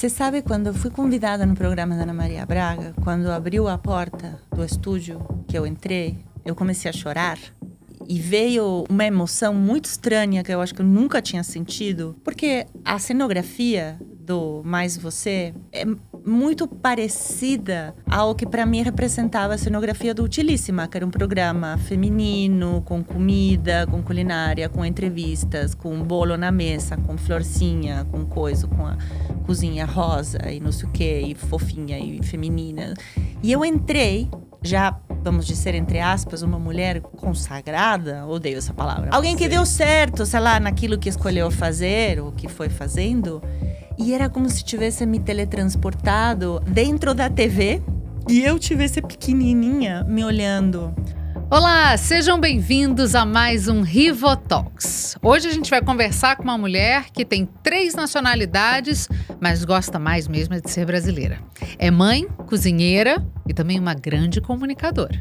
Você sabe quando eu fui convidada no programa da Ana Maria Braga, quando abriu a porta do estúdio que eu entrei, eu comecei a chorar e veio uma emoção muito estranha que eu acho que eu nunca tinha sentido, porque a cenografia do Mais Você é muito parecida ao que para mim representava a cenografia do Utilíssima, que era um programa feminino, com comida, com culinária, com entrevistas, com bolo na mesa, com florzinha, com coisa, com a cozinha rosa e não sei o que, e fofinha e feminina. E eu entrei já, vamos dizer, entre aspas, uma mulher consagrada, odeio essa palavra. Alguém que deu certo, sei lá, naquilo que escolheu fazer, ou que foi fazendo. E era como se tivesse me teletransportado dentro da TV e eu tivesse pequenininha me olhando. Olá, sejam bem-vindos a mais um Rivo Talks. Hoje a gente vai conversar com uma mulher que tem três nacionalidades, mas gosta mais mesmo de ser brasileira. É mãe, cozinheira e também uma grande comunicadora.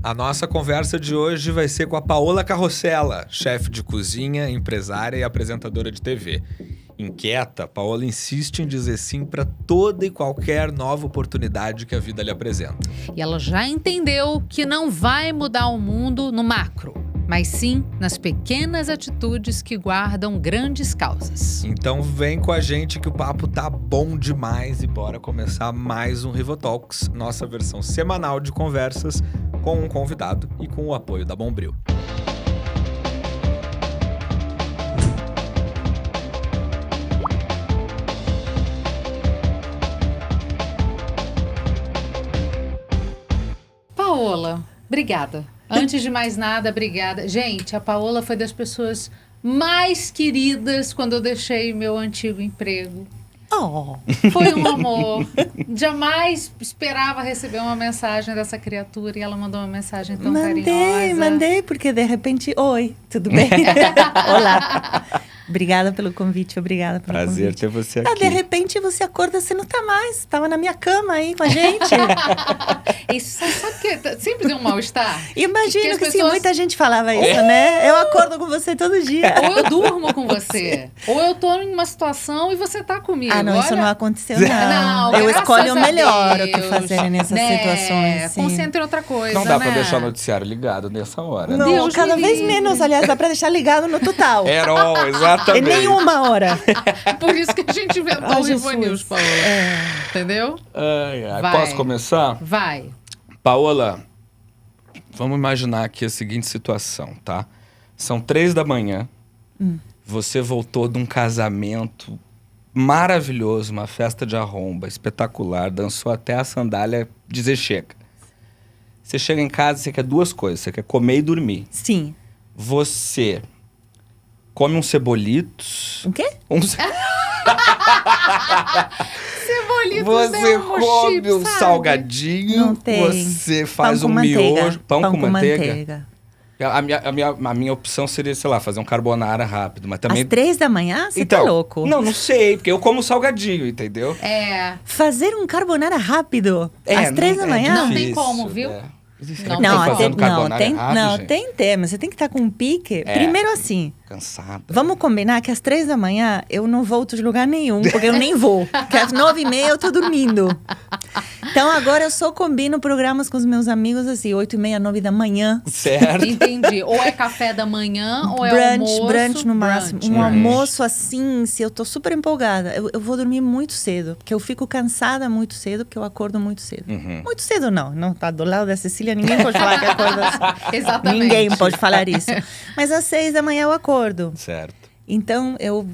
A nossa conversa de hoje vai ser com a Paola Carrossela, chefe de cozinha, empresária e apresentadora de TV. Inquieta, Paola insiste em dizer sim para toda e qualquer nova oportunidade que a vida lhe apresenta. E ela já entendeu que não vai mudar o mundo no macro, mas sim nas pequenas atitudes que guardam grandes causas. Então vem com a gente que o papo tá bom demais e bora começar mais um Rivotalks, nossa versão semanal de conversas com um convidado e com o apoio da Bombril. Paola, obrigada. Antes de mais nada, obrigada. Gente, a Paola foi das pessoas mais queridas quando eu deixei meu antigo emprego. Oh, Foi um amor. Jamais esperava receber uma mensagem dessa criatura e ela mandou uma mensagem tão mandei, carinhosa. mandei, porque de repente, oi, tudo bem? Olá. Obrigada pelo convite, obrigada pelo Prazer convite. ter você Ah, de aqui. repente você acorda, você não tá mais. Tava na minha cama aí com a gente. Isso sabe que tá- sempre tem um mal-estar? Imagino Que que, as sim, pessoas- muita gente falava isso, né? Eu acordo com você todo dia. Ou eu durmo com você, ou eu tô em uma situação e você tá comigo. Ah, não, isso Olha- não aconteceu, não. Não, eu escolho o melhor o que fazer nessas Né? situações. sim. Concentra em outra coisa, Não dá né? pra deixar o noticiário ligado nessa hora. Não, né? Deus cada vez menos, aliás, dá pra deixar ligado no total. Herol, Em exatamente. nenhuma hora. Por isso que a gente inventou Ai, o Jesus. News, Paola. Entendeu? Ai, ai. Vai. Posso começar? Vai. Paola, vamos imaginar aqui a seguinte situação, tá? São três da manhã, você voltou de um casamento maravilhoso, uma festa de arromba, espetacular, dançou até a sandália dizer chega. Você chega em casa, você quer duas coisas, você quer comer e dormir. Sim. Você come uns cebolitos, O quê? uns... Cebolitos Você é um come chip, um sabe? salgadinho, Não tem. você faz Pão um com manteiga. miojo, pão, com, manteiga. manteiga. A minha, a, minha, a minha opção seria, sei lá, fazer um carbonara rápido, mas também. Às três da manhã? Você então, tá louco. Não, não sei, porque eu como salgadinho, entendeu? É. Fazer um carbonara rápido? É, às três não- da é manhã? Não tem difícil, como, viu? é. Não Não, tem, não, tem, errado, não tem tema. Você tem que estar com um pique. É. Primeiro assim, Cansada. vamos combinar que às três da manhã eu não volto de lugar nenhum, porque eu nem vou. Porque às nove e meia eu tô dormindo. Então agora eu só combino programas com os meus amigos assim, oito e meia, nove da manhã. Certo. Entendi. Ou é café da manhã, ou é brunch, almoço. brunch no máximo. brunch. Um Brunch. almoço assim, se eu tô super empolgada, eu, eu vou dormir muito cedo, porque eu fico cansada muito cedo, porque eu acordo muito cedo. Uhum. Muito cedo não, não tá do lado da Cecília, ninguém pode falar que acorda assim. Exatamente. Ninguém pode falar isso. Mas às seis da manhã eu acordo. Certo. Então eu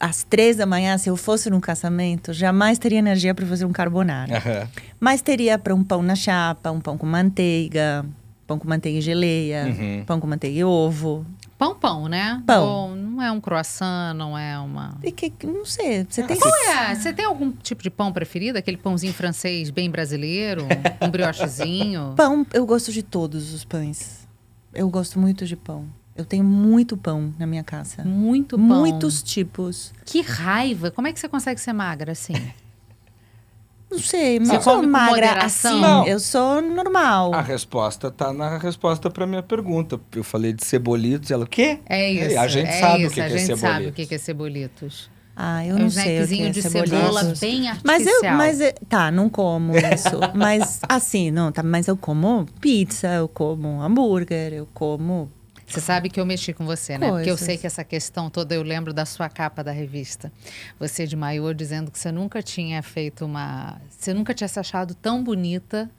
às três da manhã, se eu fosse num casamento, jamais teria energia para fazer um carbonara. Aham. Mas teria para um pão na chapa, um pão com manteiga, pão com manteiga e geleia, Uhum. pão com manteiga e ovo. Pão, pão, né? Pão. Ou não é um croissant, não é uma... E que, não sei, você tem Qual é? Você tem algum tipo de pão preferido? Aquele pãozinho francês bem brasileiro? Um briochezinho? Pão, eu gosto de todos os pães. Eu gosto muito de pão. Eu tenho muito pão na minha casa. Muito pão. Muitos tipos. Que raiva. Como é que você consegue ser magra assim? Não sei, mas Você eu sou magra assim. Não. Eu sou normal. A resposta tá na resposta pra minha pergunta. Eu falei de cebolitos, ela, o quê? É isso. a gente é sabe o isso, que a que é gente sabe o cebolitos. que é cebolitos. Ah, eu É um não sei o que snackzinho é de cebolinha. cebola bem Mas eu, artificial. mas é- tá, não como isso. mas assim, não, tá, mas eu como pizza, eu como hambúrguer, eu como Você sabe que eu mexi com você, né? Porque eu Coisas. sei que essa questão toda eu lembro da sua capa da revista. Você de maiô dizendo que você nunca tinha feito uma. Você nunca tinha se achado tão bonita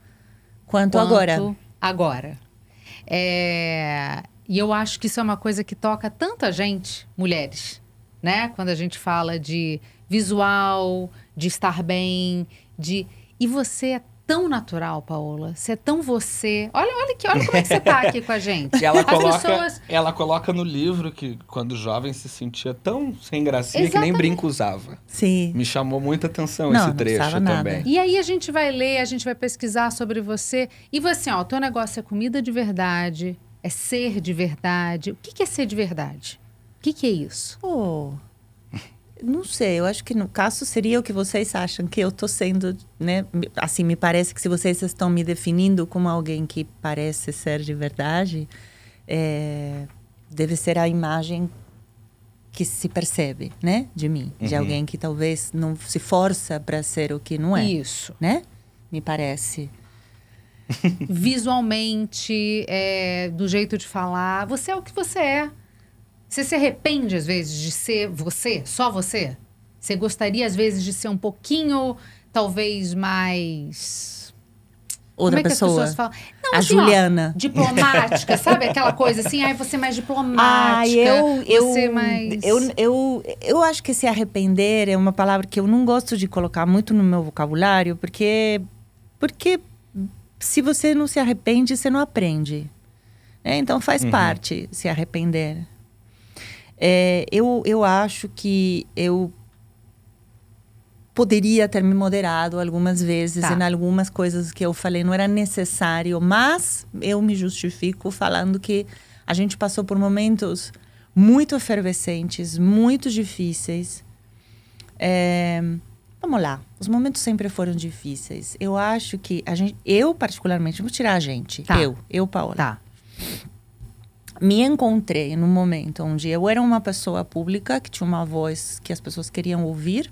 quanto, quanto agora. Agora. É, E eu acho que isso é uma coisa que toca tanta gente, mulheres, né? Quando a gente fala de visual, de estar bem, de. E você é tão natural, Paola. Você é tão você. Olha, olha aqui, olha como é que você tá aqui com a gente. Ela As coloca, pessoas. ela coloca no livro que quando jovem se sentia tão sem gracinha que Exatamente. nem brinco usava. Sim. Me chamou muita atenção Não, esse não trecho também. E aí a gente vai ler, a gente vai pesquisar sobre você. E você, ó, o teu negócio é comida de verdade, é ser de verdade. O que que é ser de verdade? O que, que é isso? Oh, não sei, eu acho que no caso seria o que vocês acham que eu tô sendo, né? Me- Assim, me parece que se vocês estão me definindo como alguém que parece ser de verdade, é, deve ser a imagem que se percebe, né? De mim, de Uhum. alguém que talvez não se força para ser o que não é, Isso. né? Me parece. Visualmente, é, do jeito de falar, você é o que você é. Você se arrepende, às vezes, de ser você, só você? Você gostaria, às vezes, de ser um pouquinho, talvez, mais. Outra Como é que pessoa. as pessoas falam? Não, a assim, ó, Juliana. diplomática, sabe? Aquela coisa assim, ai, você é mais diplomática. Ah, eu, eu, você mais... eu, eu, eu acho que se arrepender é uma palavra que eu não gosto de colocar muito no meu vocabulário, porque, porque se você não se arrepende, você não aprende. né? Então faz parte se arrepender. É, eu, eu acho que eu poderia ter me moderado algumas vezes Tá. em algumas coisas que eu falei não era necessário, mas eu me justifico falando que a gente passou por momentos muito efervescentes, muito difíceis. É, vamos lá, os momentos sempre foram difíceis. Eu acho que a gente, eu particularmente, vou tirar a gente, Tá. eu, eu Paola Tá. Me encontrei num momento onde eu era uma pessoa pública que tinha uma voz que as pessoas queriam ouvir.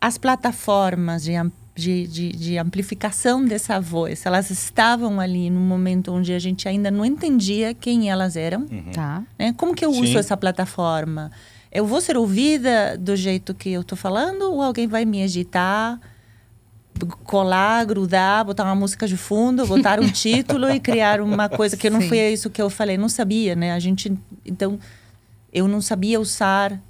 As plataformas de, de, de, de amplificação dessa voz, elas estavam ali num momento onde a gente ainda não entendia quem elas eram. Tá. né? Como que eu uso Sim. essa plataforma? Eu vou ser ouvida do jeito que eu estou falando ou alguém vai me editar, colar, grudar, botar uma música de fundo, botar um título e criar uma coisa que não Sim. foi isso que eu falei, não sabia, né? A gente então eu não sabia usar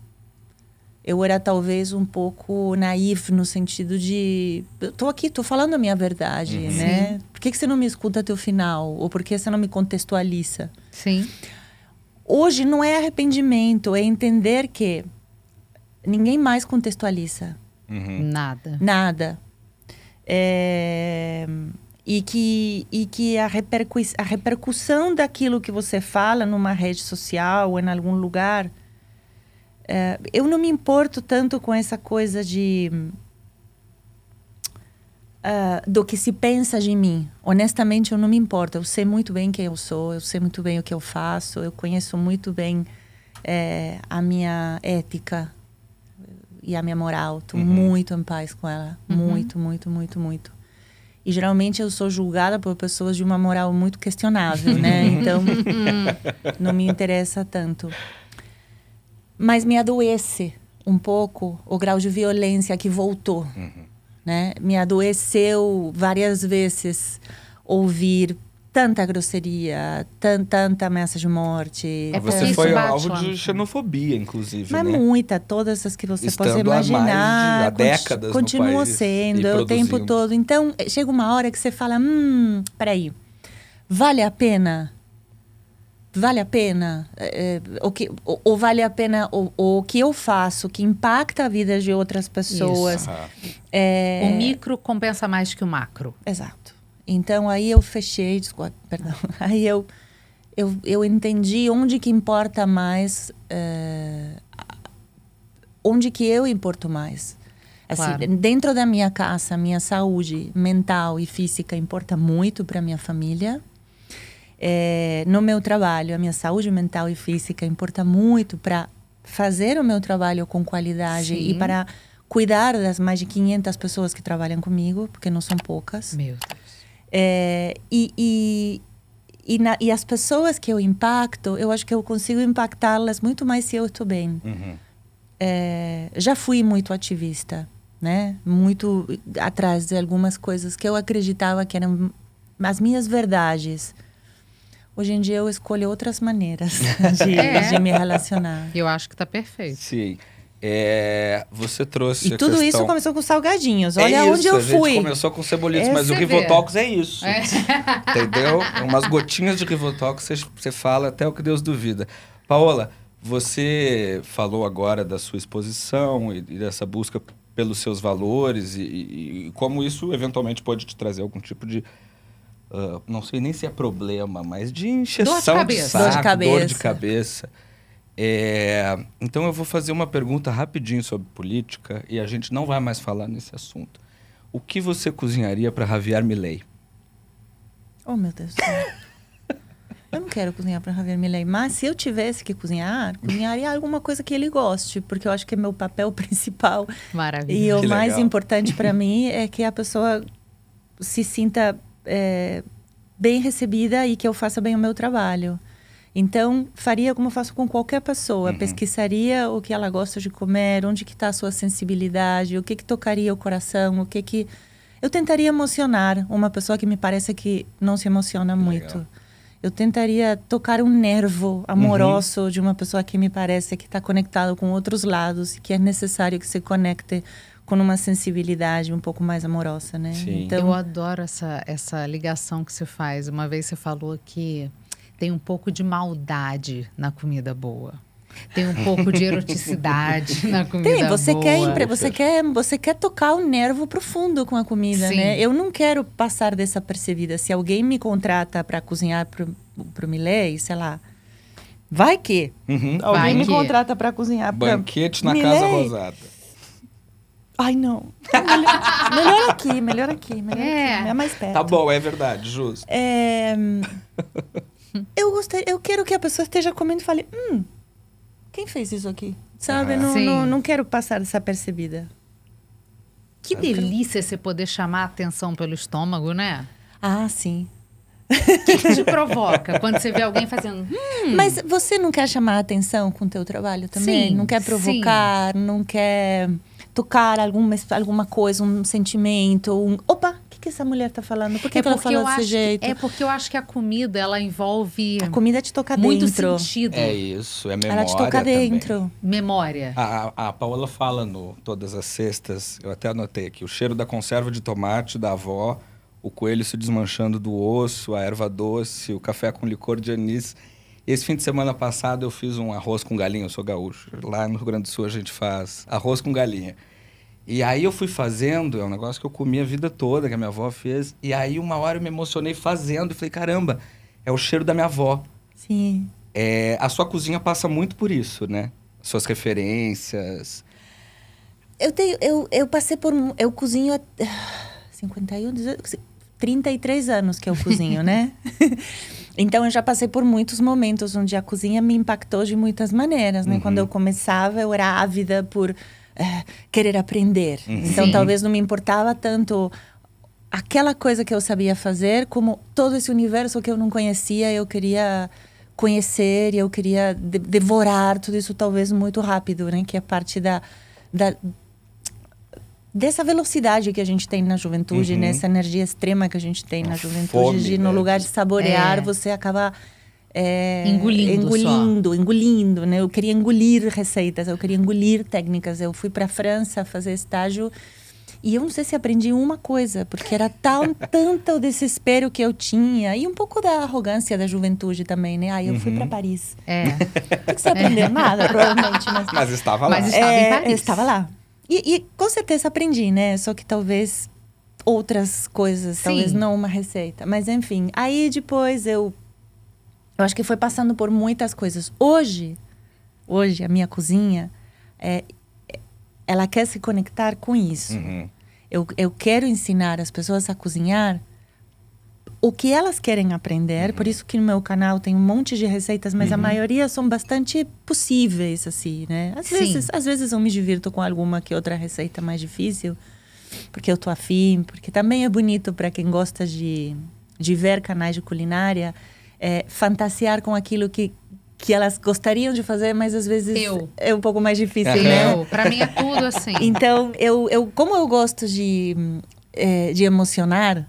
eu era talvez um pouco naive no sentido de eu tô aqui, tô falando a minha verdade, Uhum. né? Por que, que você não me escuta até o final? Ou por que você não me contextualiza? Sim. Hoje não é arrependimento, é entender que ninguém mais contextualiza Uhum. Nada. nada. É, e que, e que a, repercu a repercussão daquilo que você fala numa rede social ou em algum lugar. é, eu não me importo tanto com essa coisa de. ah, do que se pensa de mim. Honestamente, eu não me importo. Eu sei muito bem quem eu sou, eu sei muito bem o que eu faço, eu conheço muito bem é, a minha ética e a minha moral. Estou Uhum. muito em paz com ela. Muito, muito, muito, muito. E geralmente eu sou julgada por pessoas de uma moral muito questionável, né? Então, não me interessa tanto. Mas me adoece um pouco o grau de violência que voltou, né? Me adoeceu várias vezes ouvir tanta grosseria, tan, tanta ameaça de morte. É Você isso foi alvo lá de xenofobia, inclusive, Mas né? muita, todas as que você Estando possa há mais de- imaginar. há décadas Continua país sendo, e é o tempo todo. Então, eh, chega uma hora que você fala: hum, peraí, vale a pena? Vale a pena? Eh, o que, ou, ou vale a pena o, o que eu faço que impacta a vida de outras pessoas? Aham. É, O micro compensa mais que o macro. Exato. Então aí eu fechei, desculpa, perdão. Aí eu, eu, eu entendi onde que importa mais, eh, onde que eu importo mais. Assim, Claro. dentro da minha casa, minha saúde mental e física importa muito para minha família. Eh, no meu trabalho, a minha saúde mental e física importa muito para fazer o meu trabalho com qualidade Sim. e para cuidar das mais de 500 pessoas que trabalham comigo, porque não são poucas. Meu Deus. É, e, e, e, na- e as pessoas que eu impacto, eu acho que eu consigo impactá-las muito mais se eu estou bem. Uhum. É, já fui muito ativista, né? Muito atrás de algumas coisas que eu acreditava que eram as minhas verdades. Hoje em dia eu escolho outras maneiras de, É. de me relacionar. Eu acho que tá perfeito. Sim. É, você trouxe E a tudo isso começou com salgadinhos. É Olha isso, onde eu a gente fui. começou com cebolitos, É, mas o vê. Rivotox é isso. É. Entendeu? Umas gotinhas de Rivotox, você, você fala até o que Deus duvida. Paola, você falou agora da sua exposição e, e dessa busca pelos seus valores e, e- e como isso eventualmente pode te trazer algum tipo de. ah, não sei nem se é problema, mas de encheção de, cabeça. saco, Dor de cabeça. dor de cabeça. É, então eu vou fazer uma pergunta rapidinho sobre política e a gente não vai mais falar nesse assunto. O que você cozinharia para Javier Milei? Oh, meu Deus do céu. Eu não quero cozinhar para Javier Milei, mas se eu tivesse que cozinhar, cozinharia alguma coisa que ele goste, porque eu acho que é meu papel principal Maravilha. e o Que mais legal. importante para mim é que a pessoa se sinta é, bem recebida e que eu faça bem o meu trabalho. Então, faria como eu faço com qualquer pessoa. Uhum. Pesquisaria o que ela gosta de comer, onde que está a sua sensibilidade, o que que tocaria o coração, o que que... Eu tentaria emocionar uma pessoa que me parece que não se emociona muito. Legal. Eu tentaria tocar um nervo amoroso de uma pessoa que me parece que está conectado com outros lados e que é necessário que se conecte com uma sensibilidade um pouco mais amorosa, né? Sim. Então, Eu adoro essa, essa ligação que você faz. Uma vez você falou que tem um pouco de maldade na comida boa. Tem um pouco de eroticidade na comida Tem, você boa. quer, impre- você quer, você quer tocar o nervo profundo com a comida, Sim. né? Eu não quero passar desapercebida. Se alguém me contrata para cozinhar pro, pro Milley, sei lá, vai que Uhum. Vai alguém me que- contrata para cozinhar para Banquete na Milley. Casa Rosada. Ai, não. Melhor, melhor aqui, melhor aqui, melhor É. aqui. É mais perto. Tá bom, é verdade, justo. É, eu gostaria, eu quero que a pessoa esteja comendo e fale, hum, quem fez isso aqui? Sabe? Ah. Não, Sim. não, não quero passar desapercebida. Que delícia você poder chamar a atenção pelo estômago, né? Ah, sim. O que, que te provoca quando você vê alguém fazendo. "Hum, Mas você não quer chamar a atenção com o teu trabalho também? Sim, não quer sim. provocar, não quer tocar alguma, alguma coisa, um sentimento, um... Opa, que, que essa mulher tá falando? Por que, que ela porque eu fala desse acho jeito? Que, é porque eu acho que a comida ela envolve A comida te toca muito dentro. sentido. É isso, é memória Ela te toca também. dentro. Memória. A, a, a Paola fala no Todas as Sextas, eu até anotei aqui, o cheiro da conserva de tomate da avó, o coelho se desmanchando do osso, a erva doce, o café com licor de anis. Esse fim de semana passado eu fiz um arroz com galinha, eu sou gaúcho. Lá no Rio Grande do Sul a gente faz arroz com galinha. E aí eu fui fazendo, é um negócio que eu comi a vida toda, que a minha avó fez. E aí uma hora eu me emocionei fazendo e falei, caramba, é o cheiro da minha avó. Sim. É, a sua cozinha passa muito por isso, né? Suas referências. Eu tenho, eu, eu passei por, eu cozinho há 51, 18, 33 anos que eu cozinho, né? então eu já passei por muitos momentos onde a cozinha me impactou de muitas maneiras, né? Uhum. Quando eu começava, eu era ávida por eh, querer aprender. Uhum. Então Sim. talvez não me importava tanto aquela coisa que eu sabia fazer, como todo esse universo que eu não conhecia, eu queria conhecer e eu queria de- devorar tudo isso talvez muito rápido, né? Que é parte da, da dessa velocidade que a gente tem na juventude, Uhum. nessa energia extrema que a gente tem na juventude, fome, de no né? lugar de saborear, É. você acaba é, Engolindo só. engolindo, engolindo, né? Eu queria engolir receitas, eu queria engolir técnicas. Eu fui para a França fazer estágio e eu não sei se aprendi uma coisa, porque era tão tanto o desespero que eu tinha e um pouco da arrogância da juventude também, né? Aí eu fui Uhum. para Paris. É. O que você aprendeu? Nada, provavelmente, mas Mas estava lá. Mas Estava em é, Paris. eu estava lá. E, e com certeza aprendi, né? Só que talvez outras coisas, Sim. talvez não uma receita. Mas enfim, aí depois eu. Eu acho que foi passando por muitas coisas. Hoje, hoje, a minha cozinha, é, ela quer se conectar com isso. Uhum. Eu, eu quero ensinar as pessoas a cozinhar o que elas querem aprender. Uhum. Por isso que no meu canal tem um monte de receitas, mas a Uhum. maioria são bastante possíveis, assim, né? Às Sim. vezes, às vezes eu me divirto com alguma que outra receita mais difícil, porque eu tô afim, porque também é bonito para quem gosta de, de ver canais de culinária, é, fantasiar com aquilo que que elas gostariam de fazer, mas às vezes Eu. é um pouco mais difícil, né? Eu, pra mim é tudo assim. Então, eu, eu, como eu gosto de, eh, de emocionar,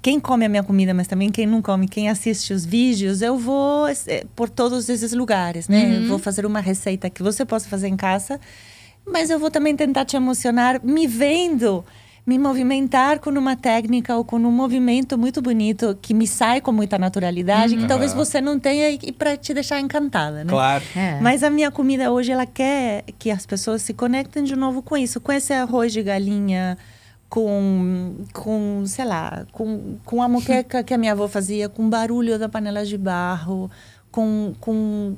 quem come a minha comida, mas também quem não come, quem assiste os vídeos, eu vou eh, por todos esses lugares, né? Uhum. Eu vou fazer uma receita que você possa fazer em casa, mas eu vou também tentar te emocionar me vendo, me movimentar com uma técnica ou com um movimento muito bonito que me sai com muita naturalidade, que talvez Aham. você não tenha e, para te deixar encantada, né? Claro. É. Mas a minha comida hoje, ela quer que as pessoas se conectem de novo com isso. Com esse arroz de galinha, com, com sei lá, com, com a moqueca que a minha avó fazia, com o barulho da panela de barro, com, com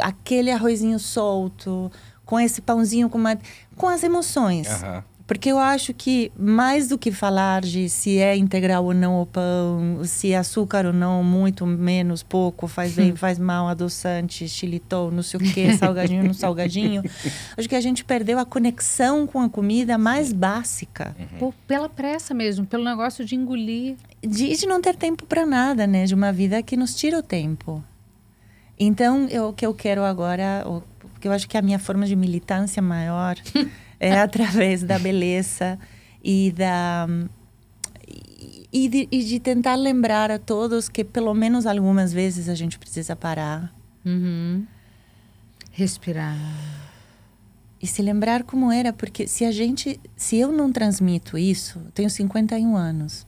aquele arrozinho solto, com esse pãozinho, com, uma, com as emoções. Aham. Porque eu acho que mais do que falar de se é integral ou não o pão, se é açúcar ou não, muito, menos, pouco, faz bem, faz mal, adoçante, xilitol, não sei o quê, salgadinho, não salgadinho. Acho que a gente perdeu a conexão com a comida mais básica. Por- pela pressa mesmo, pelo negócio de engolir. De, de não ter tempo para nada, né? De uma vida que nos tira o tempo. Então, eu- o que eu quero agora, o- porque eu acho que a minha forma de militância maior é através da beleza e da e- de, e de tentar lembrar a todos que pelo menos algumas vezes a gente precisa parar Uhum. Respirar. e se lembrar como era, porque se a gente, se eu não transmito isso, tenho 51 anos.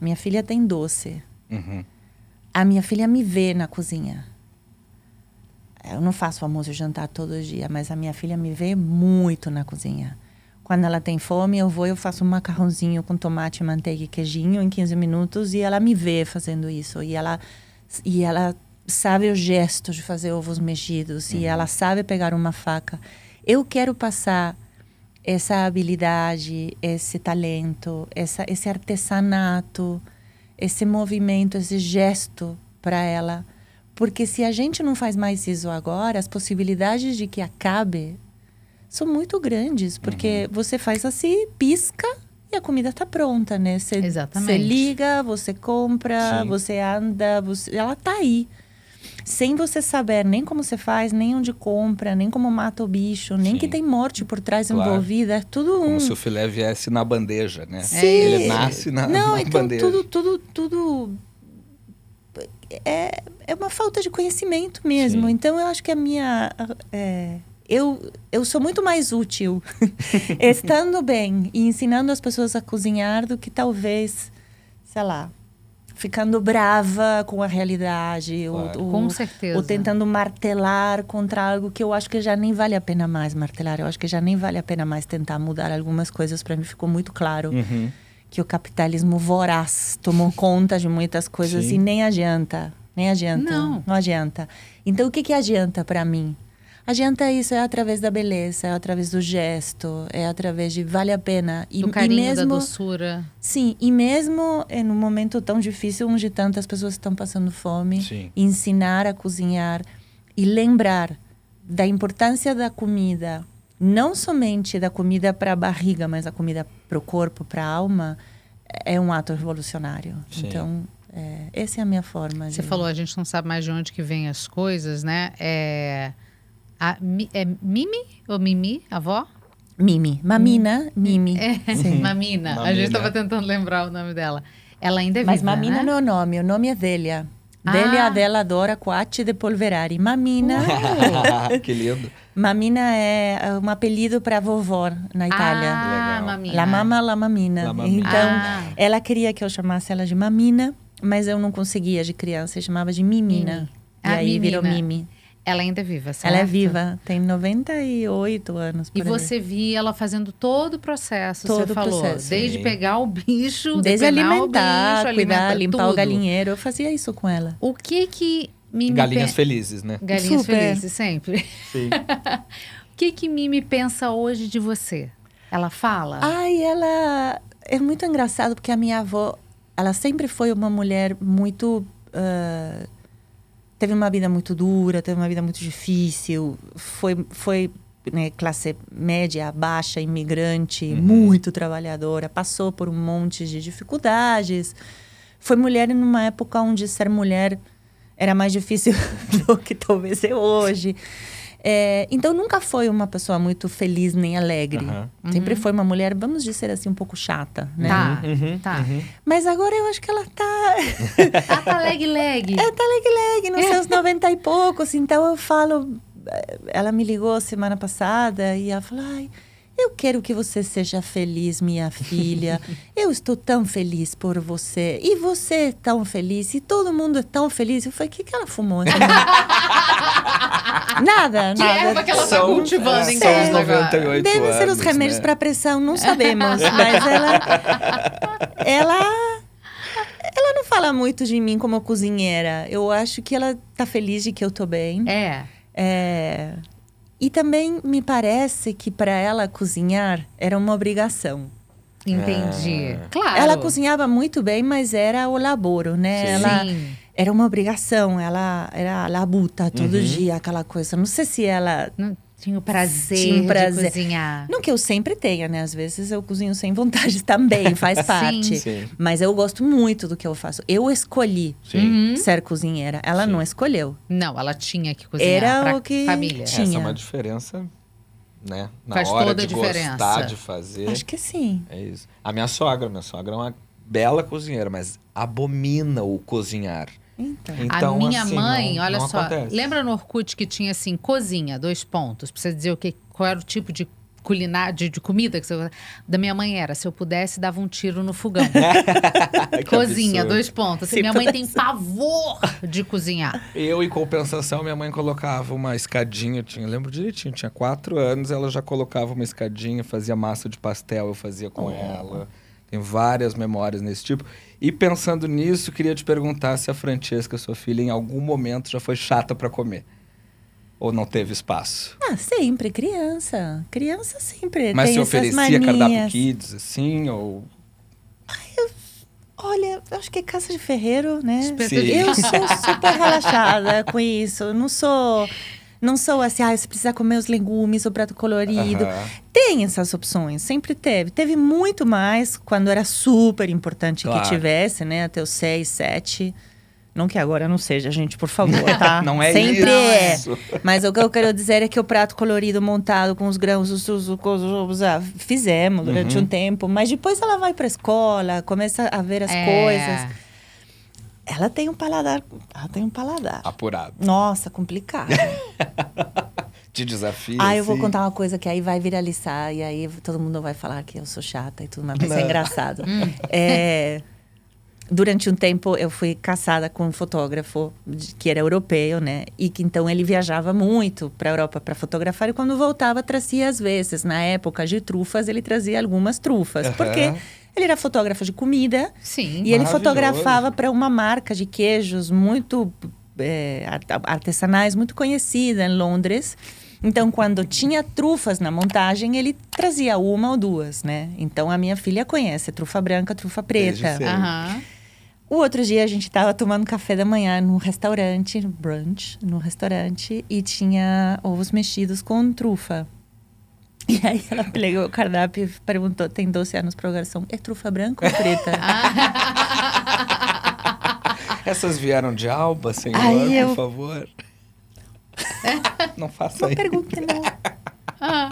Minha filha tem 12. Uhum. A minha filha me vê na cozinha. Eu não faço almoço e jantar todo dia, mas a minha filha me vê muito na cozinha. Quando ela tem fome, eu vou e eu faço um macarrãozinho com tomate, manteiga e queijinho em 15 minutos e ela me vê fazendo isso. E ela, e ela sabe o gesto de fazer ovos mexidos e ela sabe pegar uma faca. Eu quero passar essa habilidade, esse talento, essa, esse artesanato, esse movimento, esse gesto para ela. Porque se a gente não faz mais isso agora, as possibilidades de que acabe são muito grandes. Porque você faz assim, pisca e a comida está pronta, né? Você, Exatamente. Você liga, você compra, Sim. você anda, você, ela está aí. Sem você saber nem como você faz, nem onde compra, nem como mata o bicho, nem Sim. que tem morte por trás Claro. envolvida. É tudo um. Como se o filé viesse na bandeja, né? Sim. Ele nasce na, Não, na então bandeja. tudo, tudo, tudo é, é uma falta de conhecimento mesmo. Sim. Então eu acho que a minha é, eu, eu sou muito mais útil estando bem e ensinando as pessoas a cozinhar do que talvez, sei lá, ficando brava com a realidade Claro. ou, ou, Com certeza. ou tentando martelar contra algo que eu acho que já nem vale a pena mais martelar. Eu acho que já nem vale a pena mais tentar mudar algumas coisas. Para mim ficou muito claro Uhum. Que o capitalismo voraz tomou conta de muitas coisas Sim. e nem adianta. Nem adianta. Não. Não adianta. Então, o que, que adianta para mim? Adianta isso, é através da beleza, é através do gesto, é através de vale a pena. E, Do carinho, e mesmo, da doçura. Sim, e mesmo em um momento tão difícil, onde tantas pessoas estão passando fome, Sim. ensinar a cozinhar e lembrar da importância da comida, não somente da comida para a barriga, mas a comida para o corpo, para a alma, é um ato revolucionário. Sim. Então, é, essa é a minha forma. Você de... falou, a gente não sabe mais de onde que vem as coisas, né? É, a, é Mimi ou Mimi, a avó? Mimi. Mamina, Mimi. É, Sim. Mamina. A Mamina. gente estava tentando lembrar o nome dela. Ela ainda é Mas viva, Mamina né? não é o nome, o nome é Delia. Ah. Delia Adela adora Quatti de Polverari. Mamina. que lindo. Mamina é é um apelido para vovó na Itália. Ah, Legal. Mamina. La Mama, La Mamina. La Mamina. Então, Ah. ela queria que eu chamasse ela de Mamina, mas eu não conseguia de criança, eu chamava de Mimina. Mimi. E Ah, aí virou Mimina. Mimi. Ela ainda é viva, certo? Ela é viva, tem 98 anos. E você via ela fazendo todo o processo, Todo você o falou. processo. Desde Sim. pegar o bicho, Desde alimentar, o bicho, cuidar, alimentar limpar tudo. o galinheiro, eu fazia isso com ela. O que que Mimi... Galinhas pe- felizes, né? Galinhas Super. felizes, sempre. Sim. O que que Mimi pensa hoje de você? Ela fala? Ai, ela é muito engraçado porque a minha avó, ela sempre foi uma mulher muito. Uh, teve uma vida muito dura, teve uma vida muito difícil. Foi, foi né, classe média, baixa, imigrante, uhum. muito trabalhadora. Passou por um monte de dificuldades. Foi mulher numa época onde ser mulher era mais difícil do que talvez é hoje. É, então nunca foi uma pessoa muito feliz nem alegre. Uhum. Sempre uhum. foi uma mulher, vamos dizer assim, um pouco chata, né? Tá, uhum. tá. Uhum. Mas agora eu acho que ela tá. ela tá leg-leg. Ela tá leg-leg, nos seus 90 e poucos. Então eu falo. Ela me ligou semana passada e ela falou: ai. Eu quero que você seja feliz, minha filha. Eu estou tão feliz por você. E você é tão feliz. E todo mundo é tão feliz. Eu falei, o que, que ela fumou? nada, que nada. erva que ela está cultivando em casa São 98 Devem ser os remédios né? para pressão, não sabemos. mas ela... Ela... Ela não fala muito de mim como cozinheira. Eu acho que ela tá feliz de que eu tô bem. É. É... E também me parece que para ela cozinhar era uma obrigação. Entendi. É. Claro. Ela cozinhava muito bem, mas era o laboro, né? Sim. Ela era uma obrigação, ela era labuta todo uhum. dia, aquela coisa. Não sei se ela não tinha o prazer, tinha prazer de cozinhar. Não que eu sempre tenha, né? Às vezes eu cozinho sem vontade também, faz parte. Sim. Mas eu gosto muito do que eu faço. Eu escolhi uhum. ser cozinheira. Ela Sim. não escolheu. Não, ela tinha que cozinhar Era o que família. Tinha. Essa é uma diferença né? Na Faz hora toda de a diferença. gostar de fazer. Acho que sim. É isso. A minha sogra, minha sogra é uma bela cozinheira, mas abomina o cozinhar. Então, então a minha assim, mãe, não, olha não só, acontece. lembra no Orkut que tinha assim, cozinha, dois pontos, pra você dizer o que, qual era o tipo de culinária, de, de, comida que você da minha mãe era, se eu pudesse dava um tiro no fogão. cozinha, absurdo. dois pontos. Assim, minha mãe tem pavor de cozinhar. Eu, em compensação, minha mãe colocava uma escadinha, tinha, lembro direitinho, tinha quatro anos, ela já colocava uma escadinha, fazia massa de pastel, eu fazia com oh. ela. Tem várias memórias nesse tipo. E pensando nisso, queria te perguntar se a Francesca, sua filha, em algum momento já foi chata para comer. Ou não teve espaço? Ah, sempre, criança. Criança sempre Mas tem se oferecia cardápio kids, assim, ou... eu, olha, acho que é casa de ferreiro, né? Sim. Eu sou super relaxada com isso. Eu não sou não sou assim, ah, você precisa comer os legumes, o prato colorido. Uhum. Tem essas opções, sempre teve. Teve muito mais quando era super importante claro. que tivesse, né? Até os seis, sete. Não que agora não seja, gente, por favor, tá? não é Sempre isso. é. Mas o que eu quero dizer é que o prato colorido montado com os grãos, os, os, os, os fizemos durante uhum. um tempo. Mas depois ela vai para a escola, começa a ver as é. coisas. Ela tem um paladar. Ela tem um paladar. Apurado. Nossa, complicado. De desafio. Ah, eu vou contar uma coisa que aí vai viralizar e aí todo mundo vai falar que eu sou chata e tudo, mas vai ser engraçado. Hum. é, durante um tempo eu fui caçada com um fotógrafo que era europeu, né? E que então ele viajava muito para a Europa para fotografar e quando voltava trazia às vezes, na época de trufas, ele trazia algumas trufas, uhum. porque ele era fotógrafo de comida. Sim. E ele fotografava para uma marca de queijos muito é, artesanais, muito conhecida em Londres. Então, quando tinha trufas na montagem, ele trazia uma ou duas, né? Então, a minha filha conhece trufa branca, trufa preta. Uhum. O outro dia, a gente estava tomando café da manhã num restaurante, brunch, no restaurante, e tinha ovos mexidos com trufa. E aí ela pegou o cardápio e perguntou: tem 12 anos para garçom, é trufa branca ou preta? Essas vieram de Alba, senhor, aí eu... por favor? não faça isso. Não pergunte, não. Ah.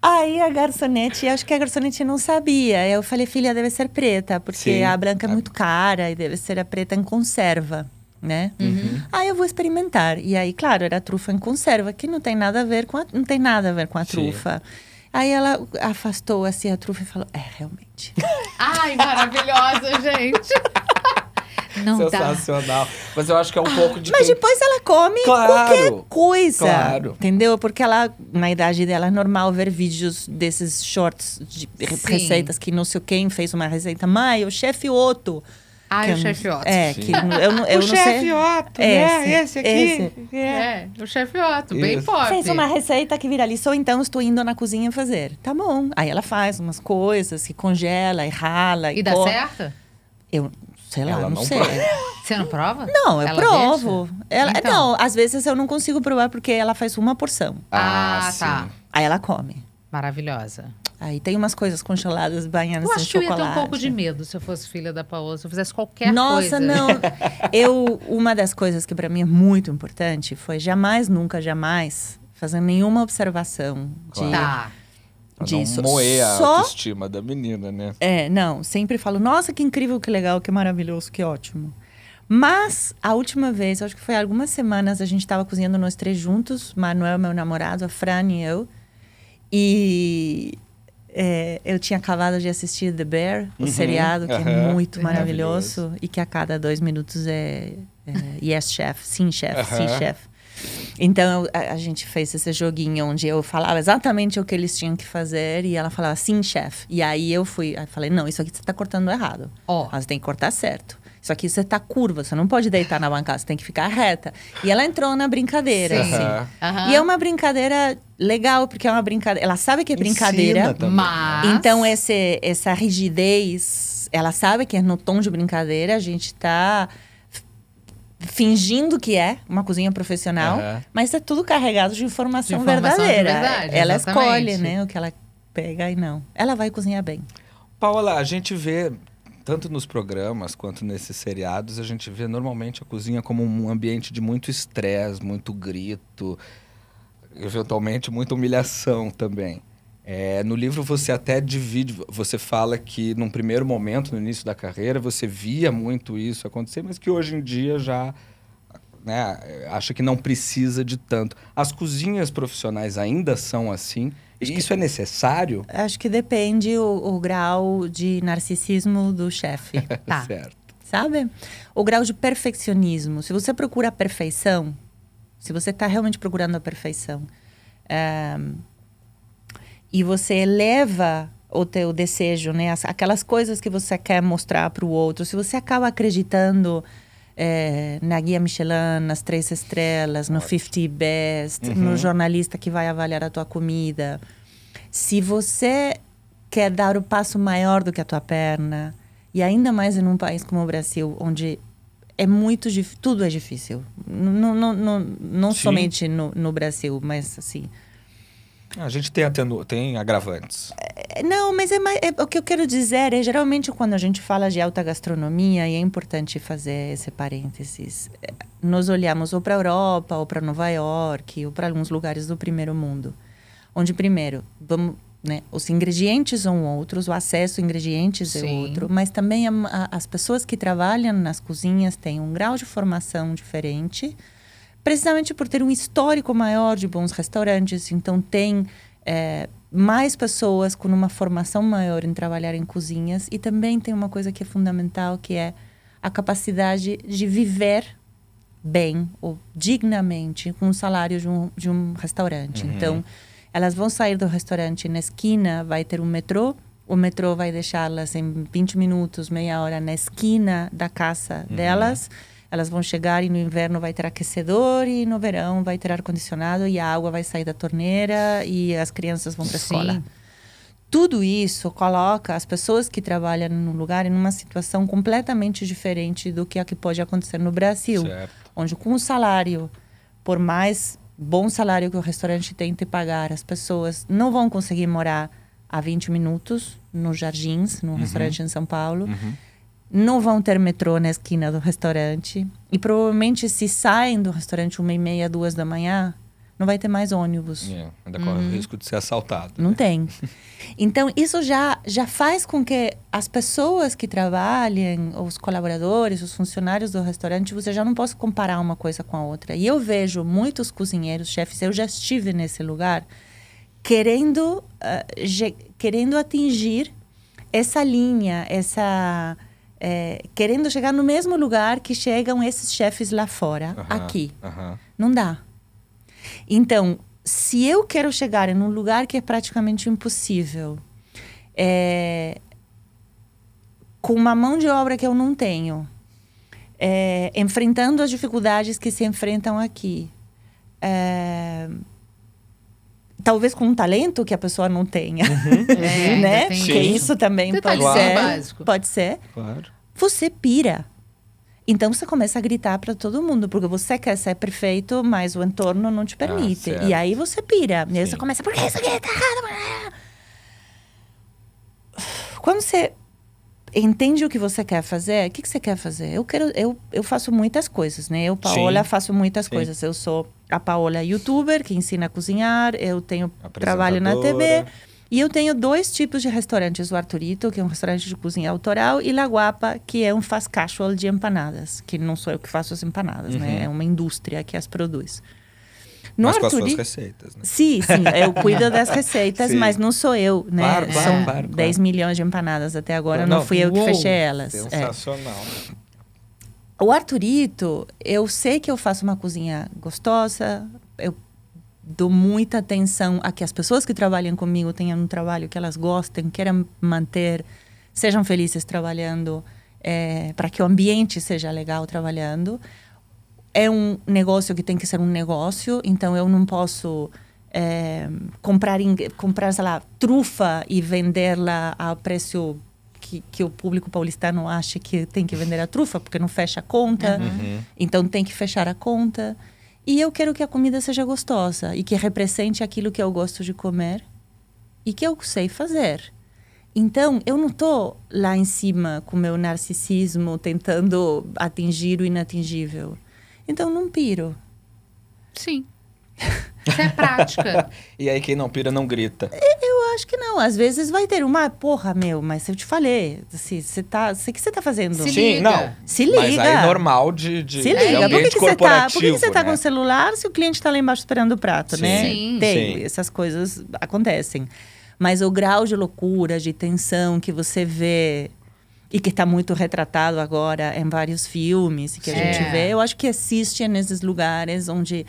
Aí a garçonete, acho que a garçonete não sabia. Eu falei, filha, deve ser preta, porque Sim. a branca é muito cara e deve ser a preta em conserva né? Uhum. Aí eu vou experimentar. E aí, claro, era trufa em conserva, que não tem nada a ver com a, não tem nada a ver com a Sim. trufa. Aí ela afastou assim a trufa e falou: "É, realmente". Ai, maravilhosa, gente. Não Sensacional. Dá. Mas eu acho que é um pouco de. Mas quem... depois ela come claro, qualquer coisa. Claro. Entendeu? Porque ela, na idade dela, é normal ver vídeos desses shorts de Sim. receitas que não sei quem fez uma receita. Mãe, o chefe Otto ah, o chefe Otto. É, que eu, eu, eu o chefe Otto, né? Esse aqui. Esse. É, o chefe Otto, Isso. bem forte. Fez uma receita que viralizou, então estou indo na cozinha fazer. Tá bom. Aí ela faz umas coisas, que congela e rala. E, e dá certo? Eu, sei lá, Ela não, não sei. prova. Você não prova? Não, eu Ela provo. deixa? Ela, Então. Não, às vezes eu não consigo provar porque ela faz uma porção. Ah, tá. Aí ela come. Maravilhosa. Aí tem umas coisas congeladas banhadas Eu acho que eu ia ter um pouco de medo se eu fosse filha da Paola, se eu fizesse qualquer Nossa, coisa. não. Eu, uma das coisas que para mim é muito importante foi jamais, nunca, jamais fazer nenhuma observação de. Claro. Tá. Pra disso. não moer a Só- autoestima da menina, né? É, não, sempre falo, nossa, que incrível, que legal, que maravilhoso, que ótimo. Mas a última vez, acho que foi há algumas semanas, a gente estava cozinhando nós três juntos, Manuel, meu namorado, a Fran e eu. E é, eu tinha acabado de assistir The Bear, o Uhum, seriado, que é aham. muito Maravilhoso. maravilhoso e que a cada dois minutos é, é yes, chef, sim, chef, sim, Aham. chef. Então eu- a, a gente fez esse joguinho onde eu falava exatamente o que eles tinham que fazer e ela falava sim, chefe. E aí eu fui, aí falei não, isso aqui você está cortando errado. Ó. Você tem que cortar certo. Isso aqui você tá curva, você não pode deitar na bancada, você tem que ficar reta. E ela entrou na brincadeira, Sim. assim. Aham. E é uma brincadeira legal, porque é uma brincadeira. Ela sabe que é brincadeira. Mas. Então, esse, essa rigidez, ela sabe que é no tom de brincadeira, a gente tá fingindo que é uma cozinha profissional, Aham. mas é tudo carregado de informação, De informação de verdadeira. verdade, ela exatamente. escolhe, né, o que ela pega e não. Ela vai cozinhar bem. Paola, a gente vê, tanto nos programas quanto nesses seriados, a gente vê normalmente a cozinha como um ambiente de muito estresse, muito grito, eventualmente muita humilhação também. É, no livro você até divide, você fala que num primeiro momento, no início da carreira, você via muito isso acontecer, mas que hoje em dia já né, acha que não precisa de tanto. As cozinhas profissionais ainda são assim? Isso é necessário? Acho que depende o, o grau de narcisismo do chefe. Tá. Certo. sabe? O grau de perfeccionismo. Se você procura a perfeição, se você está realmente procurando a perfeição, ehm, e você eleva o teu desejo, né? As- Aquelas coisas que você quer mostrar para o outro, se você acaba acreditando eh, na guia Michelin, nas três estrelas, no 50 Best, no jornalista que vai avaliar a tua comida, se você quer dar o passo maior do que a tua perna, e ainda mais em um país como o Brasil, onde é muito tudo é difícil. Não, não, não, não somente no, no Brasil, mas assim. A gente tem, atenu... tem agravantes. É, Não, mas é, mais, é- o que eu quero dizer é geralmente quando a gente fala de alta gastronomia e é importante fazer esse parênteses, é, nós olhamos ou para a Europa ou para Nova York ou para alguns lugares do primeiro mundo, onde primeiro vamos, né, os ingredientes são outros, o acesso a ingredientes é Sim. outro, mas também a- a- as pessoas que trabalham nas cozinhas têm um grau de formação diferente precisamente por ter um histórico maior de bons restaurantes. Então, tem é, mais pessoas com uma formação maior em trabalhar em cozinhas. E também tem uma coisa que é fundamental, que é a capacidade de viver bem ou dignamente com o salário de um, de um restaurante. Então, elas vão sair do restaurante na esquina, vai ter um metrô. O metrô vai deixá-las em 20 minutos, meia hora na esquina da casa delas. Elas vão chegar e no inverno vai ter aquecedor e no verão vai ter ar-condicionado e a água vai sair da torneira e as crianças vão para a escola. Tudo isso coloca as pessoas que trabalham no lugar em uma situação completamente diferente do que a que pode acontecer no Brasil, Certo. onde com o salário, por mais bom salário que o restaurante tente pagar, as pessoas não vão conseguir morar a 20 minutos nos Jardins, num restaurante em São Paulo Uhum. Não vão ter metrô na esquina do restaurante. E provavelmente, se saem do restaurante uma e meia, duas da manhã, não vai ter mais ônibus. É, ainda corre o risco de ser assaltado. Não né? tem. Então, isso já, já faz com que as pessoas que trabalhem, os colaboradores, os funcionários do restaurante, você já não possa comparar uma coisa com a outra. E eu vejo muitos cozinheiros, chefes, eu já estive nesse lugar, querendo, ge- querendo atingir essa linha, essa... eh, querendo chegar no mesmo lugar que chegam esses chefes lá fora, Aham, aqui. aham. Não dá. Então, se eu quero chegar em um lugar que é praticamente impossível, é, com uma mão de obra que eu não tenho, é, enfrentando as dificuldades que se enfrentam aqui, é, talvez com um talento que a pessoa não tenha, É, ainda né? tem Porque Sim. isso também pode Detalhezinho ser, básico. pode ser. Claro. você pira. Então você começa a gritar para todo mundo, porque você quer ser perfeito, mas o entorno não te permite. certo. e aí você pira. E aí você Sim. começa, por que isso aqui tá errado? Quando você entende o que você quer fazer, o que, que você quer fazer? Eu quero, eu, eu faço muitas coisas, né? Eu, Paola, Sim. faço muitas Sim. coisas. Eu sou a Paola youtuber, que ensina a cozinhar. Eu tenho trabalho na TV. E eu tenho dois tipos de restaurantes. O Arturito, que é um restaurante de cozinha autoral, e La Guapa, que é um fast casual de empanadas. Que não sou eu que faço as empanadas, né? Uhum. É uma indústria que as produz. No Mas com as suas receitas, né? Sim, sim, eu cuido das receitas, mas não sou eu, né? Claro, claro, São claro, claro. 10 milhões de empanadas até agora, Não, não, fui eu que uou, fechei elas. É. Sensacional. O Arturito, eu sei que eu faço uma cozinha gostosa, eu dou muita atenção a que as pessoas que trabalham comigo tenham um trabalho que elas gostem, queiram manter, sejam felizes trabalhando, para que o ambiente seja legal trabalhando. É um negócio que tem que ser um negócio, então eu não posso é, comprar, comprar, sei lá, trufa e vendê-la a preço que, que o público paulistano acha que tem que vender a trufa, porque não fecha a conta. Uhum. Então tem que fechar a conta. E eu quero que a comida seja gostosa e que represente aquilo que eu gosto de comer e que eu sei fazer. Então, eu não estou lá em cima com meu narcisismo tentando atingir o inatingível. Então, não piro. Sim. Isso é prática. E aí quem não pira não grita. Eu acho que não. Às vezes vai ter uma, porra, meu, mas eu te falei, assim, você tá, sei que você tá fazendo. Se Sim, liga. não. Se Mas liga. aí normal de, de, Se de liga, por que, você tá, por que, que você tá com né? o celular se o cliente tá lá embaixo esperando o prato, Sim. né? Sim. Tem, Sim. essas coisas acontecem. Mas o grau de loucura, de tensão que você vê e que está muito retratado agora em vários filmes que a É. gente vê, eu acho que existe nesses lugares onde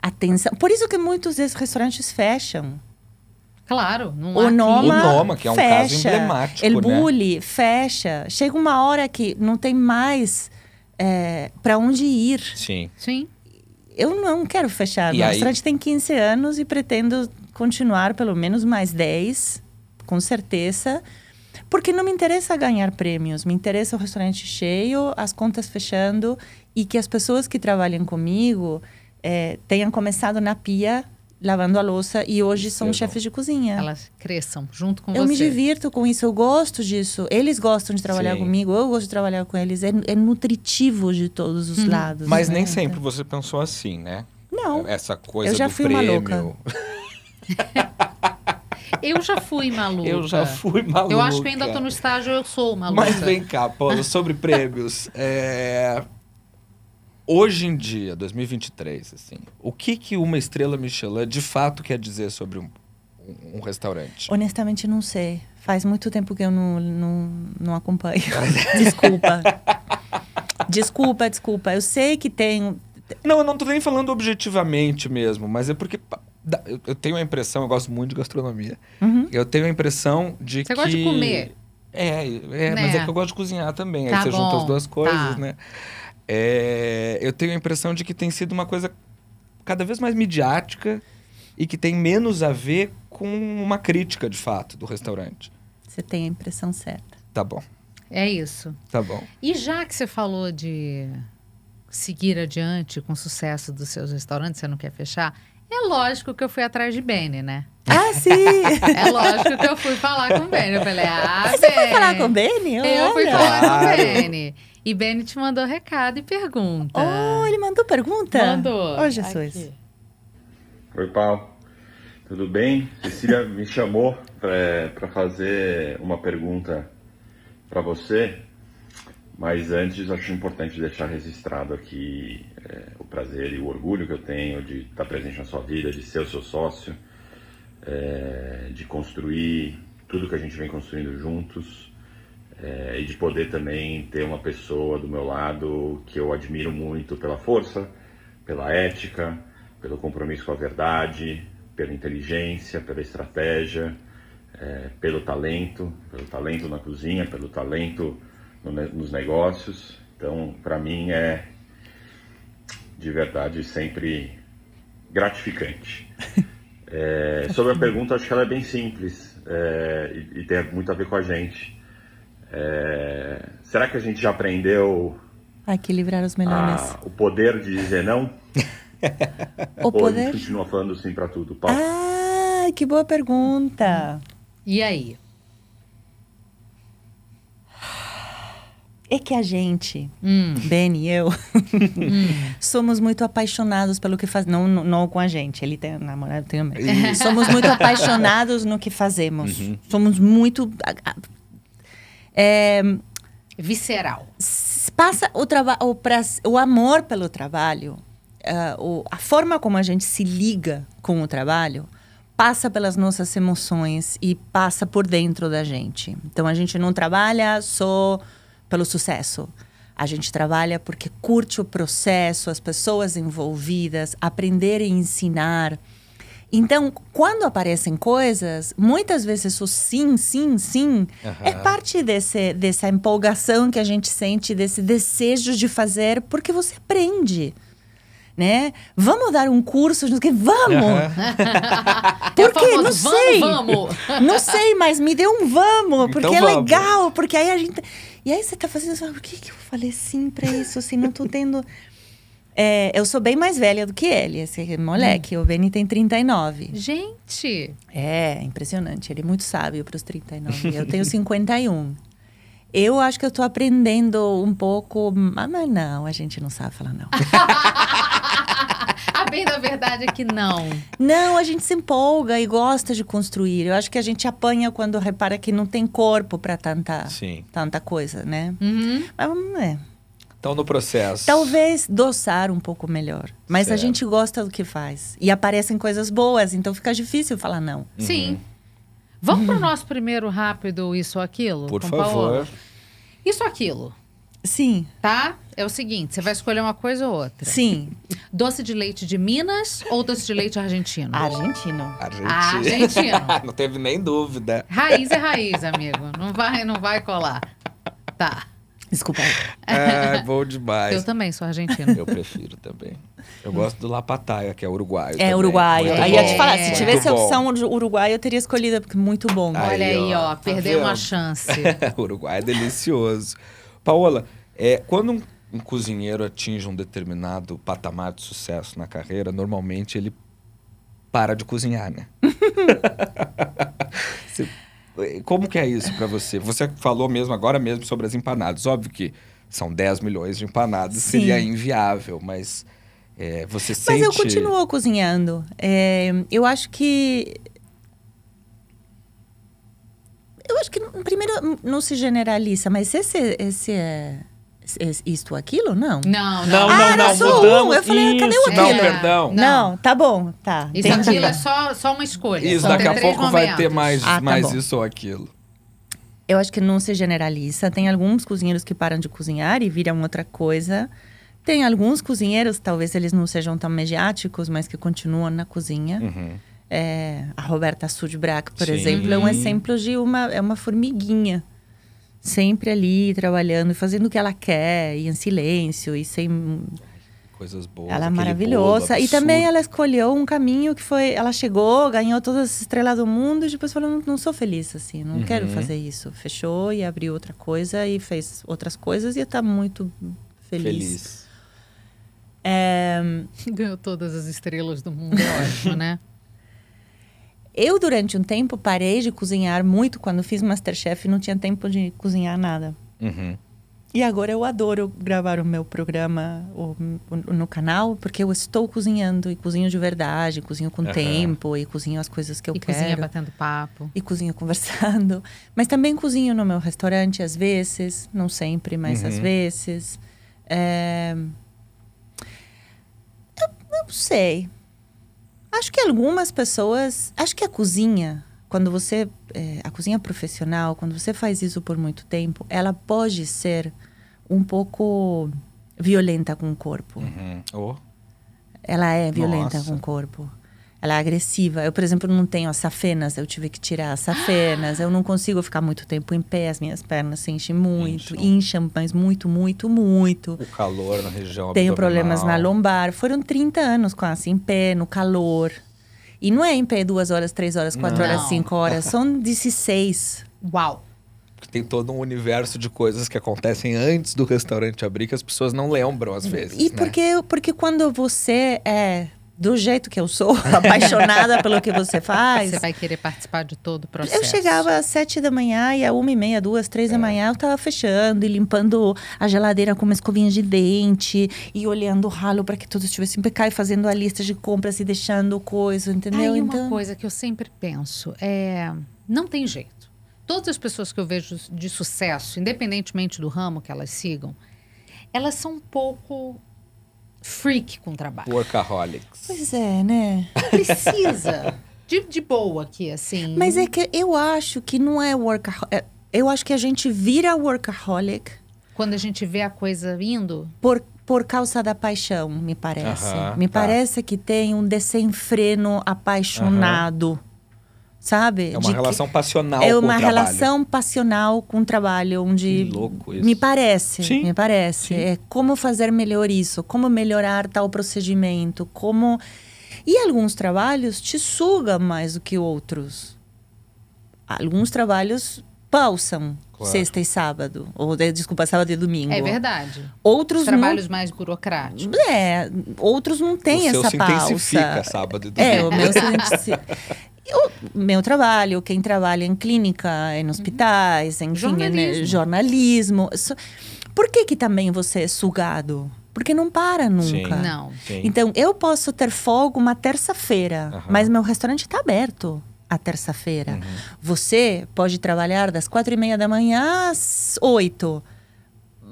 a tensão... Por isso que muitos desses restaurantes fecham. Claro, não O. Noma, O Noma, que é um caso fecha. emblemático, El né? Bulli fecha. Chega uma hora que não tem mais para onde ir. Sim. Sim. Eu não quero fechar. Aí- restaurante tem 15 anos e pretendo continuar pelo menos mais 10, com certeza. Porque não me interessa ganhar prêmios, me interessa o restaurante cheio, as contas fechando e que as pessoas que trabalham comigo eh, tenham começado na pia, lavando a louça e hoje são Sejam. chefes de cozinha. Elas cresçam junto com Eu você. me divirto com isso, eu gosto disso. Eles gostam de trabalhar Sim. comigo, eu gosto de trabalhar com eles. É, é nutritivo de todos os lados. Mas né? nem sempre você pensou assim, né? Não. Essa coisa Eu já do fui uma prêmio. Eu já fui maluca. Eu já fui maluca. Eu acho que ainda tô no estágio, eu sou maluca. Mas vem cá, Paulo, sobre prêmios. É, Hoje em dia, 2023, assim, o que que uma estrela Michelin de fato quer dizer sobre um, um- um restaurante? Honestamente, não sei. Faz muito tempo que eu não, não, não acompanho. desculpa. Desculpa, desculpa. Eu sei que tem. Não, eu não tô nem falando objetivamente mesmo, mas é porque eu tenho a impressão, eu gosto muito de gastronomia. Uhum. Eu tenho a impressão de Você que gosta de comer? É, é Né? mas é que eu gosto de cozinhar também. Tá aí você junta bom, as duas coisas, tá. né? É, eu tenho a impressão de que tem sido uma coisa cada vez mais midiática e que tem menos a ver com uma crítica, de fato, do restaurante. Você tem a impressão certa. Tá bom, É isso. tá bom. E já que você falou de seguir adiante com o sucesso dos seus restaurantes, você não quer fechar? É lógico que eu fui atrás de Beni, né? Ah, sim! É lógico que eu fui falar com o Beni. Eu falei, ah, Você foi Beni. falar com o Benny? Eu fui falar com o. Beni. E Beni te mandou recado e pergunta. Oh, ele mandou pergunta? Mandou. Oh, Jesus. Aqui. Oi, Paulo. Tudo bem? Cecília me chamou para fazer uma pergunta para você, mas antes acho importante deixar registrado aqui é, o prazer e o orgulho que eu tenho de estar presente na sua vida, de ser o seu sócio, é, de construir tudo que a gente vem construindo juntos é, e de poder também ter uma pessoa do meu lado que eu admiro muito pela força, pela ética, pelo compromisso com a verdade, pela inteligência, pela estratégia, é, pelo talento, pelo talento na cozinha, pelo talento nos negócios. Então, para mim é de verdade sempre gratificante. É, sobre a pergunta, acho que ela é bem simples é, e, e tem muito a ver com a gente. É, será que a gente já aprendeu Ai, que livrar os melhores. a- o poder de dizer não? o Ou a poder. gente continua falando sim pra tudo, Paulo? Ah, que boa pergunta. E aí? É que a gente, Hum. Ben e eu, somos muito apaixonados pelo que faz. Não, não, não com a gente, ele tem namorado também. somos muito apaixonados no que fazemos. Somos muito. é, Visceral. passa o, traba- o, o amor pelo trabalho, ah, o- a forma como a gente se liga com o trabalho, passa pelas nossas emoções e passa por dentro da gente. Então a gente não trabalha só pelo sucesso. A gente trabalha porque curte o processo, as pessoas envolvidas, aprender e ensinar. Então, quando aparecem coisas, muitas vezes o sim, sim, sim é Aham. parte desse, dessa empolgação que a gente sente, desse desejo de fazer, porque você aprende. Né? Vamos dar um curso? quê. Vamos! É o Por quê? famoso, Não sei. Vamos, vamos. Não sei, mas me dê um vamos, porque Então é vamos. legal, porque aí a gente. E aí você tá fazendo isso, por que, que eu falei sim pra isso, se não tô tendo. É, eu sou bem mais velha do que ele, esse moleque. O Vini tem 39. Gente, É, impressionante. Ele é muito sábio para os 39. Eu tenho 51. Eu acho que eu tô aprendendo um pouco. Ah, mas não, a gente não sabe falar não. a bem da verdade é que não. Não, a gente se empolga e gosta de construir. Eu acho que a gente apanha quando repara que não tem corpo para tanta, Sim. tanta coisa, né? Uhum. Mas vamos ver. Então, no processo. Talvez doçar um pouco melhor. Mas a Certo. gente gosta do que faz. E aparecem coisas boas, então fica difícil falar não. Sim. Vamos pro nosso primeiro rápido isso ou aquilo? Por com favor. Paola? Isso ou aquilo, Sim, tá? É o seguinte, você vai escolher uma coisa ou outra. sim. Doce de leite de Minas ou doce de leite argentino? Argentino. Argentina. Argentina. não teve nem dúvida. Raiz é raiz, amigo. Não vai, não vai colar. Tá. Desculpa. É, bom demais. Eu também sou argentino. Eu prefiro também. Eu gosto do Lapataia, que é uruguaio. É também. uruguaio. Muito Aí bom. ia te falar, se É. tivesse a opção de uruguaio, eu teria escolhido, porque muito bom. Aí, Olha aí, ó, ó, tá perdeu uma vendo? chance. Uruguai é delicioso. Paola, é, quando um, um cozinheiro atinge um determinado patamar de sucesso na carreira, normalmente ele para de cozinhar, né? Você- como que é isso pra você? Você falou mesmo agora mesmo sobre as empanadas. Óbvio que são 10 milhões de empanadas, Sim. seria inviável, mas é, você Mas sente... eu continuo cozinhando. É, eu acho que. Eu acho que, primeiro, não se generaliza, mas esse, esse é. isto, aquilo? Não. Não, Não, não. Ah, não, não, só um. mudamos. Eu falei, cadê o Isso, Não, aquilo? perdão. Não. Não, tá bom, tá. Isso entendi. aquilo é só, só uma escolha. Isso, Só daqui a pouco vai ter momentos. mais, Ah, tá mais bom. isso ou aquilo. Eu acho que não se generaliza. Tem alguns cozinheiros que param de cozinhar e viram outra coisa. Tem alguns cozinheiros, talvez eles não sejam tão mediáticos, mas que continuam na cozinha. Uhum. É, a Roberta Sudbrack, por Sim. exemplo, é um exemplo de uma, é uma formiguinha. Sempre ali, trabalhando, fazendo o que ela quer, e em silêncio, e sem... Coisas boas. ela é maravilhosa. bolo E também ela escolheu um caminho que foi... Ela chegou, ganhou todas as estrelas do mundo, e depois falou, não, não sou feliz assim, não quero Uhum. fazer isso. Fechou e abriu outra coisa, e fez outras coisas, e está muito feliz. Feliz. É, Ganhou todas as estrelas do mundo, é ótimo, né? Eu, durante um tempo, parei de cozinhar muito. Quando fiz Masterchef, não tinha tempo de cozinhar nada. Uhum. E agora eu adoro gravar o meu programa o- o- no canal, porque eu estou cozinhando e cozinho de verdade, cozinho com Aham. tempo e cozinho as coisas que eu e cozinha quero. batendo papo. E cozinho conversando. Mas também cozinho no meu restaurante às vezes, não sempre, mas Uhum. às vezes. É... Eu não sei. Acho que algumas pessoas. Acho que a cozinha, quando você. é, a cozinha profissional, quando você faz isso por muito tempo, ela pode ser um pouco violenta com o corpo. Uhum. Oh, Ela é violenta Nossa. com o corpo. Ela é agressiva. Eu, por exemplo, não tenho as safenas, eu tive que tirar as safenas. Eu não consigo ficar muito tempo em pé, as minhas pernas se enchem muito. Incham. Incham, mas muito, muito, muito. o calor na região Tenho abdominal. problemas na lombar. Foram 30 anos quase em pé, no calor. E não é em pé duas horas, três horas, quatro Não. horas, cinco horas. São 16. Uau! tem todo um universo de coisas que acontecem antes do restaurante abrir que as pessoas não lembram às vezes. E né? porque, porque quando você é do jeito que eu sou, apaixonada pelo que você faz. Você vai querer participar de todo o processo. Eu chegava às sete da manhã e a uma e meia, duas, três É. da manhã eu tava fechando e limpando a geladeira com uma escovinha de dente e olhando o ralo para que tudo estivesse impecável, e fazendo a lista de compras e deixando coisa, entendeu? Aí então, uma coisa que eu sempre penso é, não tem jeito. Todas as pessoas que eu vejo de sucesso, independentemente do ramo que elas sigam, elas são um pouco freak com o trabalho. Workaholics. Pois é, né? Precisa de, de boa aqui, assim. Mas é que eu acho que não é workaholic. Eu acho que a gente vira workaholic Quando a gente vê a coisa indo, por, por causa da paixão, me parece. Aham, me tá. parece que tem um desenfreno apaixonado. Sabe? É uma De que- relação passional É com o uma trabalho. relação passional com o trabalho, onde. Que louco isso. Me parece, Sim, me parece. sim. É como fazer melhor isso, como melhorar tal procedimento, como. E alguns trabalhos te sugam mais do que outros. Alguns trabalhos pausam Claro. sexta e sábado. Ou, de- desculpa, sábado e domingo. é verdade. Outros Os trabalhos mais burocráticos. não. É, outros não têm o seu essa se pausa. intensifica sábado e domingo. É, o meu se intensifica. O meu trabalho, quem trabalha em clínica, em hospitais, enfim, Jornalismo. né, jornalismo. Por que que também você é sugado? Porque não para Sim. nunca. Não. Sim. Então, eu posso ter folga uma terça-feira, mas meu restaurante está aberto a terça-feira. Uhum. Você pode trabalhar das quatro e meia da manhã às oito.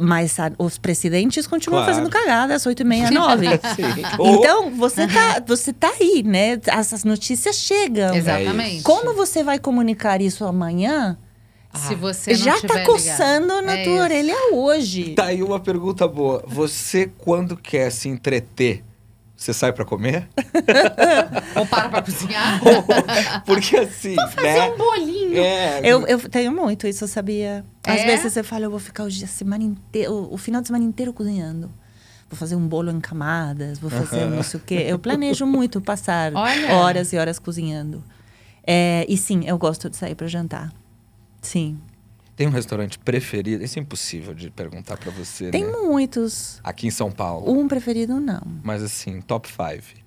Mas a- os presidentes continuam Claro. fazendo cagada às oito e meia, Então, você tá, você tá aí, né? As, as notícias chegam. Exatamente. Como você vai comunicar isso amanhã? Se você não Já tiver tá ligado. coçando na É tua isso. orelha hoje. Tá aí uma pergunta boa. Você, quando quer se entreter, você sai pra comer? Ou para pra cozinhar. Porque assim, Fazer né? um bolinho. É, Eu, eu tenho muito isso, sabia? Às É? vezes você fala, eu vou ficar o dia, semana inteira, o, final de semana inteiro cozinhando. Vou fazer um bolo em camadas, vou fazer um não sei o quê. Eu planejo muito passar Olha. horas e horas cozinhando. É, e sim, eu gosto de sair para jantar. Sim. Tem um restaurante preferido? Isso é impossível de perguntar pra você, Tem né? muitos. Aqui em São Paulo. Um preferido, não. Mas assim, top 5.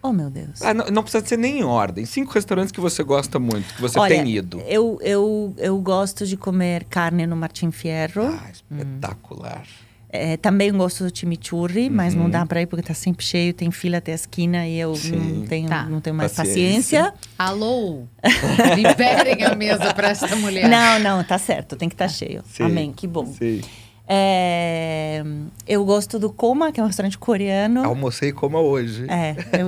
Oh, meu Deus. Ah, não, não precisa ser nem em ordem. Cinco restaurantes que você gosta muito, que você Olha, tem ido. Eu, eu, eu gosto de comer carne no Martin Fierro. Ah, espetacular. É, também gosto do chimichurri, mas não Uhum. dá para ir porque tá sempre cheio, tem fila até a esquina e eu Sim. não tenho, Tá. não tenho mais Paciência. paciência. Alô? Liberem a mesa pra essa mulher. Não, não, tá certo, tem que estar cheio. Sim. Amém, que bom. Sim. É, eu gosto do Koma, que é um restaurante coreano. Almocei como hoje. É, eu,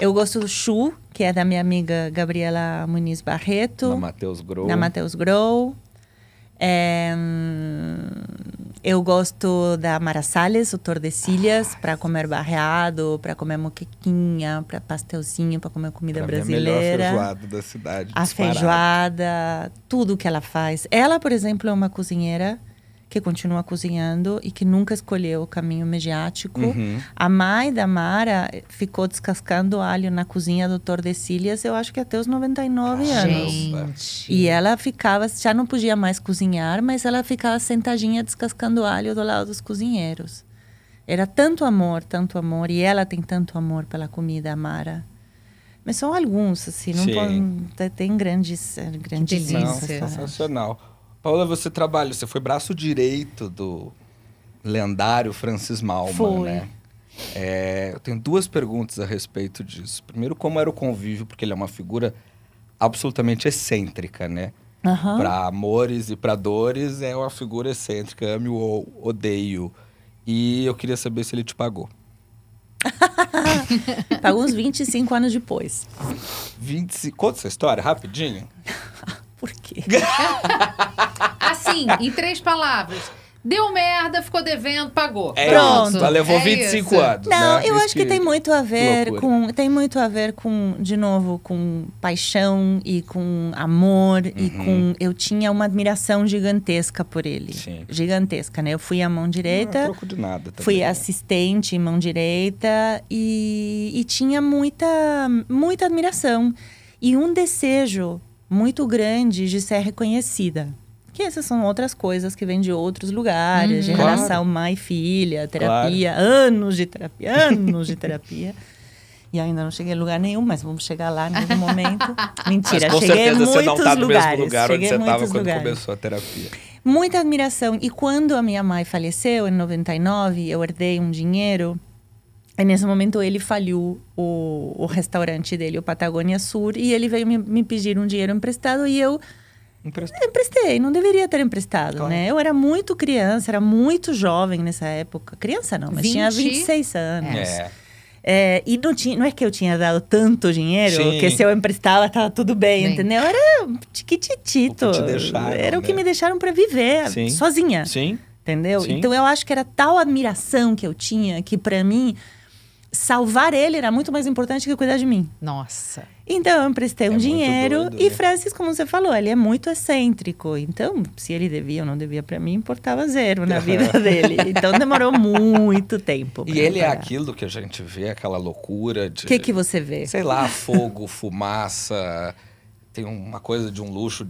eu gosto do Chu, que é da minha amiga Gabriela Muniz Barreto. Na Matheus Grow. na Matheus Grow. É, eu gosto da Mara Salles, o Tordesilhas, para comer barreado, para comer moquequinha, para pastelzinho, para comer comida Pra é a brasileira. feijoada da cidade. a disparado. feijoada, tudo que ela faz. Ela, por exemplo, é uma cozinheira que continua cozinhando e que nunca escolheu o caminho mediático. Uhum. A mãe da Mara ficou descascando alho na cozinha do Tordesilhas, eu acho que até os 99 anos. Gente. E ela ficava, já não podia mais cozinhar, mas ela ficava sentadinha descascando alho do lado dos cozinheiros. Era tanto amor, tanto amor, e ela tem tanto amor pela comida, a Mara. Mas são alguns, assim, não Sim. podem- tem- grandes, eh, grandes delícia. Não, sensacional. Paula, você trabalha, você foi braço direito do lendário Francis Malman, Foi. né? É, eu tenho duas perguntas a respeito disso. Primeiro, como era o convívio, porque ele é uma figura absolutamente excêntrica, né? Aham. Para amores e para dores, é uma figura excêntrica, ame ou odeio. E eu queria saber se ele te pagou. Pagou uns 25 anos depois. 25... Conta essa história rapidinho. Por quê? Assim, em três palavras. Deu merda, ficou devendo, pagou. É Pronto. isso, ela levou É 25 isso. anos. Não, né? eu Isso acho que tem muito a ver loucura. com tem muito a ver com de novo com paixão e com amor e Uhum. com eu tinha uma admiração gigantesca por ele, Sim. gigantesca, né? Eu fui a mão Não direita, troco de nada também, fui né? assistente mão direita e, e tinha muita muita admiração e um desejo muito grande de ser reconhecida. Que essas são outras coisas que vêm de outros lugares, Uhum. de Claro. mãe filha, terapia, anos de terapia, anos de terapia. E ainda não cheguei a lugar nenhum, mas vamos chegar lá em algum momento. Mentira, Mas com cheguei certeza muitos você não tá no lugares. mesmo lugar onde cheguei você a estava quando lugares. começou a terapia. Muita admiração. E quando a minha mãe faleceu, em 99, eu herdei um dinheiro. E nesse momento ele faliu o, o restaurante dele, o Patagônia Sur, e ele veio me, me pedir um dinheiro emprestado e eu Emprestado. emprestei, não deveria ter emprestado, Claro. né? Eu era muito criança, era muito jovem nessa época. Criança não, mas tinha 20? 26 anos. É. É, e não, tinha, não é que eu tinha dado tanto dinheiro Sim. que se eu emprestava tava tudo bem, Bem. entendeu? Era tiquititito. O deixaram, Era o que né? me deixaram para viver Sim. sozinha. Sim. Entendeu? Sim. Então eu acho que era tal admiração que eu tinha que para mim salvar ele era muito mais importante que cuidar de mim. Nossa. Então eu emprestei É um dinheiro doido, e né? Francis, como você falou, ele é muito excêntrico. Então, se ele devia ou não devia para mim, importava zero na vida dele. Então demorou muito tempo. E ele é parar. aquilo que a gente vê, aquela loucura de. O que que você vê? Sei lá, fogo, fumaça. Tem uma coisa de um luxo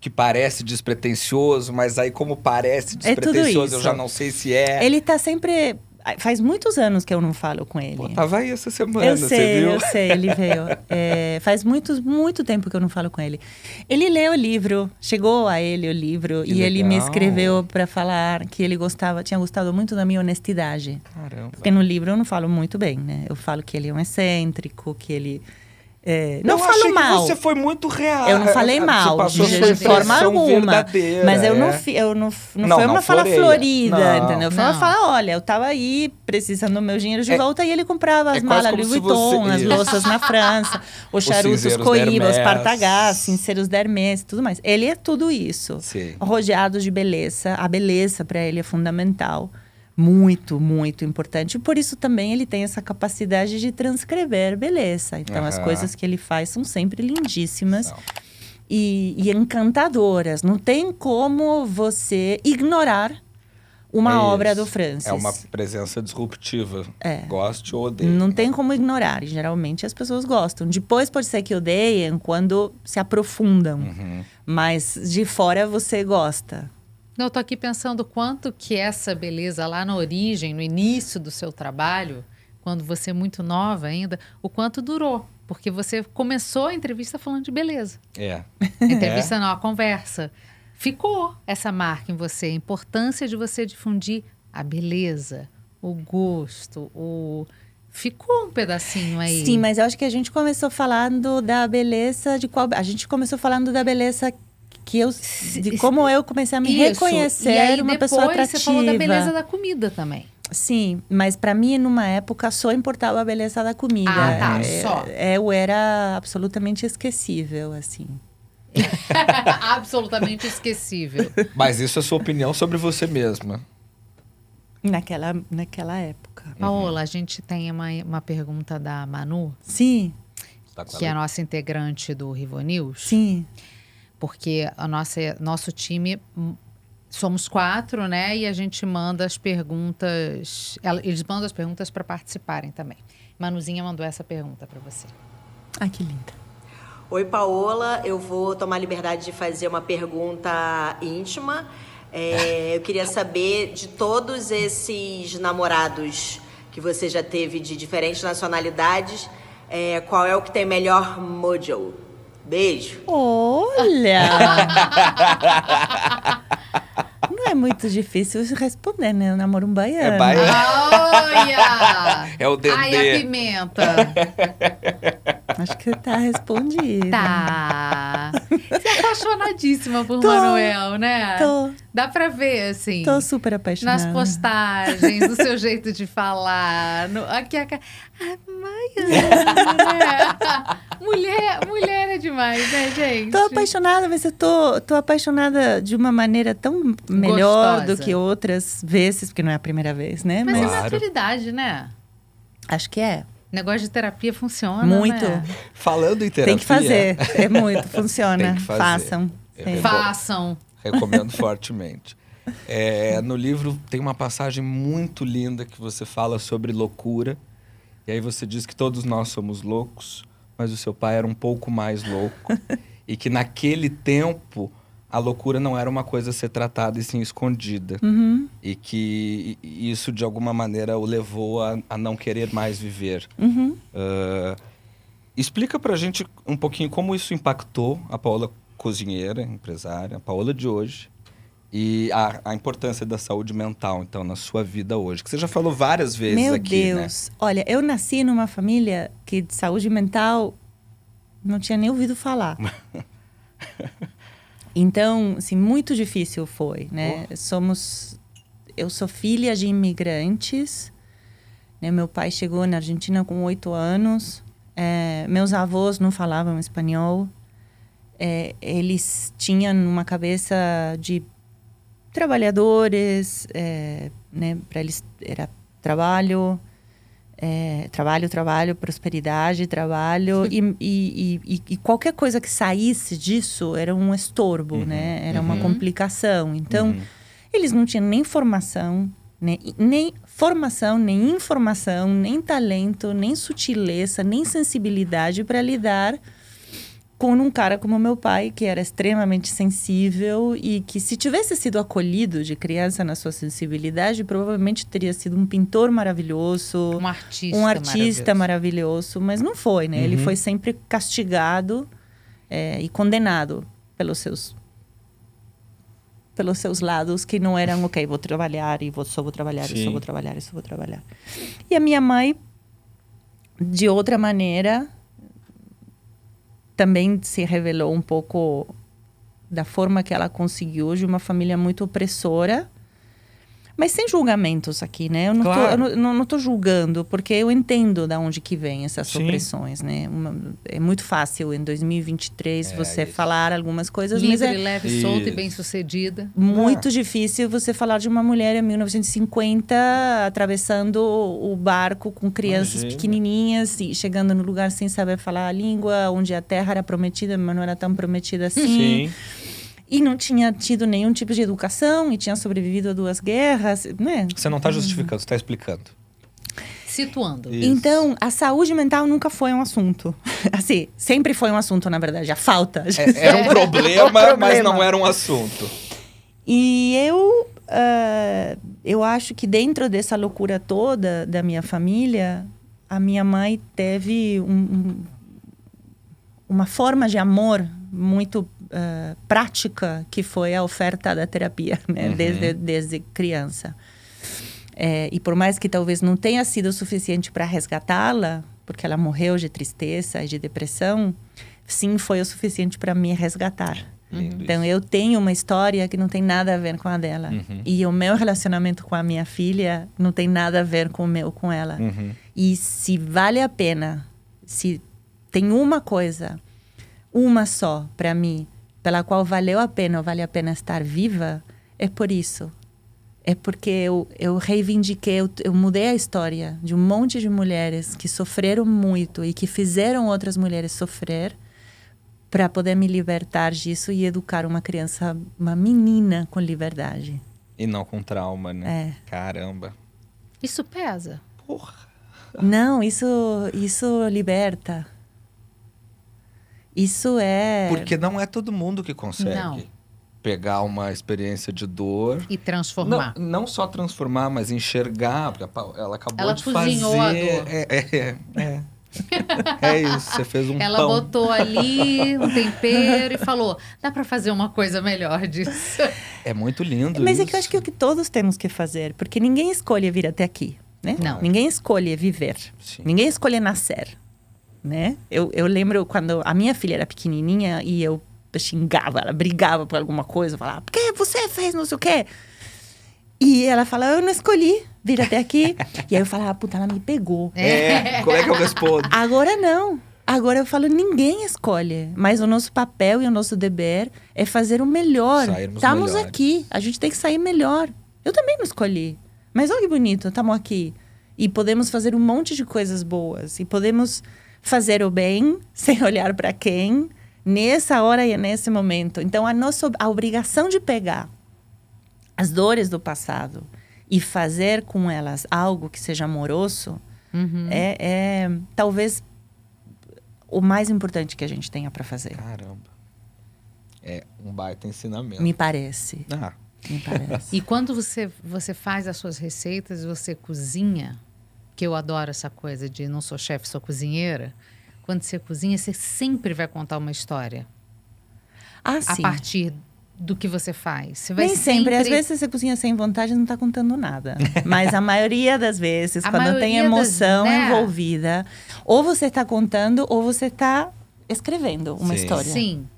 que parece despretensioso, mas aí, como parece É despretensioso, eu isso. já não sei se é. Ele tá sempre. Faz muitos anos que eu não falo com ele. Pô, tava aí essa semana, eu sei, eu sei, ele veio. É, faz muito, muito tempo que eu não falo com ele. Ele leu o livro, chegou a ele o livro Que e ele me legal. escreveu para falar que ele gostava, tinha gostado muito da minha honestidade. Caramba. Porque no livro eu não falo muito bem, né? Eu falo que ele é um excêntrico, que ele. É, não eu falo achei mal. Que você foi muito real. Eu não falei mal, de, forma alguma. verdadeira, Mas eu não, é. fi- eu não, não, Não, foi não uma fala floreia. florida, Não. entendeu? Foi uma Não. fala, olha, eu tava aí precisando do meu dinheiro de É- volta e ele comprava é as quase malas Louis Vuitton, você- as louças na França, os charutos Coiba, os Hermès. Partagás, cinzeiros Hermès, tudo mais. Ele é tudo isso. Sim. Rodeado de beleza. A beleza para ele é fundamental. Muito, muito importante. Por isso também ele tem essa capacidade de transcrever beleza. Então as Aham. coisas que ele faz são sempre lindíssimas Não. e, e encantadoras. Não tem como você ignorar uma É obra do Francis. É uma presença disruptiva. É. Goste ou odeie. Não tem né? como ignorar. Geralmente as pessoas gostam. Depois pode ser que odeiem quando se aprofundam. Uhum. Mas de fora você gosta. Não, eu tô aqui pensando quanto que essa beleza lá na origem, no início do seu trabalho, quando você é muito nova ainda, o quanto durou. Porque você começou a entrevista falando de beleza. É. Entrevista não, a conversa. Ficou essa marca em você, a importância de você difundir a beleza, o gosto, o... Ficou um pedacinho aí. Sim, mas eu acho que a gente começou falando da beleza de qual. A gente começou falando da beleza que eu. De como eu comecei a me Isso. reconhecer e aí, uma depois, pessoa atrativa. você falou da beleza da comida também. Sim, mas para mim, numa época, só importava a beleza da comida. Ah, tá, É, só. é, eu era absolutamente esquecível, assim. Absolutamente esquecível. Mas isso é sua opinião sobre você mesma. Naquela, naquela época. Paola, a gente tem uma, uma pergunta da Manu, Sim, Tá que é a nossa integrante do Rivo News. sim. Porque a nossa, nosso time, hum, somos quatro, né? E a gente manda as perguntas. Eles mandam as perguntas para participarem também. Manuzinha mandou essa pergunta para você. Ai, que linda. Oi, Paola. Eu vou tomar a liberdade de fazer uma pergunta íntima. É, eu queria saber de todos esses namorados que você já teve de diferentes nacionalidades, é, qual é o que tem melhor mojo? Beijo. Olha! Não é muito difícil responder, né? Eu namoro um baiano. É baiano. Olha! É o Dendê. Ai, a pimenta. Acho que tá respondido. Tá. Você é apaixonadíssima por Tô. Manuel, né? Tô, Dá pra ver, assim. tô super apaixonada. Nas postagens, do seu jeito de falar. No, aqui a ca- Ah, Maiana, né? mulher, mulher é demais, né, gente? Tô apaixonada, mas eu tô, tô apaixonada de uma maneira tão melhor Gostosa. do que outras vezes, porque não é a primeira vez, né? Mas Mas, é maturidade, né? acho que é. Negócio de terapia funciona. Muito. Né? Falando em terapia. Tem que fazer. É muito, funciona. Tem que fazer. Façam. Recom- Façam. Recomendo fortemente. É, no livro tem uma passagem muito linda que você fala sobre loucura. E aí você diz que todos nós somos loucos, mas o seu pai era um pouco mais louco. E que naquele tempo a loucura não era uma coisa a ser tratada e sim escondida. Uhum. E que isso, de alguma maneira, o levou a, a não querer mais viver. Uhum. Uh, explica pra gente um pouquinho como isso impactou a Paola cozinheira, empresária, a Paola de hoje. E a, a importância da saúde mental, então, na sua vida hoje. Que você já falou várias vezes Meu aqui, né? Deus. Olha, eu nasci numa família que de saúde mental não tinha nem ouvido falar. Então, assim, muito difícil foi, né? Somos... Eu sou filha de imigrantes. Né? Meu pai chegou na Argentina com oito anos. É, meus avós não falavam espanhol. É, eles tinham uma cabeça de trabalhadores, é, né? Para eles era trabalho, é, trabalho, trabalho, prosperidade, trabalho e, e, e, e, qualquer coisa que saísse disso era um estorbo, Uhum, né? Era uhum. uma complicação. Então, Uhum. eles não tinham nem formação, nem, nem formação, nem informação, nem talento, nem sutileza, nem sensibilidade para lidar com um cara como meu pai, que era extremamente sensível e que, se tivesse sido acolhido de criança na sua sensibilidade, provavelmente teria sido um pintor maravilhoso, Um artista. um artista maravilhoso. maravilhoso, mas não foi, né? Ele Uhum. foi sempre castigado é, e condenado pelos seus pelos seus lados que não eram ok, vou trabalhar e vou, só vou trabalhar, e Sim. só vou trabalhar, e só vou trabalhar. E a minha mãe, de outra maneira, também se revelou um pouco da forma que ela conseguiu de uma família muito opressora. Mas sem julgamentos aqui, né? Eu não, Claro. tô, eu não, não, não tô julgando, porque eu entendo da onde que vem essas Sim. opressões, né? Uma- é muito fácil em 2023 É você isso. falar algumas coisas, mas Livre, é leve, solta e Isso. bem sucedida. muito difícil você falar de uma mulher em 1950 atravessando o o barco com crianças Imagina. pequenininhas e chegando no lugar sem saber falar a língua, onde a terra era prometida, mas não era tão prometida assim. Sim. E não tinha tido nenhum tipo de educação e tinha sobrevivido a duas guerras, né? Você não está justificando, você está explicando. Situando. Isso. Então, a saúde mental nunca foi um assunto. Assim, sempre foi um assunto, na verdade, a falta. É- era um problema, Um problema. mas não era um assunto. E eu, ah, eu acho que dentro dessa loucura toda da minha família, a minha mãe teve um- um- uma forma de amor muito ah, prática, que foi a oferta da terapia, né? Uhum. desde, desde criança. É, e por mais que talvez não tenha sido suficiente para resgatá-la, porque ela morreu de tristeza e de depressão, sim foi o suficiente para me resgatar. Lindo Então isso. eu tenho uma história que não tem nada a ver com a dela. Uhum. E o meu relacionamento com a minha filha não tem nada a ver com o meu com ela. Uhum. E se vale a pena, se tem uma coisa, uma só para mim, pela qual valeu a pena ou vale a pena estar viva, é por isso. É porque eu, eu reivindiquei, eu, eu mudei a história de um monte de mulheres que sofreram muito e que fizeram outras mulheres sofrer para poder me libertar disso e educar uma criança, uma menina com liberdade. E não com trauma, né? É. Caramba. Isso pesa. Porra. Não, isso, isso liberta. Isso é. Porque não é todo mundo que consegue Não. pegar uma experiência de dor. E transformar. Não, não só transformar, mas enxergar. Porque ela acabou Ela de cozinhou fazer. a dor. É, é, é, é. É isso, você fez um Ela pão. botou ali um tempero e falou: dá pra fazer uma coisa melhor disso. É muito lindo Mas isso. é que eu acho que é o que todos temos que fazer, porque ninguém escolhe vir até aqui, né? Não. Ninguém escolhe viver. Sim. Ninguém escolhe nascer, né? Eu, eu lembro quando a minha filha era pequenininha e eu xingava, ela brigava por alguma coisa, eu falava, por que você fez não sei o quê? E ela falava, eu não escolhi vir até aqui. e aí eu falava, puta, ela me pegou. É, como é que eu respondo? Agora não. Agora eu falo, ninguém escolhe. Mas o nosso papel e o nosso dever é fazer o melhor. Sairmos Estamos melhores. aqui. A gente tem que sair melhor. Eu também não escolhi. Mas olha que bonito, estamos aqui. E podemos fazer um monte de coisas boas. E podemos fazer o bem sem olhar para quem, nessa hora e nesse momento. Então, a nossa a obrigação de pegar as dores do passado e fazer com elas algo que seja amoroso Uhum. é, é talvez o mais importante que a gente tenha para fazer. Caramba. é um baita ensinamento. Me parece. Ah, Me parece. E quando você, você faz as suas receitas, você cozinha, que eu adoro essa coisa de não sou chefe, sou cozinheira. Quando você cozinha, você sempre vai contar uma história ah, a sim. partir do que você faz. Você vai Nem sempre. Às vezes você cozinha sem vontade e não está contando nada. Mas a maioria das vezes, A quando tem maioria das- emoção né? envolvida, ou você está contando ou você está escrevendo uma Sim. história. Sim.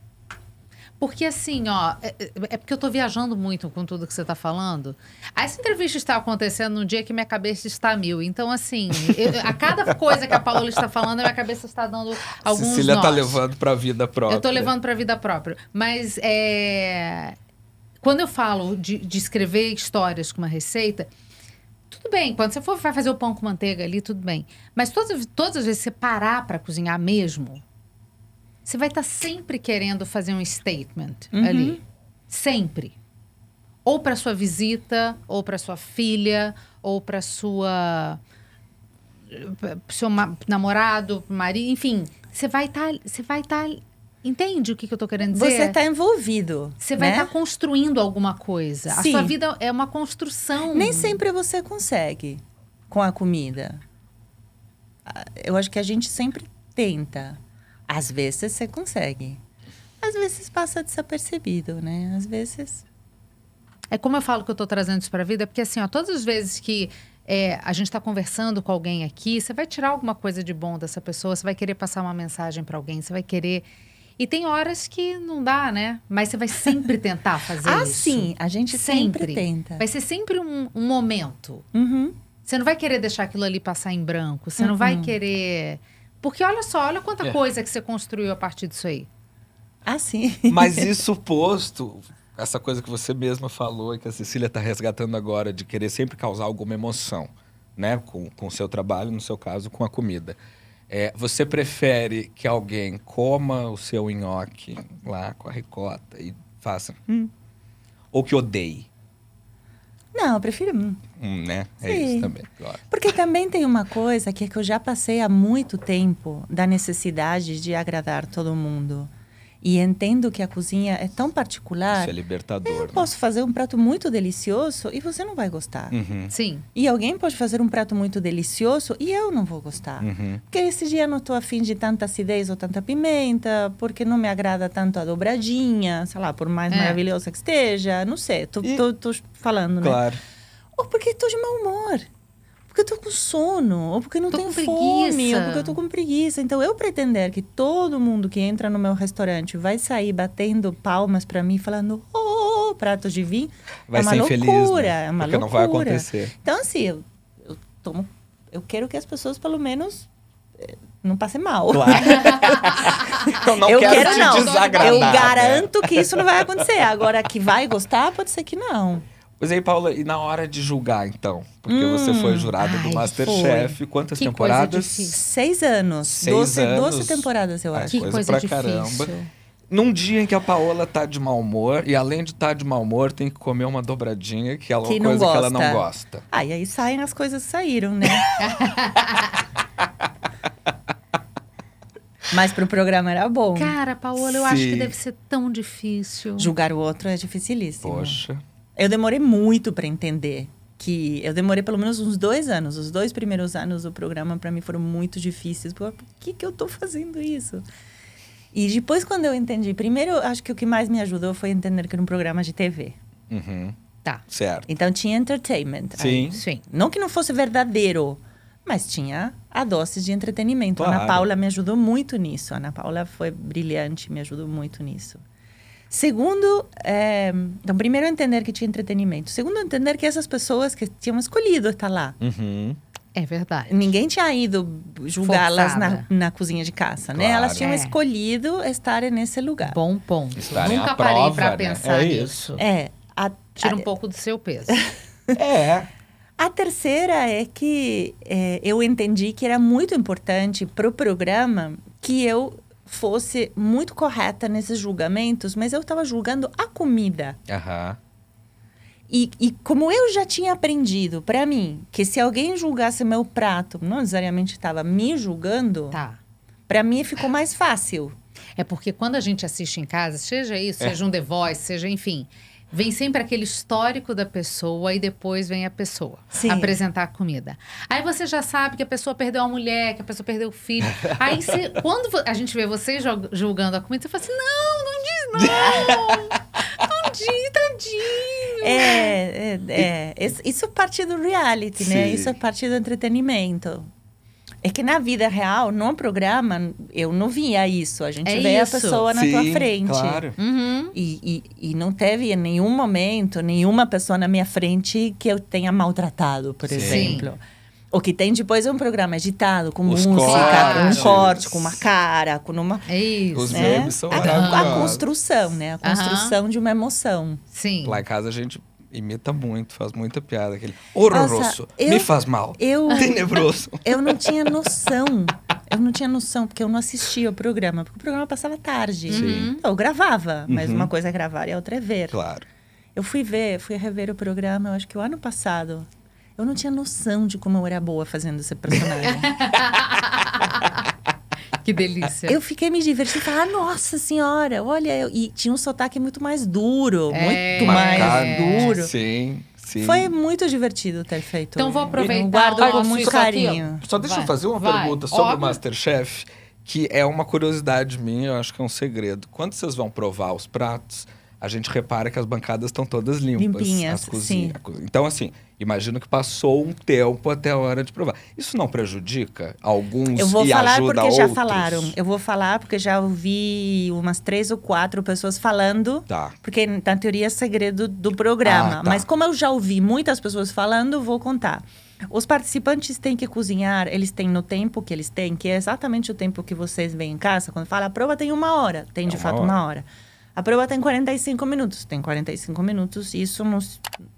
Porque assim, ó, é, é- é porque eu tô viajando muito com tudo que você tá falando. Essa entrevista está acontecendo num dia que minha cabeça está mil. Então, assim, eu- a cada coisa que a Paola está falando, a minha cabeça está dando alguns Cecília tá nós. levando pra vida própria. Eu tô levando pra vida própria. Mas é, quando eu falo de, de escrever histórias com uma receita, tudo bem. Quando você for fazer o pão com manteiga ali, tudo bem. Mas todas, todas as vezes que você parar pra cozinhar mesmo, você vai estar sempre querendo fazer um statement Uhum. ali. Sempre. Ou para sua visita, ou para sua filha, ou para sua pro seu namorado, marido, enfim, você vai estar, você vai estar, entende o que, que eu tô querendo dizer? Você está envolvido. Você vai né? estar construindo alguma coisa. A Sim. sua vida é uma construção. Nem sempre você consegue com a comida. Ah, Eu acho que a gente sempre tenta. Às vezes você consegue. Às vezes passa desapercebido, né? Às vezes. É como eu falo que eu tô trazendo isso pra vida, porque assim, ó, todas as vezes que é, a gente está conversando com alguém aqui, você vai tirar alguma coisa de bom dessa pessoa, você vai querer passar uma mensagem para alguém, você vai querer. E tem horas que não dá, né? Mas você vai sempre tentar fazer ah, isso. sim, a gente sempre, tenta. Vai ser sempre um, um momento. Uhum. Você não vai querer deixar aquilo ali passar em branco. Você não vai Uhum. querer. Porque olha só, olha quanta É. coisa que você construiu a partir disso aí. Ah, sim. Mas isso posto, essa coisa que você mesma falou e que a Cecília está resgatando agora, de querer sempre causar alguma emoção, né? Com, com o seu trabalho, no seu caso, com a comida. É, você prefere que alguém coma o seu nhoque lá com a ricota e faça... "Hum", ou que odeie, Não, eu prefiro. hum. hum, né? É Sim. isso também. claro. Porque também tem uma coisa que, é que eu já passei há muito tempo da necessidade de agradar todo mundo. E entendo que a cozinha é tão particular. Isso é libertador. Eu né? posso fazer um prato muito delicioso e você não vai gostar. Uhum, Sim. E alguém pode fazer um prato muito delicioso e eu não vou gostar. uhum. Porque esse dia eu não estou afim de tanta acidez ou tanta pimenta, porque não me agrada tanto a dobradinha, sei lá, por mais É. maravilhosa que esteja, não sei, tô, E- tô, tô falando, né? Claro. Ou porque estou de mau humor. Porque eu tô com sono, ou porque não Tô tenho fome, ou porque eu tô com preguiça. Então, eu pretender que todo mundo que entra no meu restaurante vai sair batendo palmas para mim, falando, oh, prato de vinho, Vai é uma ser loucura, infeliz, né? é uma Porque loucura. não vai acontecer. Então, assim, eu, eu tomo, eu quero que as pessoas, pelo menos, eh, não passem mal. Claro. eu não eu quero, quero te não. desagradar. Eu né? garanto que isso não vai acontecer. Agora, que vai gostar, pode ser que não. Pois aí, Paula, e na hora de julgar, então? Porque você foi jurada Ai, do Masterchef. Quantas Que temporadas? Seis anos. Seis doze, anos. doze temporadas, eu Ai, acho. Que coisa coisa, pra difícil. caramba. Num dia em que a Paola tá de mau humor, e além de estar tá de mau humor, tem que comer uma dobradinha, que é uma Que coisa que ela não gosta. Ah, e aí saem as coisas que saíram, né? Mas pro programa era bom. Cara, Paola, eu acho que deve ser tão difícil. Julgar o outro é dificilíssimo. Poxa. Eu demorei muito para entender que eu demorei pelo menos uns dois anos. Os dois primeiros anos do programa para mim foram muito difíceis. Por que que eu tô fazendo isso? E depois quando eu entendi, primeiro acho que o que mais me ajudou foi entender que era um programa de TV. Uhum. Tá. Certo. Então tinha entertainment. Sim. aí. Sim. Não que não fosse verdadeiro, mas tinha a dose de entretenimento. A Ana Claro. Paula me ajudou muito nisso. Ana Paula foi brilhante, me ajudou muito nisso. Segundo, é, então, primeiro entender que tinha entretenimento. Segundo, entender que essas pessoas que tinham escolhido estar lá. Uhum. É verdade. Ninguém tinha ido julgá-las na, na cozinha de caça, né? Claro. Elas tinham É. escolhido estarem nesse lugar. Bom ponto. Estarem Nunca parei prova, pra né? pensar É nisso. É. A, Tira a- um pouco do seu peso. É. A terceira é que é, eu entendi que era muito importante para o programa que eu fosse muito correta nesses julgamentos, mas eu estava julgando a comida. Aham. E, e como eu já tinha aprendido, para mim, que se alguém julgasse meu prato, não necessariamente estava me julgando, Tá. para mim ficou mais fácil. É porque quando a gente assiste em casa, seja isso, É. seja um The Voice, seja enfim, vem sempre aquele histórico da pessoa e depois vem a pessoa Sim. apresentar a comida. Aí você já sabe que a pessoa perdeu a mulher, que a pessoa perdeu o filho. Aí você- quando a gente vê vocês jog- julgando a comida, você fala assim: não, não diz não! não diz, tadinho! É, é, é. Isso- Isso é parte do reality, né? Sim. Isso é parte do entretenimento. É que na vida real, no programa, eu não via isso. A gente É vê a isso. pessoa na tua Sim, frente. Claro. Uhum. E, e, e não teve em nenhum momento nenhuma pessoa na minha frente que eu tenha maltratado, por Sim. exemplo. O que tem depois é um programa agitado, com Os música, com cortes. um corte, com uma cara, com uma. É isso. Os né? memes são a, a construção, né? A construção de uma emoção. Sim. Lá em casa a gente imita muito, faz muita piada. Aquele horroroso, me faz mal, Eu, tenebroso. eu não tinha noção. Eu não tinha noção, porque eu não assistia o programa, porque o programa passava tarde. Sim. Então, eu gravava, mas Uhum. uma coisa é gravar e a outra é ver. Claro. Eu fui ver, fui rever o programa, eu acho que o ano passado. Eu não tinha noção de como eu era boa fazendo esse personagem. Que delícia. eu fiquei me divertindo, falar, nossa senhora, olha, eu... e tinha um sotaque muito mais duro, É. muito mais Marcado. duro. Sim, sim. Foi muito divertido ter feito. Então vou aproveitar Eu guardo com muito aqui, carinho. Só deixa Vai, eu fazer uma vai. pergunta sobre Óbvio. o Masterchef, que é uma curiosidade minha, eu acho que é um segredo. Quando vocês vão provar os pratos, a gente repara que as bancadas estão todas limpas. Limpinhas, as cozinhas, sim. cozinha. Então, assim, imagino que passou um tempo até a hora de provar. Isso não prejudica alguns Eu vou e falar ajuda porque já outros? falaram. Eu vou falar porque já ouvi umas três ou quatro pessoas falando. Tá. Porque, na teoria, é segredo do programa. Ah, tá. Mas como eu já ouvi muitas pessoas falando, vou contar. Os participantes têm que cozinhar, eles têm no tempo que eles têm, que é exatamente o tempo que vocês vêm em casa. Quando fala, a prova tem uma hora. Tem, de É uma fato, hora. uma hora. A prova tem 45 minutos. Tem 45 minutos, isso não,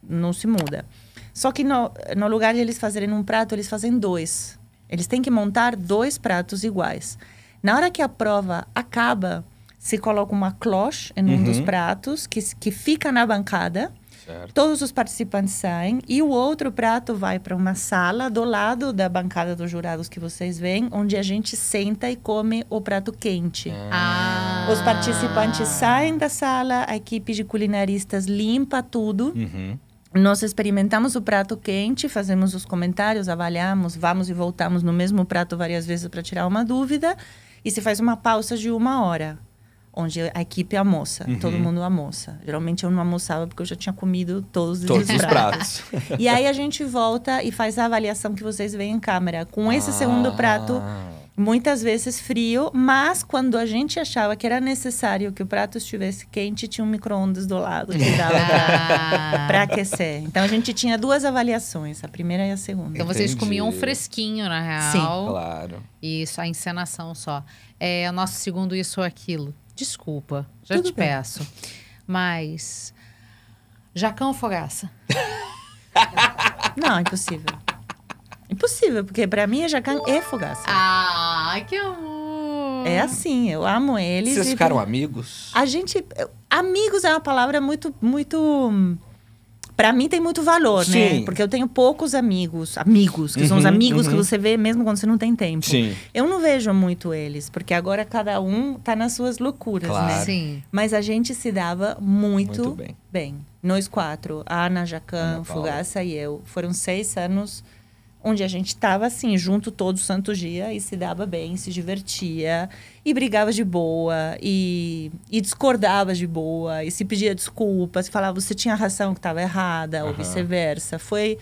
não se muda. Só que no, no lugar de eles fazerem um prato, eles fazem dois. Eles têm que montar dois pratos iguais. Na hora que a prova acaba, se coloca uma cloche em um Uhum. dos pratos, que, que fica na bancada. Certo. Todos os participantes saem e o outro prato vai para uma sala do lado da bancada dos jurados que vocês veem, onde a gente senta e come o prato quente. Ah. Os participantes saem da sala, a equipe de culinaristas limpa tudo. Uhum. Nós experimentamos o prato quente, fazemos os comentários, avaliamos, vamos e voltamos no mesmo prato várias vezes para tirar uma dúvida. E se faz uma pausa de uma hora, onde a equipe almoça, Uhum. todo mundo almoça. Geralmente eu não almoçava porque eu já tinha comido todos, Todos os os pratos. E aí a gente volta e faz a avaliação que vocês veem em câmera. Com esse segundo prato, Ah. Muitas vezes frio, mas quando a gente achava que era necessário que o prato estivesse quente, tinha um micro-ondas do lado que dava Ah. para aquecer. Então a gente tinha duas avaliações, a primeira e a segunda. Então vocês Entendi. comiam fresquinho, na real. Sim. Claro. Isso, a encenação só. É o nosso segundo isso ou aquilo. Desculpa, já Tudo te bem. peço. Mas. Jacão ou fogaça? Não, impossível. Impossível, porque para mim é jacan e fogaça. Ah, que amor! É assim, eu amo eles. Vocês e- ficaram amigos? A gente. Amigos é uma palavra muito. muito Pra mim tem muito valor, Sim. né? Porque eu tenho poucos amigos. Amigos, que são os Uhum, amigos que uhum. você vê mesmo quando você não tem tempo. Sim. Eu não vejo muito eles, porque agora cada um tá nas suas loucuras, Claro. né? Sim. Mas a gente se dava muito, Muito bem. bem. Nós quatro, a Ana, Jacan. Fugaça e eu. Foram seis anos onde a gente estava assim, junto todo santo dia e se dava bem, se divertia e brigava de boa e, e discordava de boa e se pedia desculpas, falava você tinha razão que estava errada ou Aham. vice-versa. Foi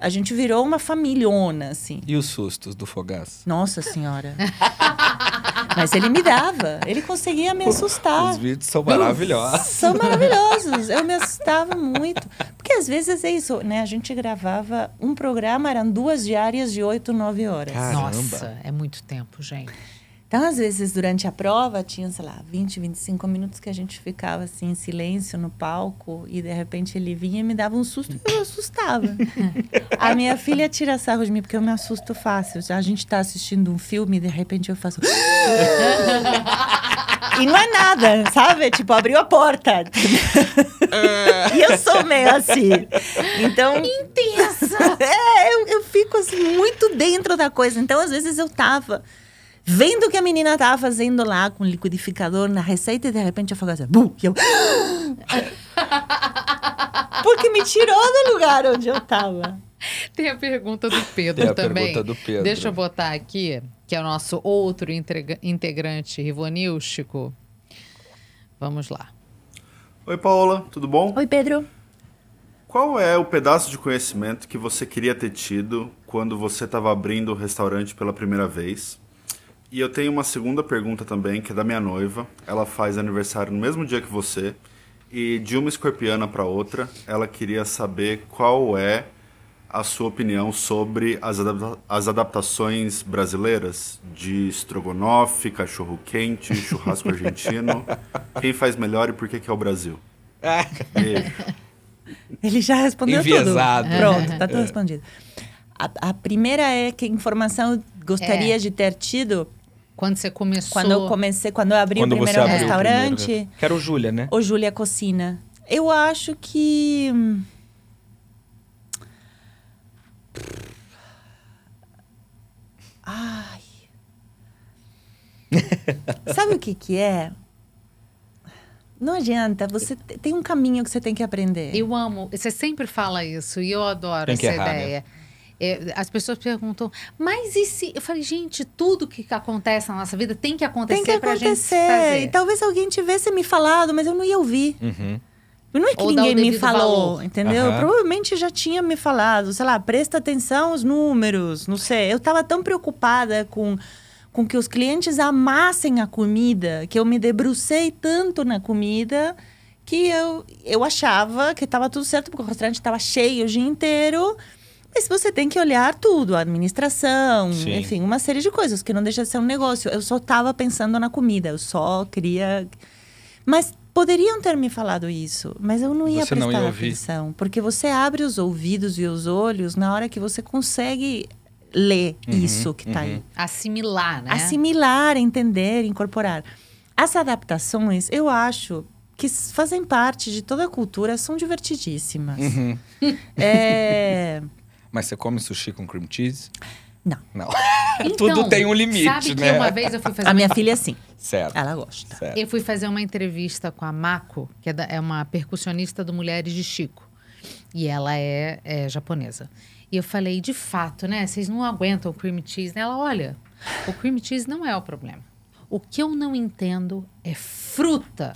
a gente virou uma familhona assim. E os sustos do Fogaça? Nossa senhora. Mas ele me dava, ele conseguia me assustar. Os vídeos são maravilhosos. São maravilhosos. Eu me assustava muito. Porque às vezes é isso, né? A gente gravava um programa, eram duas diárias de oito, nove horas. Caramba. Nossa, é muito tempo, gente. Então, às vezes, durante a prova, tinha, sei lá, 20, 25 minutos que a gente ficava assim, em silêncio no palco. E, de repente, ele vinha e me dava um susto e eu assustava. a minha filha tira sarro de mim, porque eu me assusto fácil. A gente tá assistindo um filme e, de repente, eu faço... E não é nada, sabe? Tipo, abriu a porta. e eu sou meio assim. Então. Intensa! É, eu, eu fico assim, muito dentro da coisa. Então, às vezes, eu tava vendo que a menina tava fazendo lá com liquidificador na receita e de repente eu falei assim, "Bu!" E eu... Porque me tirou do lugar onde eu tava. Tem a pergunta do Pedro Tem a também. pergunta do Pedro. Deixa eu botar aqui, que é o nosso outro integra- integrante rivonístico. Vamos lá. Oi, Paola, tudo bom? Oi, Pedro. Qual é o pedaço de conhecimento que você queria ter tido quando você estava abrindo o restaurante pela primeira vez? E eu tenho uma segunda pergunta também, que é da minha noiva. Ela faz aniversário no mesmo dia que você. E de uma escorpiana para outra, ela queria saber qual é a sua opinião sobre as, adapta- as adaptações brasileiras de estrogonofe, cachorro quente, churrasco argentino. Quem faz melhor e por que, que é o Brasil? Beijo. Ele já respondeu Enviesado. tudo. Pronto, tá tudo respondido. A, a primeira é que informação eu gostaria É. de ter tido Quando você começou. quando eu comecei, quando eu abri Quando o primeiro abriu o restaurante. primeiro. Que era o Júlia, né? ou Júlia Cocina. Eu acho que. hum, Ai. Sabe o que que é? Não adianta, você te- tem um caminho que você tem que aprender. Eu amo. Você sempre fala isso e eu adoro Tem que essa errar, né? É, as pessoas perguntam, mas e se. Eu falei, gente, tudo que acontece na nossa vida tem que acontecer tem que pra gente acontecer. fazer. E talvez alguém tivesse me falado, mas eu não ia ouvir. Uhum. Não é que Ou ninguém me falou, valor. entendeu? Aham. Provavelmente já tinha me falado, sei lá, presta atenção aos números, não sei. Eu estava tão preocupada com, com que os clientes amassem a comida, que eu me debrucei tanto na comida, que eu, eu achava que estava tudo certo, porque o restaurante estava cheio o dia inteiro. Mas você tem que olhar tudo, a administração, Sim. enfim, uma série de coisas, que não deixa de ser um negócio. Eu só estava pensando na comida, eu só queria mas poderiam ter me falado isso, mas eu não ia Você não prestar ia ouvir. atenção. Porque você abre os ouvidos e os olhos na hora que você consegue ler Uhum, isso que está aí. Assimilar, né? Assimilar, entender, incorporar. As adaptações, eu acho que fazem parte de toda a cultura, são divertidíssimas. Uhum. É... Mas você come sushi com cream cheese? Não. Não. Então, Tudo tem um limite, sabe que né? uma vez eu fui fazer A uma minha filha, sim. Certo. Ela gosta. certo. Eu fui fazer uma entrevista com a Mako, que é, da- é uma percussionista do Mulheres de Chico. E ela é, é japonesa. E eu falei, de fato, né? Vocês não aguentam o cream cheese. Ela, olha, o cream cheese não é o problema. O que eu não entendo é fruta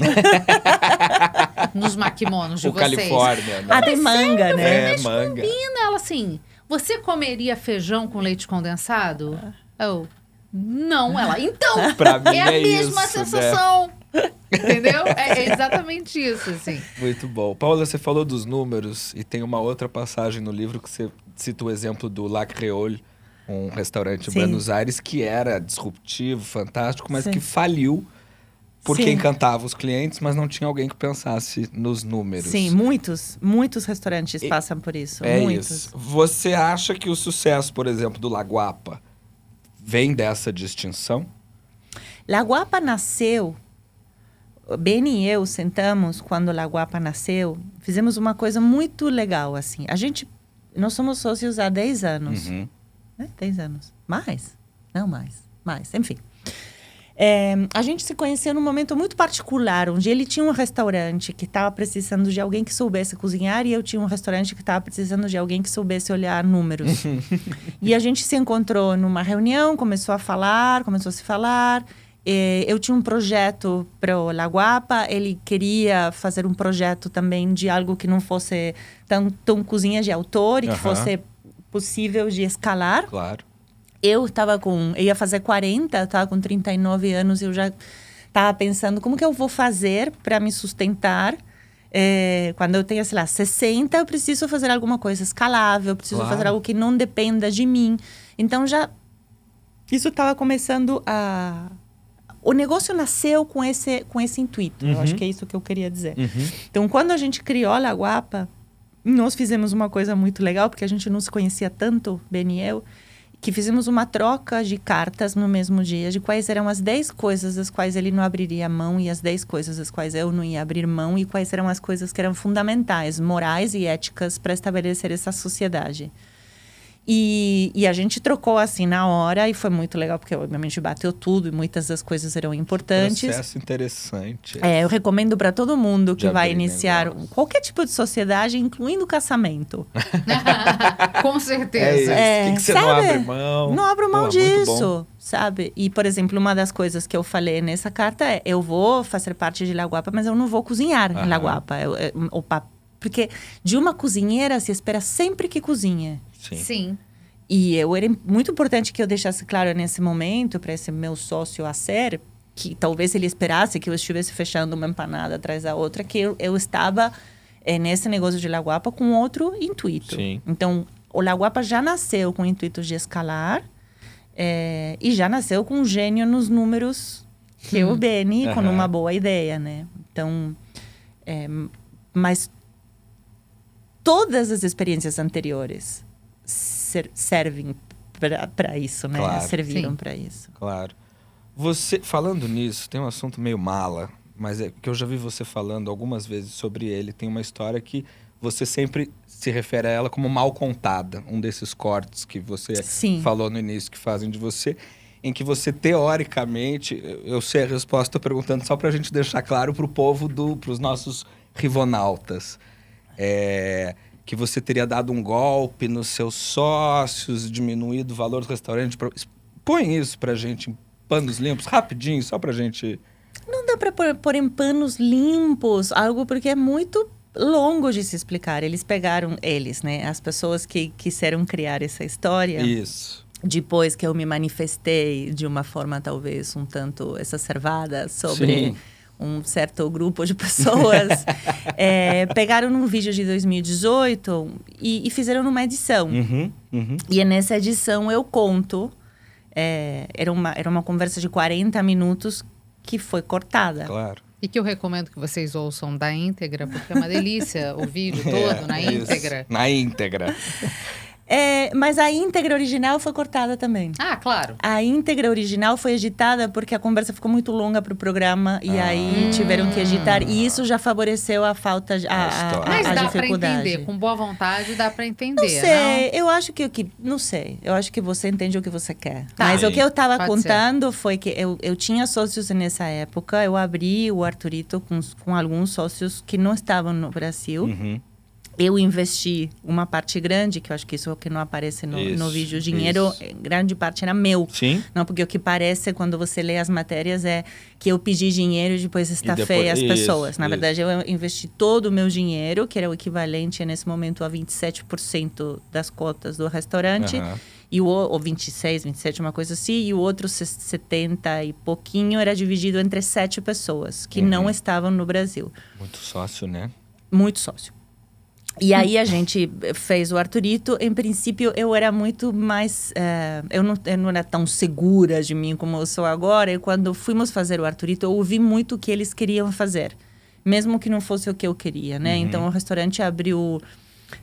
nos maquimonos de O vocês. Califórnia, né? Ah, tem manga, né? É, manga. Combina ela assim. Você comeria feijão com leite condensado? Eu, não. Ela, então. Pra mim é a é mesma isso, né? sensação. Entendeu? É, é exatamente isso, assim. Muito bom. Paula, você falou dos números e tem uma outra passagem no livro que você cita o exemplo do La Creole, um restaurante em Sim. Buenos Aires que era disruptivo, fantástico, mas Sim. que faliu porque Sim. encantava os clientes, mas não tinha alguém que pensasse nos números. Sim, muitos, muitos restaurantes passam por isso. É muitos. isso. Você acha que o sucesso, por exemplo, do Laguapa vem dessa distinção? La Guapa nasceu. Ben e eu sentamos quando La Guapa nasceu, fizemos uma coisa muito legal assim. A gente nós somos sócios há 10 anos. Uhum. 10 anos. Mais? Não mais. Mais. Enfim. É, a gente se conheceu num momento muito particular, onde ele tinha um restaurante que estava precisando de alguém que soubesse cozinhar e eu tinha um restaurante que estava precisando de alguém que soubesse olhar números. e a gente se encontrou numa reunião, começou a falar, começou a se falar. Eh, eu tinha um projeto para o Laguapa, ele queria fazer um projeto também de algo que não fosse tão, tão cozinha de autor e que fosse possível de escalar. Claro. Eu estava com. Eu ia fazer 40, eu estava com 39 anos e eu já estava pensando como que eu vou fazer para me sustentar. É, quando eu tenho, sei lá, 60, eu preciso fazer alguma coisa escalável, preciso Claro. fazer algo que não dependa de mim. Então já. Isso estava começando a. O negócio nasceu com esse, com esse intuito. Eu acho que é isso que eu queria dizer. Então, quando a gente criou a Laguapa, nós fizemos uma coisa muito legal, porque a gente não se conhecia tanto, Ben e eu, que fizemos uma troca de cartas no mesmo dia, de quais eram as 10 coisas das quais ele não abriria mão e as 10 coisas das quais eu não ia abrir mão e quais eram as coisas que eram fundamentais, morais e éticas para estabelecer essa sociedade. E, e, a gente trocou assim na hora e foi muito legal, porque obviamente bateu tudo e muitas das coisas eram importantes. Processo interessante. É, eu recomendo para todo mundo que vai iniciar negócio. qualquer tipo de sociedade, incluindo casamento. Com certeza. É, é, que, que você sabe? não abre mão? Não abro mão Pô, disso, sabe? E, por exemplo, uma das coisas que eu falei nessa carta é: eu vou fazer parte de Laguapa, mas eu não vou cozinhar em Laguapa. Eu, eu, o porque de uma cozinheira se espera sempre que cozinhe. Sim. Sim. E eu era muito importante que eu deixasse claro nesse momento para esse meu sócio a ser que talvez ele esperasse que eu estivesse fechando uma empanada atrás da outra, que eu, eu estava é, nesse negócio de Laguapa com outro intuito. Sim. Então, o Laguapa já nasceu com o intuito de escalar é, e já nasceu com um gênio nos números que é o Beni, uhum. com uma boa ideia, né? Então, é, mas todas as experiências anteriores ser, servem para isso, né? Claro. Serviram para isso. Claro. Você, falando nisso, tem um assunto meio mala, mas é que eu já vi você falando algumas vezes sobre ele. Tem uma história que você sempre se refere a ela como mal contada. Um desses cortes que você Sim. falou no início que fazem de você, em que você teoricamente, eu sei a resposta, estou perguntando só para a gente deixar claro para o povo, para os nossos rivonautas. É, que você teria dado um golpe nos seus sócios, diminuído o valor do restaurante. Põe isso pra gente em panos limpos, rapidinho, só pra gente. Não dá pra pôr, pôr em panos limpos algo porque é muito longo de se explicar. Eles pegaram, eles, né? As pessoas que quiseram criar essa história. Isso. Depois que eu me manifestei de uma forma talvez um tanto exacerbada sobre. Sim um certo grupo de pessoas é, pegaram um vídeo de 2018 e, e fizeram uma edição. Uhum, uhum. E nessa edição eu conto. É, era, uma, era uma conversa de 40 minutos que foi cortada. Claro. E que eu recomendo que vocês ouçam da íntegra, porque é uma delícia o vídeo todo é, na íntegra. Isso, na íntegra. É, mas a íntegra original foi cortada também. Ah, claro. A íntegra original foi editada porque a conversa ficou muito longa para o programa e ah. aí tiveram que editar. E isso já favoreceu a falta de. A, a, a, mas a dá para entender, com boa vontade dá para entender. Não sei, não? eu acho que o que. Não sei, eu acho que você entende o que você quer. Tá. Mas Sim. o que eu estava contando ser. foi que eu, eu tinha sócios nessa época, eu abri o Arturito com, com alguns sócios que não estavam no Brasil. Uhum eu investi uma parte grande, que eu acho que isso é o que não aparece no, isso, no vídeo, o dinheiro, isso. Eh, grande parte era meu. Sim. Não, porque o que parece quando você lê as matérias é que eu pedi dinheiro e depois está feio as pessoas. Na isso. verdade, eu investi todo o meu dinheiro, que era o equivalente nesse momento a 27% das cotas do restaurante. Uhum. E o, ou 26, 27, uma coisa assim, e o outro 70 e pouquinho era dividido entre sete pessoas que uhum. não estavam no Brasil. Muito sócio, né? Muito sócio. E aí a gente fez o Arturito. Em princípio, eu era muito mais. Uh, eu, não, eu não era tão segura de mim como eu sou agora. E quando fomos fazer o Arturito, eu ouvi muito o que eles queriam fazer. Mesmo que não fosse o que eu queria, né? Uhum. Então, o restaurante abriu...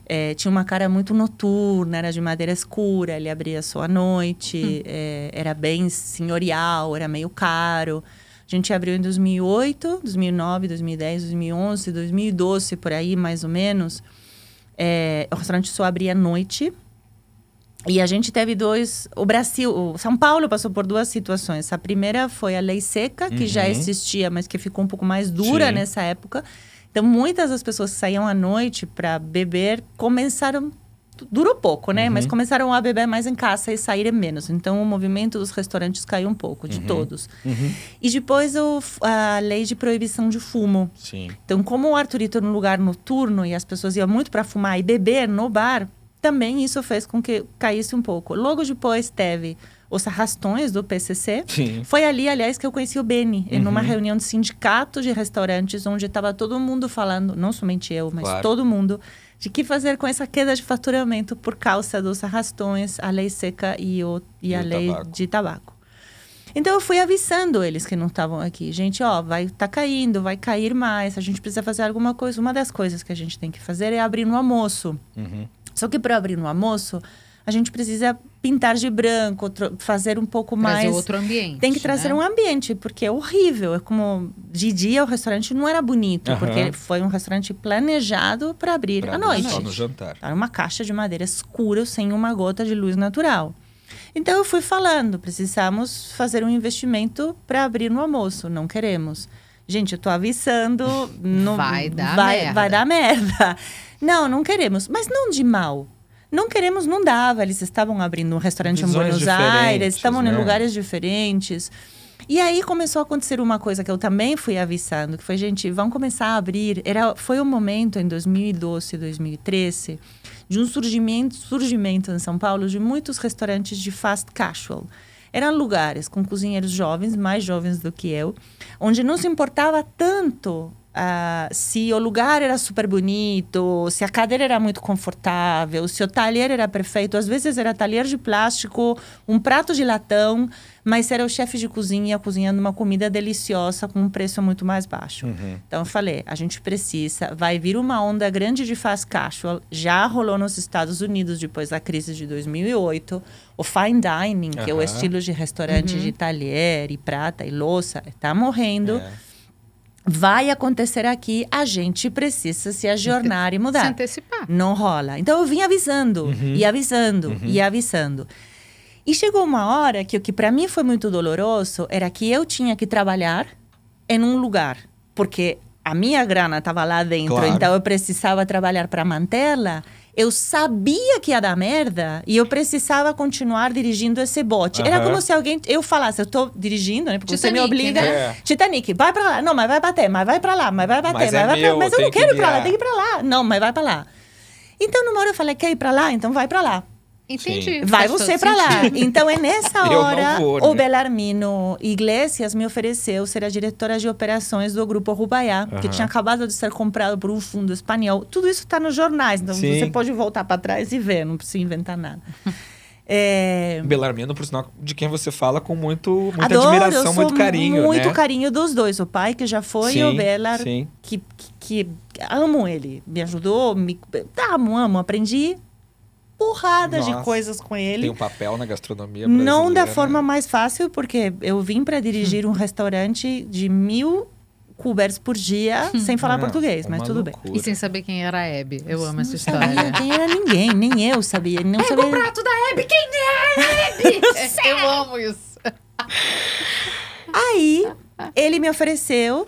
É, tinha uma cara muito noturna, era de madeira escura, ele abria só à noite, hum. é, era bem senhorial, era meio caro. A gente abriu em 2008, 2009, 2010, 2011, 2012, por aí, mais ou menos. É, o restaurante só abria à noite. E a gente teve dois. O Brasil, o São Paulo passou por duas situações. A primeira foi a lei seca, que uhum. já existia, mas que ficou um pouco mais dura Sim. nessa época. Então, muitas das pessoas que saíam à noite para beber começaram durou pouco, né? Uhum. Mas começaram a beber mais em casa e saírem menos. Então, o movimento dos restaurantes caiu um pouco, de uhum. todos. Uhum. E depois o, a lei de proibição de fumo. Sim. Então, como o Arthurito era um lugar noturno e as pessoas iam muito para fumar e beber no bar, também isso fez com que caísse um pouco. Logo depois teve os arrastões do PCC. Sim. Foi ali, aliás, que eu conheci o Beni, uhum. numa reunião de sindicato de restaurantes, onde estava todo mundo falando, não somente eu, mas claro. todo mundo, de que fazer com essa queda de faturamento por causa dos arrastões, a lei seca e, o, e, e a lei tabaco. de tabaco. Então eu fui avisando eles que não estavam aqui. Gente, ó, vai tá caindo, vai cair mais, a gente precisa fazer alguma coisa. Uma das coisas que a gente tem que fazer é abrir no almoço. Uhum. Só que para abrir no almoço, a gente precisa pintar de branco, fazer um pouco Trazer mais. outro ambiente. Tem que trazer né? um ambiente, porque é horrível. É como de dia o restaurante não era bonito, Aham. porque foi um restaurante planejado para abrir Pra à noite. Só no jantar. Era uma caixa de madeira escura, sem uma gota de luz natural. Então eu fui falando, precisamos fazer um investimento para abrir no almoço, não queremos. Gente, eu tô avisando, não Vai dar vai, merda. vai dar merda. Não, não queremos, mas não de mal. Não queremos, não dava. Eles estavam abrindo um restaurante em Visões Buenos diferentes, Aires, estavam em né? lugares diferentes. E aí começou a acontecer uma coisa que eu também fui avisando, que foi, gente, vão começar a abrir. Era, foi um momento em 2012, 2013, de um surgimento, surgimento em São Paulo de muitos restaurantes de fast casual. Eram lugares com cozinheiros jovens, mais jovens do que eu, onde não se importava tanto ah, se o lugar era super bonito, se a cadeira era muito confortável, se o talher era perfeito. Às vezes era talher de plástico, um prato de latão, mas era o chefe de cozinha cozinhando uma comida deliciosa com um preço muito mais baixo. Então eu falei, a gente precisa, vai vir uma onda grande de fast casual, já rolou nos Estados Unidos depois da crise de 2008, o fine dining, que é o estilo de restaurante de talher e prata e louça, está morrendo. É. Vai acontecer aqui, a gente precisa se ajornar e Se mudar. antecipar. Não rola. Então eu vim avisando, Uhum. e avisando, e avisando. E chegou uma hora que o que para mim foi muito doloroso era que eu tinha que trabalhar em um lugar, porque a minha grana estava lá dentro, Claro. então eu precisava trabalhar para mantê-la. Eu sabia que ia dar merda e eu precisava continuar dirigindo esse bote. Era como se alguém eu falasse, eu estou dirigindo, né? Porque você me Titanic, obriga. né? É. Titanic, vai para lá. Não, mas vai bater, mas vai para lá, mas vai bater, Mas mas, é vai pra meu, Mas eu não que quero ir para lá, tem que ir para lá. Não, mas vai para lá. Então, numa hora eu falei, quer ir para lá? Então vai para lá. Entendi. Vai Faz você para lá. Então é nessa hora vou, o né? Belarmino Iglesias me ofereceu ser a diretora de operações do grupo Rubaiá, que tinha acabado de ser comprado por um fundo espanhol. Tudo isso está nos jornais, então Sim. você pode voltar para trás e ver, não precisa inventar nada. É, Belarmino, por sinal, de quem você fala com muito, muita Adoro, eu admiração, sou muito carinho, Muito né? carinho dos dois. O pai, que já foi, e o Sim, Belar, sim. que, que, que amo ele. Me ajudou, me, amo, amo. Aprendi porrada de Nossa, coisas com ele. Tem um papel na gastronomia Não brasileira, da né? forma mais fácil, porque eu vim para dirigir um restaurante de mil coberts por dia, sem falar Não, português, mas uma tudo bem. loucura. E sem saber quem era a Hebe. Eu amo essa Não história. sabia quem era ninguém, nem eu sabia. Não sabia. prato da Hebe, quem é a Hebe? Eu amo isso. Aí, ele me ofereceu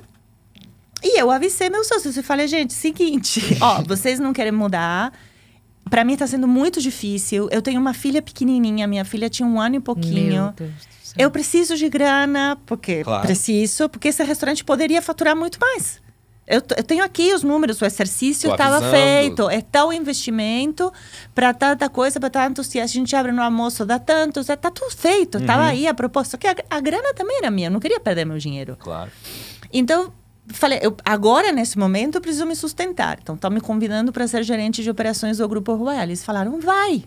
e eu avisei meus sócios e falei, gente, seguinte, ó, vocês não querem mudar. Pra mim tá sendo muito difícil. Eu tenho uma filha pequenininha, minha filha tinha um ano e pouquinho. Meu Deus do céu. Eu preciso de grana, porque Claro. preciso, porque esse restaurante poderia faturar muito mais. Eu, eu tenho aqui os números, o exercício estava feito, é tal investimento para tanta coisa, para tanto, se a gente abre no almoço, dá tanto, está tudo feito, estava aí a proposta. Só que a, a grana também era minha, eu não queria perder meu dinheiro. Claro. Então, falei, eu, agora, nesse momento, eu preciso me sustentar. Então, estão me convidando para ser gerente de operações do Grupo Royal. Eles falaram, vai.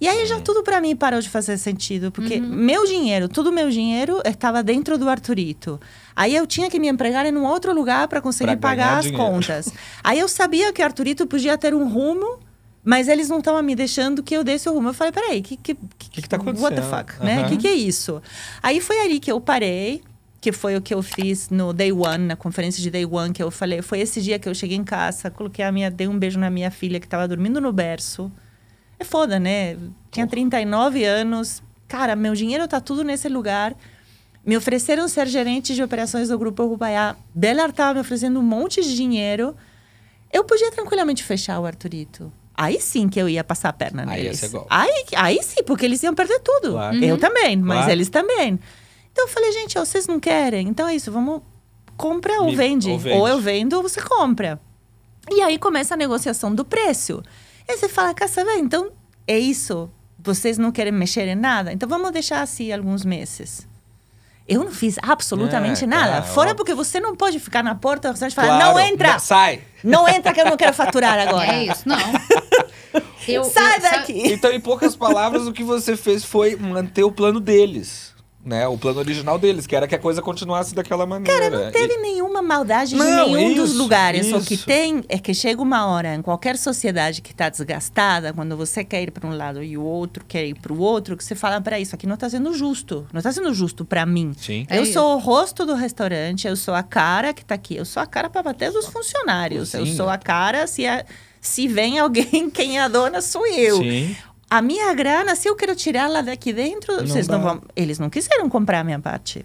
E aí já tudo para mim parou de fazer sentido, porque meu dinheiro, todo meu dinheiro estava dentro do Arturito. Aí eu tinha que me empregar em um outro lugar para conseguir Pra pagar as dinheiro. contas. Aí eu sabia que Arturito podia ter um rumo, mas eles não estavam me deixando que eu desse o rumo. Eu falei, peraí, que que, que que tá What the acontecendo? fuck, né? O Aham. que que é isso? Aí foi ali que eu parei, que foi o que eu fiz no Day One, na conferência de Day One, que eu falei, foi esse dia que eu cheguei em casa, coloquei a minha, dei um beijo na minha filha que estava dormindo no berço. É foda, né? Tinha 39 anos. Cara, meu dinheiro tá tudo nesse lugar. Me ofereceram ser gerente de operações do Grupo Rubaiá. Belar estava me oferecendo um monte de dinheiro. Eu podia tranquilamente fechar o Arturito. Aí sim que eu ia passar a perna Aí ia neles. ser golpe. Aí, aí sim, porque eles iam perder tudo. Claro. Eu também, mas Claro. eles também. Então eu falei, gente, ó, vocês não querem? Então é isso, vamos. Compra ou Me- vende. ou vende. Ou eu vendo ou você compra. E aí começa a negociação do preço. E aí você fala, quer saber? Então é isso. Vocês não querem mexer em nada? Então vamos deixar assim alguns meses. Eu não fiz absolutamente É, nada. Fora ó. porque você não pode ficar na porta e falar, Claro. não entra! Sai! Não entra que eu não quero faturar agora. É isso, não. Eu, Sai eu- daqui! Então, em poucas palavras, o que você fez foi manter o plano deles. Né? O plano original deles, que era que a coisa continuasse daquela maneira. Cara, não teve nenhuma maldade Não, de nenhum dos isso, lugares. O que isso. tem é que chega uma hora em qualquer sociedade que está desgastada, quando você quer ir para um lado e o outro quer ir para o outro, que você fala, para isso aqui não está sendo justo. Não está sendo justo para mim. Sim. É eu isso. sou o rosto do restaurante, eu sou a cara que está aqui, eu sou a cara para bater dos funcionários. Eu sou a cara se, a- se vem alguém, quem é a dona sou eu. Sim. A minha grana, se eu quero tirá-la daqui dentro, Não vocês não dá. vão. Eles não quiseram comprar a minha parte.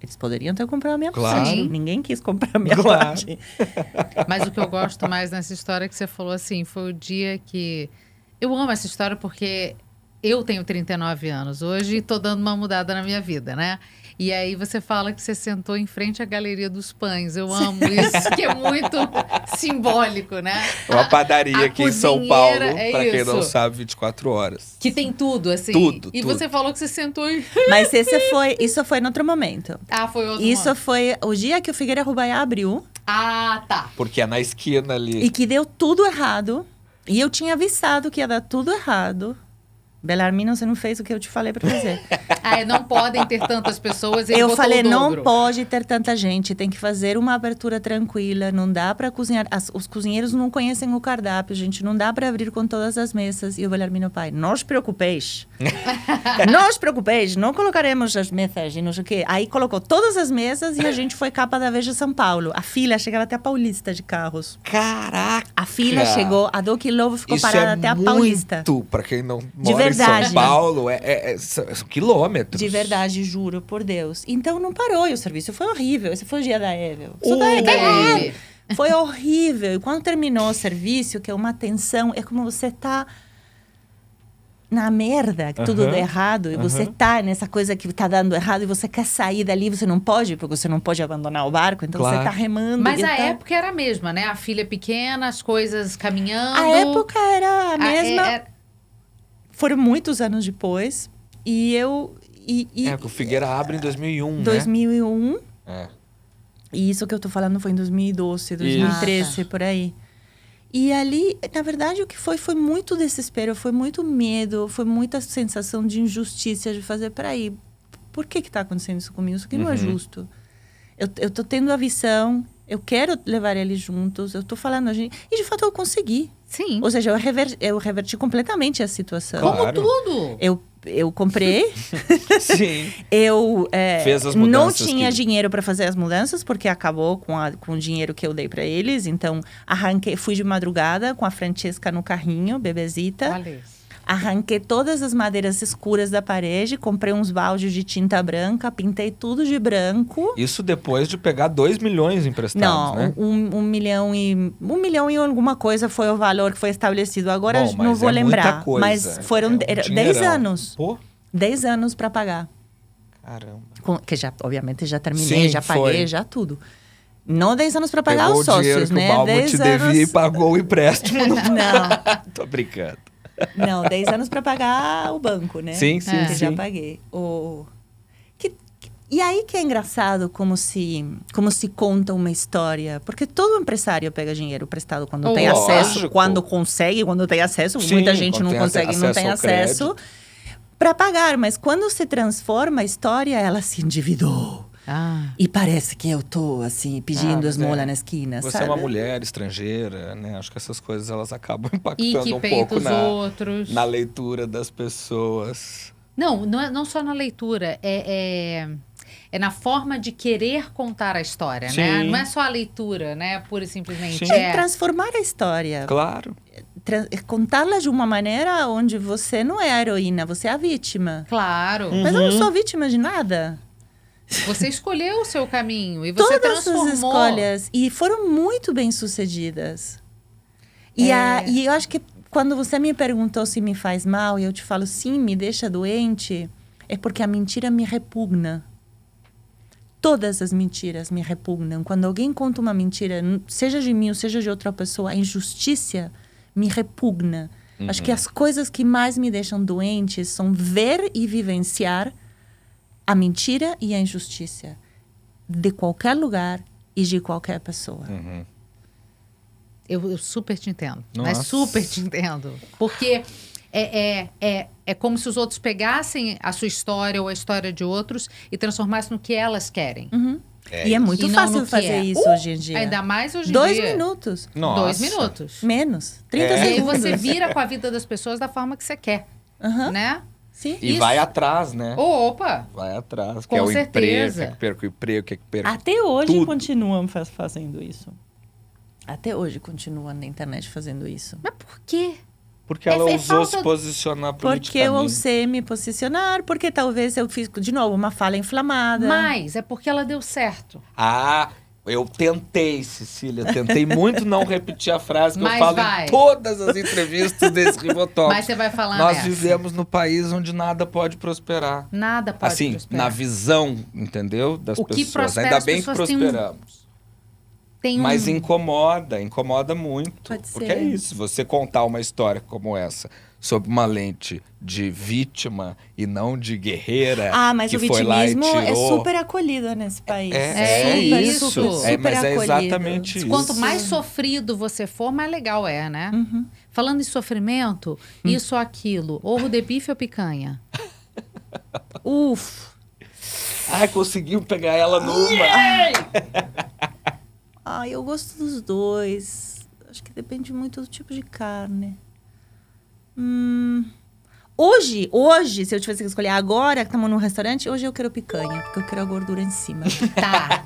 Eles poderiam ter comprado a minha Claro. parte. Ninguém quis comprar a minha Claro. parte. Mas o que eu gosto mais nessa história que você falou assim, foi o dia que. Eu amo essa história porque eu tenho 39 anos hoje e tô dando uma mudada na minha vida, né? E aí você fala que você sentou em frente à Galeria dos Pães. Eu amo isso, que é muito simbólico, né? Uma padaria A aqui em São Paulo, é pra quem não sabe, 24 horas. Que tem tudo, assim. Tudo, E tudo. você falou que você sentou em. Mas esse foi, isso foi em outro momento. Ah, foi outro. Isso momento. foi o dia que o Figueira Rubaiá abriu Ah, tá. Porque é na esquina ali. e que deu tudo errado. E eu tinha avisado que ia dar tudo errado. Belarmino, você não fez o que eu te falei para fazer. Ah, é, não podem ter tantas pessoas. eu falei, não pode ter tanta gente, tem que fazer uma abertura tranquila, não dá para cozinhar. As- os cozinheiros não conhecem o cardápio, gente, não dá para abrir com todas as mesas. E o Belarmino pai, não os preocupeis. não os preocupeis, não colocaremos as mesas e não sei o quê. Aí colocou todas as mesas e a gente foi capa da Veja São Paulo. A fila chegava até a Paulista de carros. Caraca! A fila chegou, a Duque Lobo ficou Isso parada é até a muito, Paulista. pra quem não mora em. São Paulo, é, é- é- são quilômetros. De verdade, juro por Deus. Então não parou e o serviço foi horrível. Esse foi o dia da Evel. Uh, da Evel. Foi horrível. E quando terminou o serviço, que é uma tensão, é como você tá na merda, que tudo Aham, dá errado, e você tá nessa coisa que tá dando errado, e você quer sair dali, você não pode, porque você não pode abandonar o barco, então Claro. você tá remando. Mas a época era a mesma, né? A filha pequena, as coisas caminhando. A época era a A- mesma. é- é- Foram muitos anos depois, e eu. E, e É, que o Figueira abre em 2001, né? 2001, É. E isso que eu tô falando foi em 2012, 2013, Ah, tá. por aí. E ali, na verdade, o que foi foi muito desespero, foi muito medo, foi muita sensação de injustiça de fazer, peraí, por que que tá acontecendo isso comigo? Isso aqui não é Uhum. justo. Eu, eu tô tendo a visão, eu quero levar eles juntos, eu tô falando a gente... E, de fato, eu consegui. Sim. Ou seja, eu, rever, eu reverti completamente a situação. Claro. Tudo. Eu, eu comprei, Sim. eu é, Fez as não mudanças tinha que- dinheiro para fazer as mudanças porque acabou com, a, com o dinheiro que eu dei para eles. Então arranquei, fui de madrugada com a Francesca no carrinho, bebezita. Isso. Arranquei todas as madeiras escuras da parede, comprei uns baldes de tinta branca, pintei tudo de branco. Isso depois de pegar 2 milhões emprestados, Não, né? um, um milhão e um milhão e alguma coisa foi o valor que foi estabelecido. Agora Bom, não vou é lembrar, mas foram É um 10 anos, Pô, 10 anos para pagar. caramba. Com- que já, obviamente, já terminei, Sim, já paguei, foi. já tudo. Não 10 anos para pagar Pegou os o dinheiro sócios, que né? o Balbo 10 te anos... devia e pagou o empréstimo. Não, Tô brincando. Não, 10 anos para pagar o banco, né? Sim, sim, Que É. já sim. paguei. O... Que, e aí que é engraçado como se, como se conta uma história. Porque todo empresário pega dinheiro prestado quando tem Lógico. acesso, quando consegue, quando tem acesso. Sim, Muita gente não tem consegue, não tem acesso. Para pagar, mas quando se transforma a história, ela se endividou. Ah. E parece que eu tô, assim, pedindo Ah, esmola é. na esquina, Você sabe? é uma mulher estrangeira, né? Acho que essas coisas elas acabam E impactando que um peita pouco os na, outros. na leitura das pessoas. Não, não, é, não só na leitura, é, é, é na forma de querer contar a história, né? Sim. Não é só a leitura, né? Pura e simplesmente. Sim. É É, transformar a história. Claro. Tra- é contá-la de uma maneira onde você não é a heroína, você é a vítima. claro. Mas eu não Uhum. sou vítima de nada. Você escolheu o seu caminho e você Todas transformou. as escolhas. E foram muito bem sucedidas. E, É. a, e eu acho que quando você me perguntou se me faz mal, e eu te falo sim, me deixa doente, é porque a mentira me repugna. Todas as mentiras me repugnam. Quando alguém conta uma mentira, seja de mim ou seja de outra pessoa, a injustiça me repugna. Acho que as coisas que mais me deixam doentes são ver e vivenciar a mentira e a injustiça de qualquer lugar e de qualquer pessoa. Uhum. Eu, eu super te entendo. Mas Nossa. super te entendo. Porque é, é, é é como se os outros pegassem a sua história ou a história de outros e transformassem no que elas querem. e é muito E fácil fazer é. isso hoje em dia. Ainda mais hoje em Dois dia. minutos. Nossa. Dois minutos. Menos. 30 E aí segundos. você vira com a vida das pessoas da forma que você quer, Aham, né? Sim. E Isso. vai atrás, né? Opa! Vai atrás. Com que é o certeza. emprego, que perca o emprego, que perca Até hoje Tudo. continuam faz- fazendo isso. Até hoje continuam na internet fazendo isso. Mas por quê? Porque ela É- é ousou falta- se posicionar Porque eu ousei me posicionar, porque talvez eu fiz, de novo, uma fala inflamada. Mas é porque ela deu certo. Ah, eu tentei, Cecília. Tentei muito não repetir a frase que Mas eu falo vai. em todas as entrevistas desse Rivotalk. Mas você vai falar Nós nessa. vivemos no país onde nada pode prosperar. Nada pode assim, prosperar. na visão, entendeu? Das O que pessoas. prospera, Ainda bem que um- prosperamos. Tem um... Mas incomoda, incomoda muito. Pode Porque ser. é isso, você contar uma história como essa, sob uma lente de vítima e não de guerreira. Ah, mas que o vitimismo é super acolhido nesse país. É, É é isso. isso. Super, É, mas super é acolhido. exatamente isso. Quanto mais sofrido você for, mais legal é, né? Falando em sofrimento, isso ou aquilo. Ovo de bife ou picanha? Uf. Ai, conseguiu pegar ela numa. Ai, eu gosto dos dois. Acho que depende muito do tipo de carne. Hum, Hoje, hoje, se eu tivesse que escolher agora que estamos num restaurante, hoje eu quero picanha, porque eu quero a gordura em cima. Tá.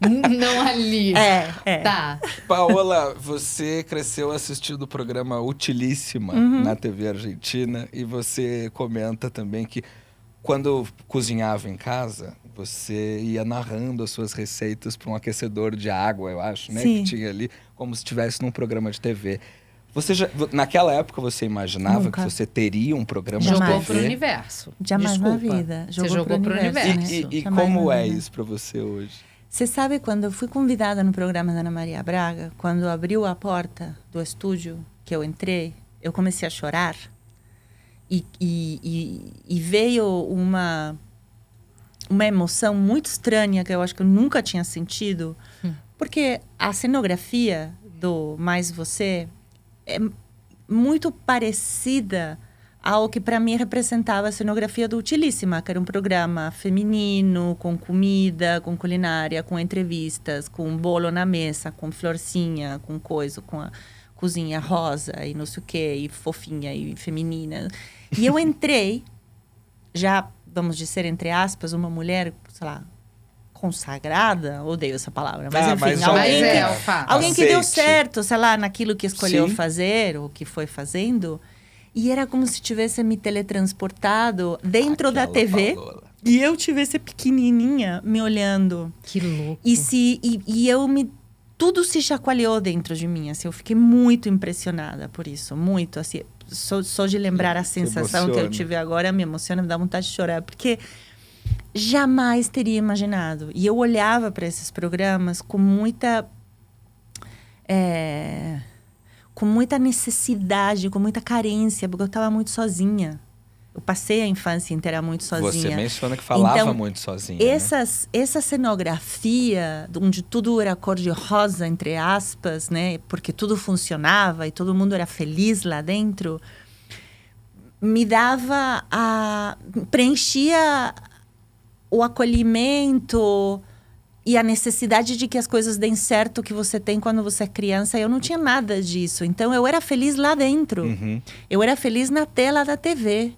Não ali. é, é. Tá. Paola, você cresceu assistindo o programa Utilíssima Uhum. na TV Argentina e você comenta também que quando cozinhava em casa, você ia narrando as suas receitas para um aquecedor de água, eu acho, né? Sim. Que tinha ali, como se estivesse num programa de TV. Você já, naquela época você imaginava Nunca. que você teria um programa Jogou de pro TV? universo. Jamais Desculpa. na vida. Você jogou pro pro universo. universo. E, e- e Jamais como é vida. isso para você hoje? Você sabe quando eu fui convidada no programa da Ana Maria Braga, quando abriu a porta do estúdio que eu entrei, eu comecei a chorar e, e, e, e veio uma uma emoção muito estranha que eu acho que eu nunca tinha sentido, porque a cenografia do Mais Você é muito parecida ao que para mim representava a cenografia do Utilíssima, que era um programa feminino, com comida, com culinária, com entrevistas, com bolo na mesa, com florzinha, com coisa, com a cozinha rosa e não sei o quê, e fofinha e feminina. E eu entrei, já, vamos dizer, entre aspas, uma mulher, sei lá, consagrada, odeio essa palavra, mas Ah, enfim, mas já alguém que é. Alguém que deu certo, sei lá, naquilo que escolheu Sim. fazer, ou que foi fazendo. E era como se tivesse me teletransportado dentro da Aquela TV. Paola. E eu tivesse pequenininha me olhando. Que louco. E, se, e, e eu me... Tudo se chacoalhou dentro de mim, assim. Eu fiquei muito impressionada por isso. Muito, assim. Só, só de lembrar a Se sensação que eu tive agora, me emociona, me dá vontade de chorar. Porque jamais teria imaginado. E eu olhava para esses programas com muita. é, com muita necessidade, com muita carência, porque eu estava muito sozinha. Eu passei a infância inteira muito sozinha. Você menciona que falava Então, muito sozinha. né? Essas, essa cenografia, onde tudo era cor-de-rosa, entre aspas, né? Porque tudo funcionava e todo mundo era feliz lá dentro, me dava a. preenchia o acolhimento e a necessidade de que as coisas deem certo que você tem quando você é criança. Eu não tinha nada disso. Então eu era feliz lá dentro. Uhum. Eu era feliz na tela da TV.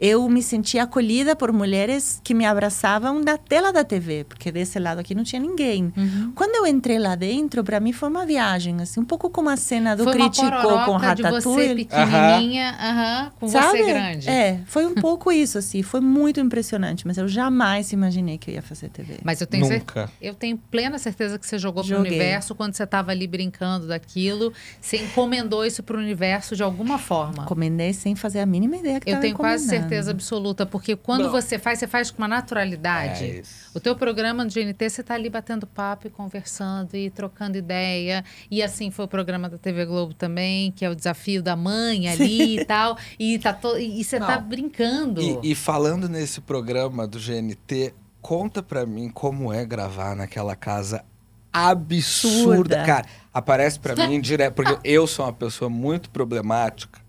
Eu me sentia acolhida por mulheres que me abraçavam na tela da TV, porque desse lado aqui não tinha ninguém. Uhum. Quando eu entrei lá dentro, para mim foi uma viagem, assim, um pouco como a cena do Foi uma Criticou pororoca com de você Ratatouille. pequenininha, com Sabe? você grande. É, foi um pouco isso, assim, foi muito impressionante, mas eu jamais imaginei que eu ia fazer TV. Mas eu tenho, cer- Nunca. eu tenho plena certeza que você jogou pro Joguei. universo quando você estava ali brincando daquilo. Você encomendou isso pro universo de alguma forma. Encomendei sem fazer a mínima ideia que Eu tava tenho quase encomendando. Certeza absoluta, porque quando Não. você faz, você faz com uma naturalidade. É isso. O teu programa no GNT, você tá ali batendo papo e conversando e trocando ideia. E assim foi o programa da TV Globo também, que é o desafio da mãe ali e tal. E, tá to... e você tá Não. brincando. E, e falando nesse programa do GNT, conta pra mim como é gravar naquela casa absurda. Absurda. Cara, aparece pra mim direto, porque eu sou uma pessoa muito problemática,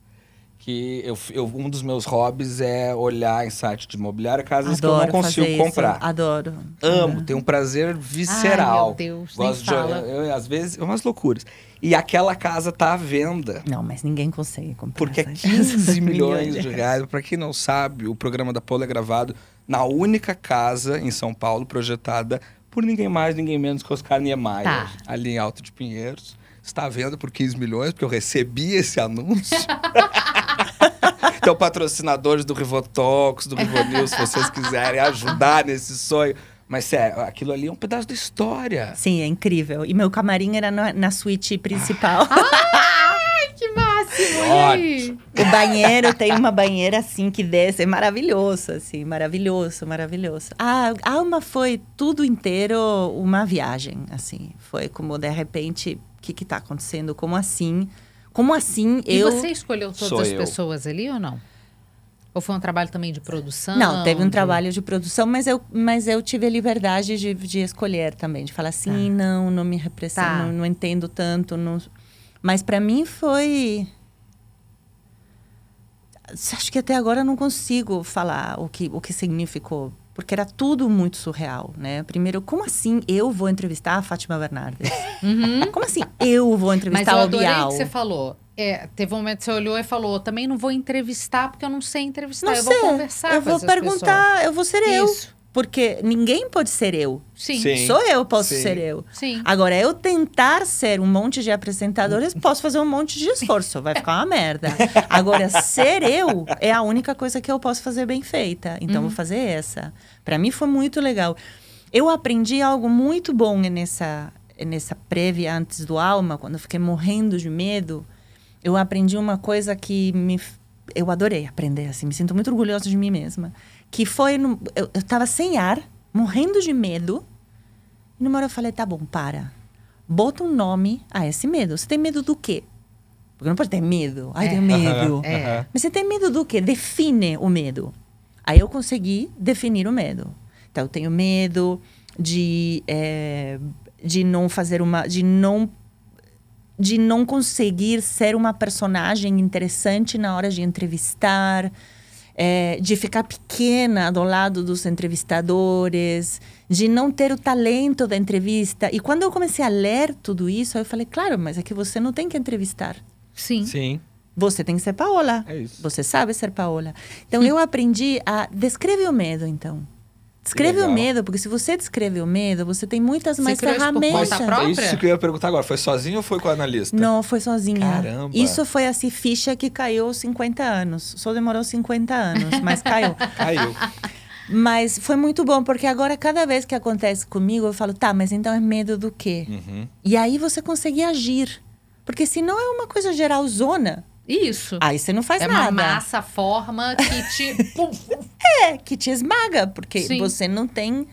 que eu, eu- um dos meus hobbies é olhar em site de imobiliária casas que eu Adoro não consigo comprar. Isso. Adoro. Amo, tem um prazer visceral. Ai, meu Deus, Gosto de fala. eu- eu- às vezes, é umas loucuras. E aquela casa tá à venda. Não, mas ninguém consegue comprar. Porque é essas 15 milhões de reais. Pra quem não sabe, o programa da Paula é gravado na única casa em São Paulo projetada por ninguém mais, ninguém menos que Oscar Niemeyer, Tá. ali em Alto de Pinheiros. Está à venda por 15 milhões, porque eu recebi esse anúncio. então, patrocinadores do Rivotox, do Rivonews, se vocês quiserem ajudar nesse sonho. Mas, sério, aquilo ali é um pedaço da história. Sim, é incrível. E meu camarim era na, na suíte principal. Que máximo! aí. o banheiro tem uma banheira assim que desce. É maravilhoso, assim. Maravilhoso, maravilhoso. A alma foi tudo inteiro uma viagem, assim. Foi como, de repente, o que que tá acontecendo? Como assim? Como assim E eu... você escolheu todas Sou as eu. pessoas ali ou não? Ou foi um trabalho também de produção? Não, teve um de- trabalho de produção, mas eu, mas eu tive a liberdade de, de escolher também, de falar assim, não, não me representa, Tá. não, não entendo tanto. Não... Mas para mim foi. Acho que até agora eu não consigo falar o que, o que significou. Porque era tudo muito surreal, né? Primeiro, como assim eu vou entrevistar a Fátima Bernardes? Como assim eu vou Mas entrevistar eu o Bial? que você falou. É, teve um momento que você olhou e falou: também não vou entrevistar porque eu não sei entrevistar. Não eu sei. vou conversar eu com vou perguntar, eu vou ser eu. Porque ninguém pode ser eu. Sim. Sim. Sou eu, posso Sim. ser eu. Sim. Agora, eu tentar ser um monte de apresentadores, posso fazer um monte de esforço, vai ficar uma merda. Agora, ser eu é a única coisa que eu posso fazer bem feita. Então, vou fazer essa. Para mim foi muito legal. Eu aprendi algo muito bom nessa, nessa prévia antes do Alma, quando eu fiquei morrendo de medo. Eu aprendi uma coisa que me, eu adorei aprender, assim, me sinto muito orgulhosa de mim mesma. Que foi, no, eu, eu tava sem ar, morrendo de medo. E numa hora eu falei, tá bom, para. Bota um nome a esse medo. Você tem medo do quê? Porque não pode ter medo. Ai, É. tenho medo. É. Mas você tem medo do quê? Define o medo. Aí eu consegui definir o medo. Então, eu tenho medo de, eh, de não fazer uma... De não, de não conseguir ser uma personagem interessante na hora de entrevistar. Eh, de ficar pequena do lado dos entrevistadores, de não ter o talento da entrevista. E quando eu comecei a ler tudo isso, eu falei, claro, mas é que você não tem que entrevistar. Sim. Sim. Você tem que ser Paola. É isso. Você sabe ser Paola. Então eu aprendi a descreve o medo, então. Descreve o medo, porque se você descreve o medo, você tem muitas Você mais por ferramentas. É própria? isso que eu ia perguntar agora. Foi sozinho ou foi com o analista? Não, foi sozinha. Caramba. Isso foi assim, ficha que caiu aos 50 anos. Só demorou 50 anos, mas caiu. Caiu. Mas foi muito bom, porque agora, cada vez que acontece comigo, eu falo, tá, mas então é medo do quê? Uhum. E aí você consegue agir. Porque senão é uma coisa geral zona. Isso. Aí você não faz é nada. uma massa, forma que te. É, que te esmaga, porque Sim. você não tem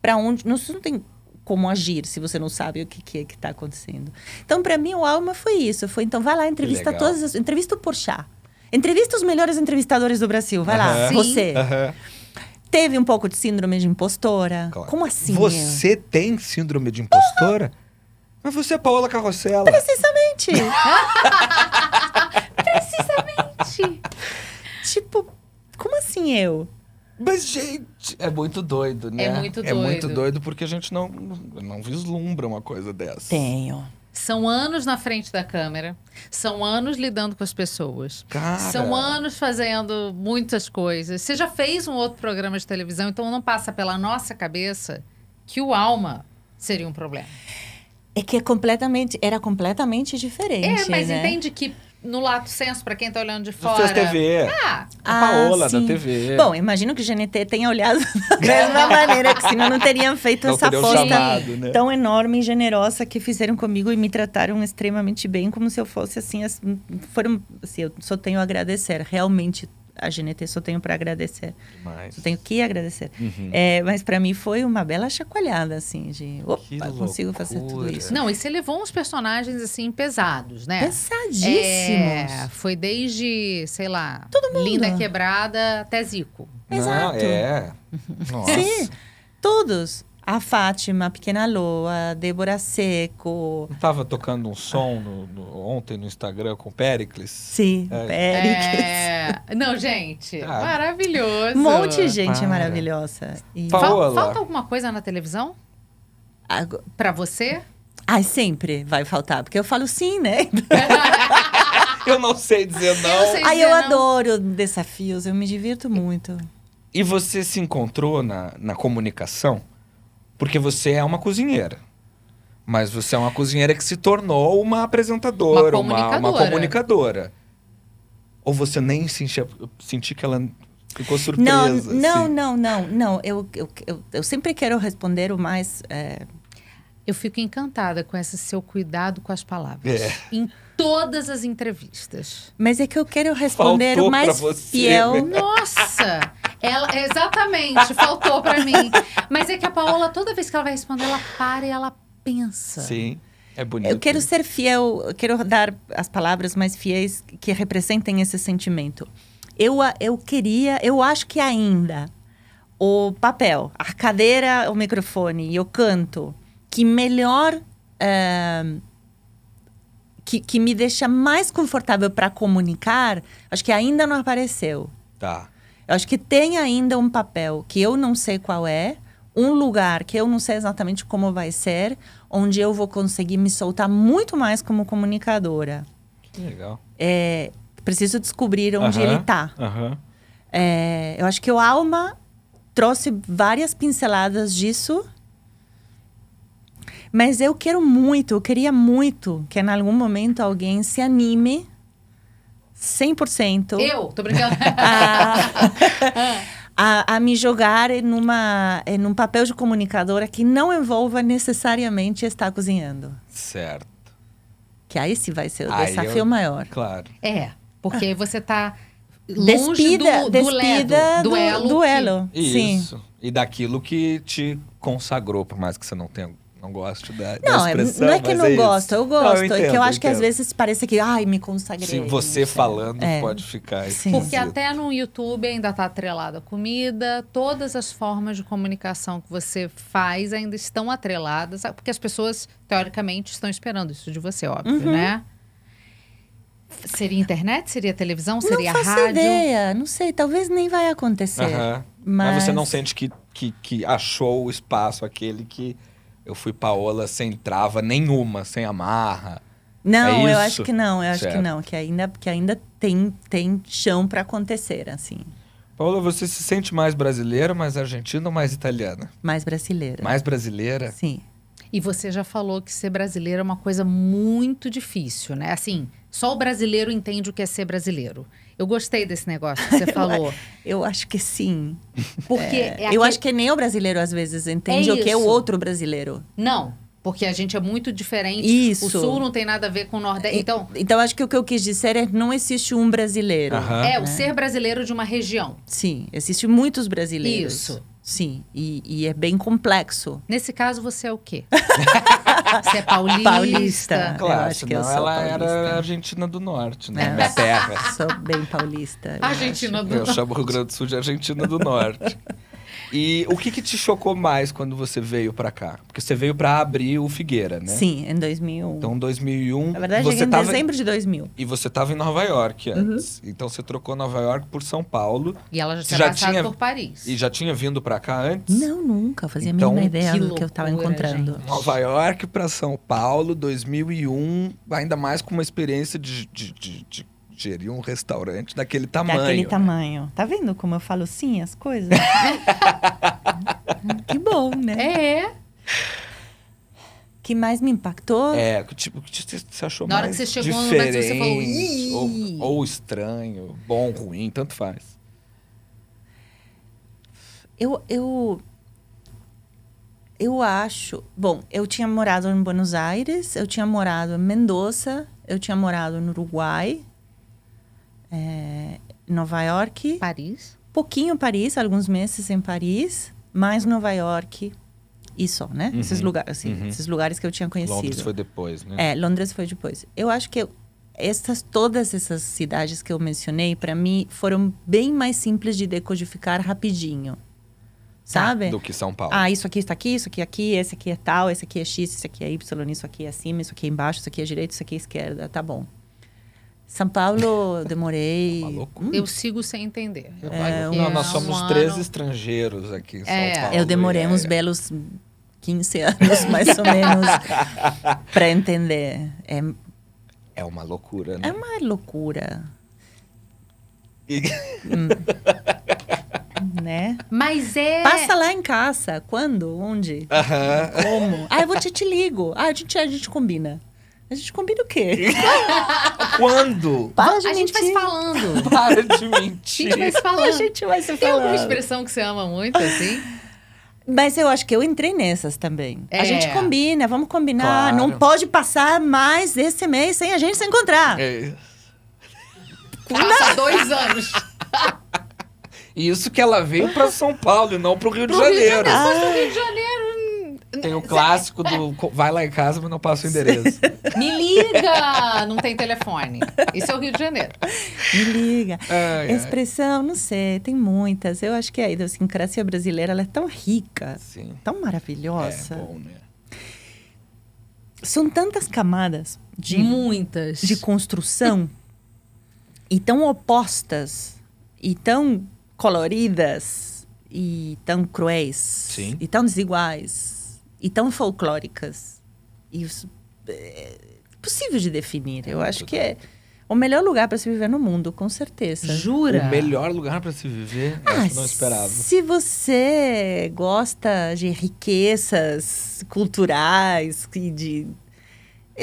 para onde, não, você não tem como agir se você não sabe o que, que é que está acontecendo. Então, para mim, o alma foi isso. Foi, então, vai lá, entrevista todas as... Entrevista o Porchat. Entrevista os melhores entrevistadores do Brasil. Vai lá. Sim. você. Aham. Teve um pouco de síndrome de impostora. Claro. Como assim? Você tem síndrome de impostora? Mas você é Paola Carrossela. Precisamente. Precisamente. tipo, como assim eu? Mas, gente, é muito doido, né? É muito É muito doido. doido porque a gente não, não vislumbra uma coisa dessa. Tenho. São anos na frente da câmera. São anos lidando com as pessoas. Cara. São anos fazendo muitas coisas. Você já fez um outro programa de televisão, então não passa pela nossa cabeça que o Alma seria um problema. É que é completamente, era completamente diferente. É, mas né? entende que no lato senso, pra quem tá olhando de fora. fez TV. Ah, A Paola sim. da TV. Bom, imagino que o GNT tenha olhado da mesma maneira, que senão não teriam feito não essa aposta né? tão enorme e generosa que fizeram comigo e me trataram extremamente bem, como se eu fosse assim, assim, foram, assim eu só tenho a agradecer, realmente a GNT só tenho para agradecer, Demais. só tenho que agradecer. Uhum. É, mas para mim foi uma bela chacoalhada, assim, de Que opa, consigo fazer tudo isso. não, e você levou uns personagens assim pesados, né? Pesadíssimos. É, foi desde, sei lá, Linda Quebrada até Zico. Não, Exato. é. Nossa. Sim, todos. A Fátima, a Pequena Loa, a Débora Seco. Não tava tocando um som no- no- ontem no Instagram com o Pericles? Sim, É. Péricles. É... Não, gente, Ah. maravilhoso. Um monte de gente Para. maravilhosa. E... Fa- Fal-. Falta alguma coisa na televisão? Pra você? Ai, sempre vai faltar, porque eu falo sim, né? Eu não sei dizer não. Eu Ai, eu não. adoro desafios, eu me divirto muito. E você se encontrou na, na comunicação porque você é uma cozinheira. Mas você é uma cozinheira que se tornou uma apresentadora, Uma uma, uma comunicadora. comunicadora. Ou você nem sentia, eu senti que ela ficou surpresa. Não, não, assim. não, não, não. Eu, eu, eu, eu sempre quero responder o mais. é, Eu fico encantada com esse seu cuidado com as palavras. É. Em todas as entrevistas. mas é que eu quero responder Faltou o mais pra você, fiel. né? Nossa! Ela, exatamente, faltou pra mim. Mas é que a Paola, toda vez que ela vai responder, ela para e ela pensa. Sim, é bonito. Eu quero ser fiel, eu quero dar as palavras mais fiéis que representem esse sentimento. Eu, eu queria, eu acho que ainda o papel, a cadeira, o microfone e o canto que melhor eh, que, que me deixa mais confortável para comunicar, acho que ainda não apareceu. Tá. Eu acho que tem ainda um papel que eu não sei qual é, um lugar que eu não sei exatamente como vai ser, onde eu vou conseguir me soltar muito mais como comunicadora. Que legal. É, preciso descobrir onde ele está. É, eu acho que o Alma trouxe várias pinceladas disso. Mas eu quero muito, eu queria muito que em algum momento alguém se anime 100% Eu? Tô brincando. a, a me jogar em, uma, em um papel de comunicadora que não envolva necessariamente estar cozinhando. Certo. Que aí sim vai ser o Aí desafio eu- maior. Claro. É, porque aí você tá longe Despida, do, do despida ledo, do, do elo. do que-. Sim. Isso. E daquilo que te consagrou, por mais que você não tenha, não goste da, da Não, é, expressão. não é que mas não isso. gosto, eu Não, gosto. é que entendo, eu acho que às entendo. vezes parece que, ai, me consagrei. Sim, não você falando É. pode ficar Sim. Porque até no YouTube ainda tá atrelada a comida, todas as formas de comunicação que você faz ainda estão atreladas, porque as pessoas, teoricamente, estão esperando isso de você, óbvio, Uhum. né? Seria internet? Seria televisão? Não Seria faço rádio? ideia, não sei, talvez nem vai acontecer. Aham. Mas... Mas... você não sente que, que, que achou o espaço aquele que eu fui Paola sem trava nenhuma, sem amarra. Não, É eu acho que não, eu acho que Certo. não, que ainda, que ainda tem, tem chão para acontecer, assim, Paola, você se sente mais brasileira, mais argentina ou mais italiana? mais brasileira. Mais brasileira? Sim. E você já falou que ser brasileiro é uma coisa muito difícil, né? Assim, só o brasileiro entende o que é ser brasileiro. Eu gostei desse negócio que você falou. Eu acho que sim. Porque é eu aquele- acho que nem o brasileiro às vezes entende o que é o outro brasileiro. Não, porque a gente é muito diferente. Isso. O sul não tem nada a ver com o nordeste. Então, Então, acho que o que eu quis dizer é que não existe um brasileiro. É o ser brasileiro de uma região. Sim, existem muitos brasileiros. Isso. Sim, e, e é bem complexo. Nesse caso, você é o quê? você é paulista? Paulista. Eu Claro, acho que eu senão sou ela paulista. era Argentina do Norte, né? É. Minha terra. Sou bem paulista. eu Argentina do Eu chamo o Rio Grande do Sul de Argentina do Norte. E o que, que te chocou mais quando você veio pra cá? Porque você veio pra abrir o Figueira, né? Sim, em 2001. Então, 2001. Na verdade, você em tava... dezembro de 2000. E você estava em Nova York Uhum. antes. Então você trocou Nova York por São Paulo. E ela já tinha já passado tinha- por Paris. E já tinha vindo pra cá antes? Não, nunca. Fazia Então, a mínima ideia que do que eu estava encontrando. gente. Nova York pra São Paulo, 2001. Ainda mais com uma experiência de, de, de- de gerir um restaurante daquele tamanho. Daquele né? tamanho. Tá vendo como eu falo sim as coisas? que bom, né? É. que mais me impactou? É, tipo, que você achou Na hora mais que você chegou no diferente, Brasil, você falou, ou, ou estranho, bom, ruim, tanto faz. Eu, eu, eu acho. Bom, eu tinha morado em Buenos Aires, eu tinha morado em Mendoza, eu tinha morado no Uruguai, é, Nova York, Paris. pouquinho Paris, alguns meses em Paris, mais Nova York e só, né? Uhum, Esses lugares, assim, uhum. esses lugares que eu tinha conhecido. Londres foi depois, né? É, Londres foi depois. Eu acho que eu- essas, todas essas cidades que eu mencionei, para mim, foram bem mais simples de decodificar rapidinho. sabe? Do que São Paulo. Ah, isso aqui está aqui, isso aqui é aqui, esse aqui é tal, esse aqui é X, esse aqui é Y, isso aqui é acima, isso aqui é embaixo, isso aqui é direita, isso aqui é esquerda. Tá bom. São Paulo, eu demorei. Uma loucura. Eu sigo sem entender. Eu É, aqui Não, nós um somos ano. três estrangeiros aqui em São É. Paulo. Eu demorei e uns é- belos 15 anos, mais ou menos, para entender. É, É uma loucura, né? é uma loucura, E- né? Mas é. Passa lá em casa. Quando? Onde? Aham. Como? Ah, eu vou te, te ligo. Ah, a gente, a gente combina. A gente combina o quê? Quando? Para de a gente vai se mentir. falando. Para de A gente mentir. vai se A falando. gente vai se Tem alguma falando. expressão que você ama muito, assim? Mas eu acho que eu entrei nessas também. É. A gente combina, vamos combinar. Claro. Não pode passar mais esse mês sem a gente se encontrar. É. Passa dois anos. Isso que ela veio pra São Paulo e não pro Rio de Pro Rio de Janeiro. Janeiro. No Rio de Janeiro. Tem o clássico do vai lá em casa, mas não passa o endereço. Me liga! Não tem telefone. Isso é o Rio de Janeiro. Me liga. Ai, ai. Expressão, não sei, tem muitas. Eu acho que a idiosincrasia brasileira ela é tão rica, Sim. tão É maravilhosa. bom, né? São tantas camadas de, Muitas. de construção e tão opostas e tão coloridas e tão cruéis Sim. e tão desiguais e tão folclóricas. E isso é possível de definir. Eu acho que é o melhor lugar para se viver no mundo, com certeza. Jura? O melhor lugar pra se viver, Ah, acho que não esperava. Se você gosta de riquezas culturais e de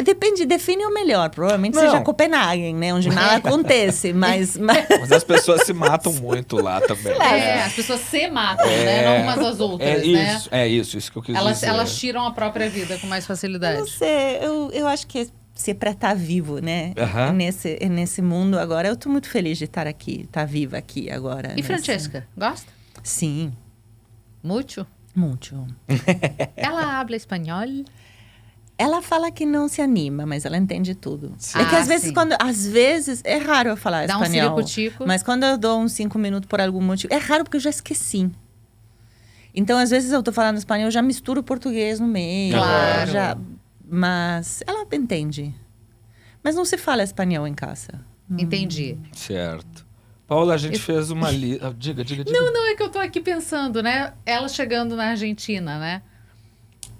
Depende, define o melhor. Provavelmente Não. seja Copenhague, né? Onde nada acontece. Mas, mas Mas as pessoas se matam muito lá também. É, as pessoas se matam, né? Não umas às outras, é né? isso, é isso, isso que eu quis Elas, dizer. elas tiram a própria vida com mais não facilidade. sei, eu, eu acho que se é para estar vivo, né? Aham. Nesse, nesse mundo agora. Eu tô muito feliz de estar aqui, estar viva aqui agora. E nesse- Francesca, gosta? Sim, Muito? muito. Ela habla espanhol? Ela fala que não se anima, mas ela entende tudo. Sim. É que Ah, às vezes, sim. quando. Às vezes, é raro eu falar Dá um espanhol. ciricutico. Mas quando eu dou uns cinco minutos por algum motivo. É raro porque eu já esqueci. Então, às vezes, eu tô falando espanhol, eu já misturo o português no meio. Claro. Já, mas ela entende. Mas não se fala espanhol em casa. Entendi. Certo. Paula, a gente fez uma lista. Diga, diga, diga. Não, não, é que eu tô aqui pensando, né? Ela chegando na Argentina, né?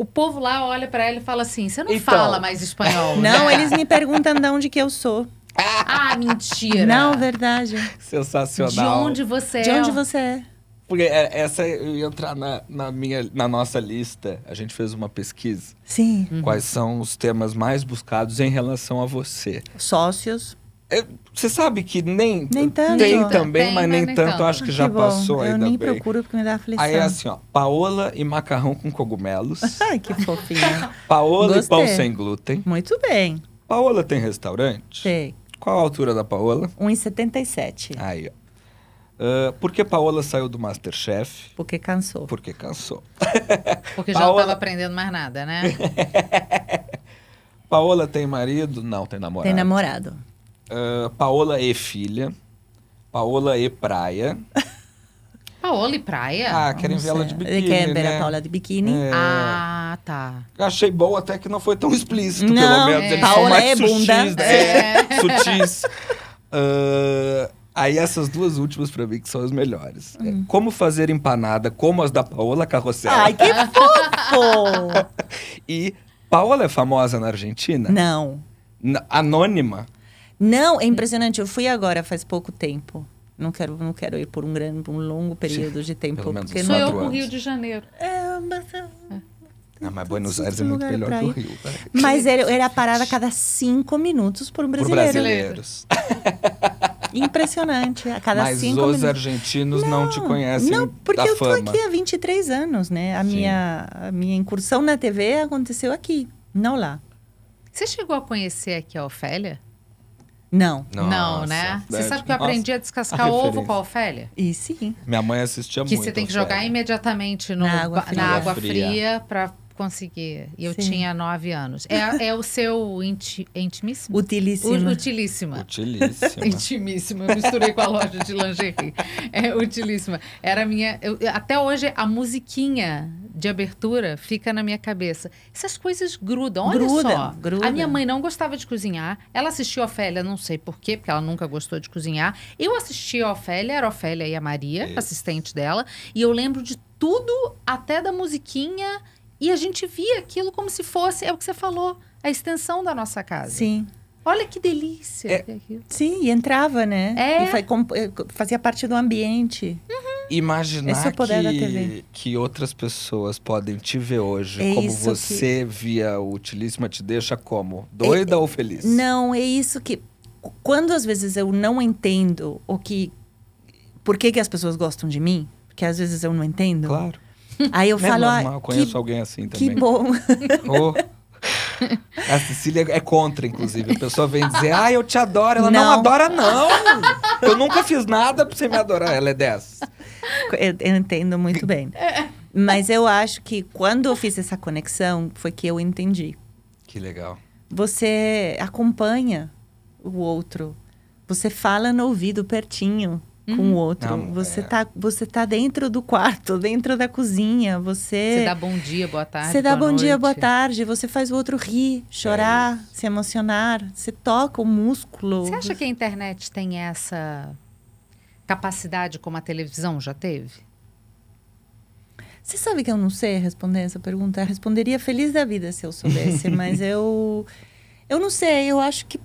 O povo lá olha pra ela e fala assim: você não Então. fala mais espanhol. Não, né? eles me perguntam de onde que eu sou. Ah, mentira. Não, verdade. Sensacional. De onde você é? De onde você é? Porque é- essa eu ia entrar na, na, minha, na nossa lista. A gente fez uma pesquisa. Sim. Quais são os temas mais buscados em relação a você? Sócios. É, Você sabe que nem, Nem tanto. tem também, tem, mas nem, nem tanto. tanto. Acho que já bom. passou Eu ainda nem bem. procuro porque me dá aflição. Aí é assim, ó. Paola e macarrão com cogumelos. Ai, que fofinha. Paola e pão Gostei. sem glúten. Muito bem. Paola tem restaurante? Sei. Qual a altura da Paola? 1,77. Aí, ó. Ah, por que Paola saiu do Masterchef? Porque cansou. Porque cansou. Porque já Paola- não tava aprendendo mais nada, né? Paola tem marido? Não, tem namorado. Tem namorado. Ah, Paola e filha. Paola e praia. Paola e praia? Ah, querem ver ela de Ele biquíni, quer ver né? a Paula de biquíni. É. Ah, tá. Eu Achei bom até que não foi tão explícito, Não, pelo menos. é. Eles são Paola mais é sutis, bunda. né? É. Sutis. Ah, aí essas duas últimas pra mim que são as melhores. É, como fazer empanada como as da Paola Carrossel. Ai, que fofo! E Paola é famosa na Argentina? Não. Anônima? Não, é impressionante. Eu fui agora faz pouco tempo. Não quero, não quero ir por um grande, por um longo período de tempo. pelo menos porque Sou não... eu o. Rio de Janeiro. É, mas, Ah, mas Buenos Sim, Aires é muito melhor que o. Rio. mas era, era parada a cada cinco minutos por um Por brasileiro. brasileiros. Impressionante. A cada Mas cinco os minutos. argentinos não, te conhecem Não, porque da eu tô fama. aqui há 23 anos, né? A Sim. minha, a minha incursão na TV aconteceu aqui, não lá. Você chegou a conhecer aqui a Ofélia? Não. não, Nossa, né? Você sabe que eu nossa, aprendi a descascar a ovo referência. com a Ofélia? E sim. Minha mãe assistia Que muito. você tem que Ofélia. jogar imediatamente no, Na água fria. na água Fria. fria pra consegui. E eu Sim. tinha nove anos. É, é o seu inti, é intimíssimo? Utilíssima. U- Utilíssima. Utilíssima. Intimíssima, eu misturei com a loja de lingerie. É utilíssima. Era a minha. eu- até hoje, a musiquinha de abertura fica na minha cabeça. Essas coisas grudam. Olha Grudam, só. grudam. A minha mãe não gostava de cozinhar. Ela assistia Ofélia, não sei porquê, porque ela nunca gostou de cozinhar. Eu assistia a Ofélia, era a Ofélia e a Maria, assistente dela. E eu lembro de tudo, até da musiquinha. E a gente via aquilo como se fosse, é o que você falou, a extensão da nossa casa. Sim. Olha que delícia. É. que é. Sim, e entrava, né? É. E fa- com- eh, fazia parte do ambiente. Imaginar Esse é o poder da que, TV. que outras pessoas podem te ver hoje É como você via o Utilíssima te deixa como? Doida ou feliz? Não, é isso que. Quando às vezes eu não entendo o que. Por que, que as pessoas gostam de mim? Porque às vezes eu não entendo. Claro. Aí eu Não é falo, normal, ah, conheço que, alguém assim que também. bom. Oh. A Cecília é contra, inclusive. A pessoa vem dizer, ah, eu te adoro. Ela não, Não. adora, não. Eu nunca fiz nada pra você me adorar. Ela é dessas. eu, eu entendo muito bem. Mas eu acho que quando eu fiz essa conexão, foi que eu entendi. Que legal. Você acompanha o outro. Você fala no ouvido pertinho com o outro. Não, você, é. tá, você tá dentro do quarto, dentro da cozinha. Você. Você dá bom dia, boa tarde. Você dá boa bom dia, noite. boa tarde. Você faz o outro rir, chorar, se emocionar. Você toca o músculo. Você acha que a internet tem essa capacidade como a televisão já teve? Você sabe que eu não sei responder essa pergunta? Eu responderia feliz da vida se eu soubesse, mas eu. Eu não sei, eu acho que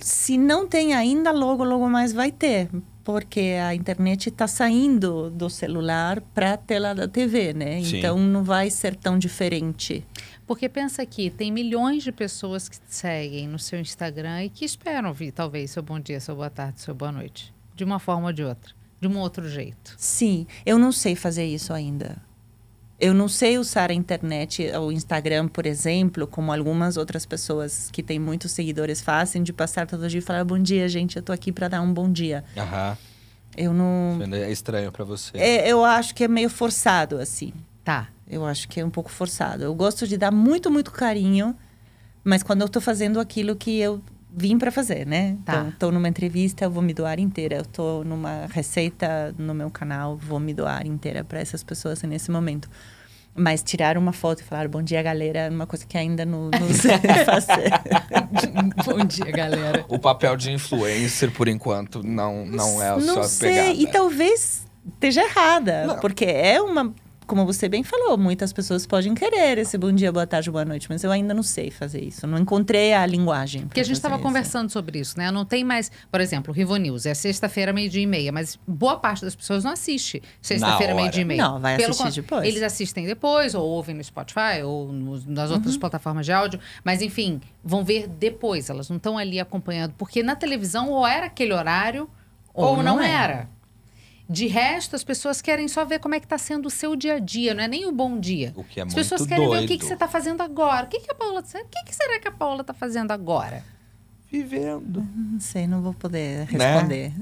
se não tem ainda, logo, logo mais vai ter. Porque a internet está saindo do celular para a tela da TV, né? Sim. Então não vai ser tão diferente. Porque pensa aqui, tem milhões de pessoas que te seguem no seu Instagram e que esperam ouvir, talvez, seu bom dia, seu boa tarde, seu boa noite. De uma forma ou de outra. De um outro jeito. Sim, eu não sei fazer isso ainda. Eu não sei usar a internet, o Instagram, por exemplo, como algumas outras pessoas que têm muitos seguidores fazem, de passar todo dia e falar bom dia, gente, eu tô aqui para dar um bom dia. Aham. Eu não. É estranho pra você. É, eu acho que é meio forçado, assim. Tá. Eu acho que é um pouco forçado. Eu gosto de dar muito, muito carinho, mas quando eu tô fazendo aquilo que eu vim para fazer, né? Tá. Então, tô numa entrevista, eu vou me doar inteira. Eu tô numa receita no meu canal, vou me doar inteira para essas pessoas nesse momento. Mas tirar uma foto e falar bom dia, galera, é uma coisa que ainda não, não sei fazer. bom dia, galera. O papel de influencer, por enquanto, não, não é a não sua sei. pegada. E talvez esteja errada. Não. Porque é uma. Como você bem falou, muitas pessoas podem querer esse bom dia, boa tarde, boa noite, mas eu ainda não sei fazer isso. Não encontrei a linguagem. Porque a gente estava conversando sobre isso, né? Não tem mais, por exemplo, o Rivo News, é sexta-feira, meio-dia e meia, mas boa parte das pessoas não assiste sexta-feira, meio-dia e meia. Não, vai assistir con- depois. Eles assistem depois, ou ouvem no Spotify, ou nos- nas outras Uhum. plataformas de áudio, mas enfim, vão ver depois, elas não estão ali acompanhando. Porque na televisão, ou era aquele horário, ou, Ou não, não era. era. De resto, as pessoas querem só ver como é que está sendo o seu dia a dia, não é nem o bom dia. O que é As muito pessoas querem ver o que, doido. que você está fazendo agora. O que, que a Paula tá- O que, que será que a Paula está fazendo agora? Vivendo. Não sei, não vou poder Né? responder.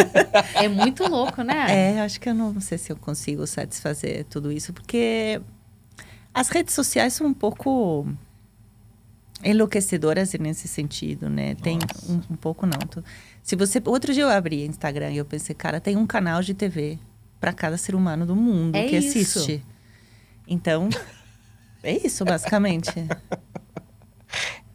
É muito louco, né? É, acho que eu não sei se eu consigo satisfazer tudo isso, porque as redes sociais são um pouco enlouquecedoras nesse sentido, né? Tem um, um pouco não. Tu- Se você outro dia eu abri Instagram e eu pensei, cara, tem um canal de TV para cada ser humano do mundo É que isso. assiste. Então, é isso basicamente.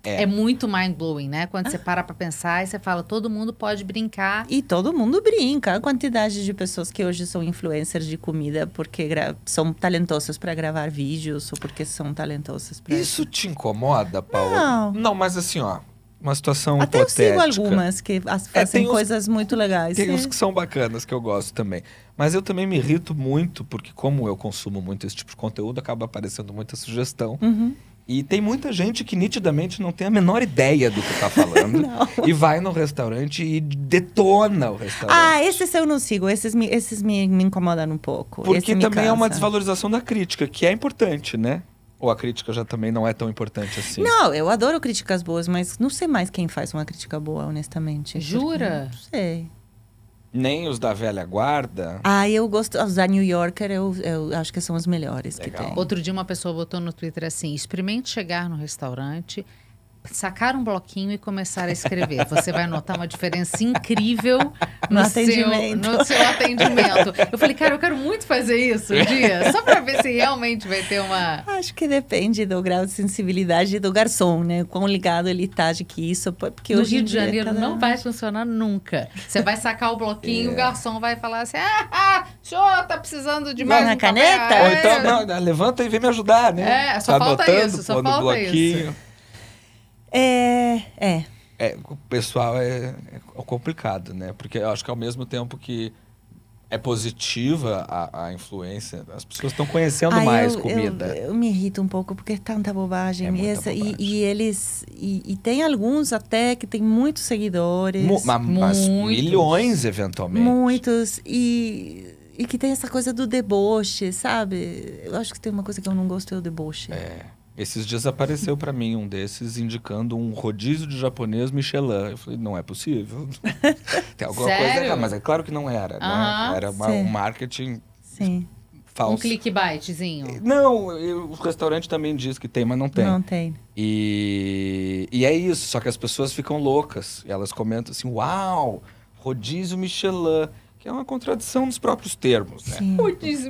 É. muito mind-blowing, né? Quando você para pra pensar e você fala, todo mundo pode brincar. E todo mundo brinca. A quantidade de pessoas que hoje são influencers de comida porque gra- são talentosas para gravar vídeos ou porque são talentosas para Isso te incomoda, Paula? Não. Não, mas assim, ó. Uma situação Até eu hipotética. sigo algumas que as- É, fazem uns- coisas muito legais. Tem né? uns que são bacanas, que eu gosto também. Mas eu também me irrito muito, porque como eu consumo muito esse tipo de conteúdo, acaba aparecendo muita sugestão. Uhum. E tem muita gente que nitidamente não tem a menor ideia do que tá falando. e vai no restaurante e detona o restaurante. Ah, esses eu não sigo. Esses me, esses me, me incomodam um pouco. Porque também é uma desvalorização da crítica, que é importante, né? Ou a crítica já também não é tão importante assim. Não, eu adoro críticas boas, mas não sei mais quem faz uma crítica boa, honestamente. Jura? Não sei. Nem os da velha guarda. Ah, eu gosto. Os da New Yorker, eu, eu acho que são os melhores que Legal. tem. Outro dia uma pessoa botou no Twitter assim: experimente chegar no restaurante, sacar um bloquinho e começar a escrever. Você vai notar uma diferença incrível no, No seu, atendimento. no seu atendimento. Eu falei, cara, eu quero muito fazer isso um dia, só para ver se realmente vai ter uma. Acho que depende do grau de sensibilidade do garçom, né? Quão ligado ele tá de que isso. Porque No hoje Rio em de Janeiro cada- não vai funcionar nunca. Você vai sacar o bloquinho, É. o garçom vai falar assim: ah, ah, senhor, tá precisando de mais na um papel?" caneta? Ou É. então, não, levanta e vem me ajudar, né? É, só falta anotando, isso, só falta bloquinho. É, é. É, o pessoal é, é complicado, né? Porque eu acho que ao mesmo tempo que é positiva a, a influência, as pessoas estão conhecendo Ah, mais eu, comida. Eu, eu me irrito um pouco porque é tanta bobagem. É e, essa- e- bobagem. E, eles. E, e tem alguns até que tem muitos seguidores. Mu- ma- mas muitos. milhões, eventualmente. Muitos. E, e que tem essa coisa do deboche, sabe? Eu acho que tem uma coisa que eu não gosto, é o deboche. É. Esses dias apareceu pra mim um desses indicando um rodízio de japonês Michelin. Eu falei, não é possível. Tem alguma coisa Sério? errada, mas é claro que não era, né? Era uma- um marketing Sim, falso. Um clickbaitzinho. Não, o restaurante também diz que tem, mas não tem. não tem. E, e é isso, só que as pessoas ficam loucas. E elas comentam assim, uau, rodízio Michelin. Que é uma contradição nos próprios termos, né? Sim.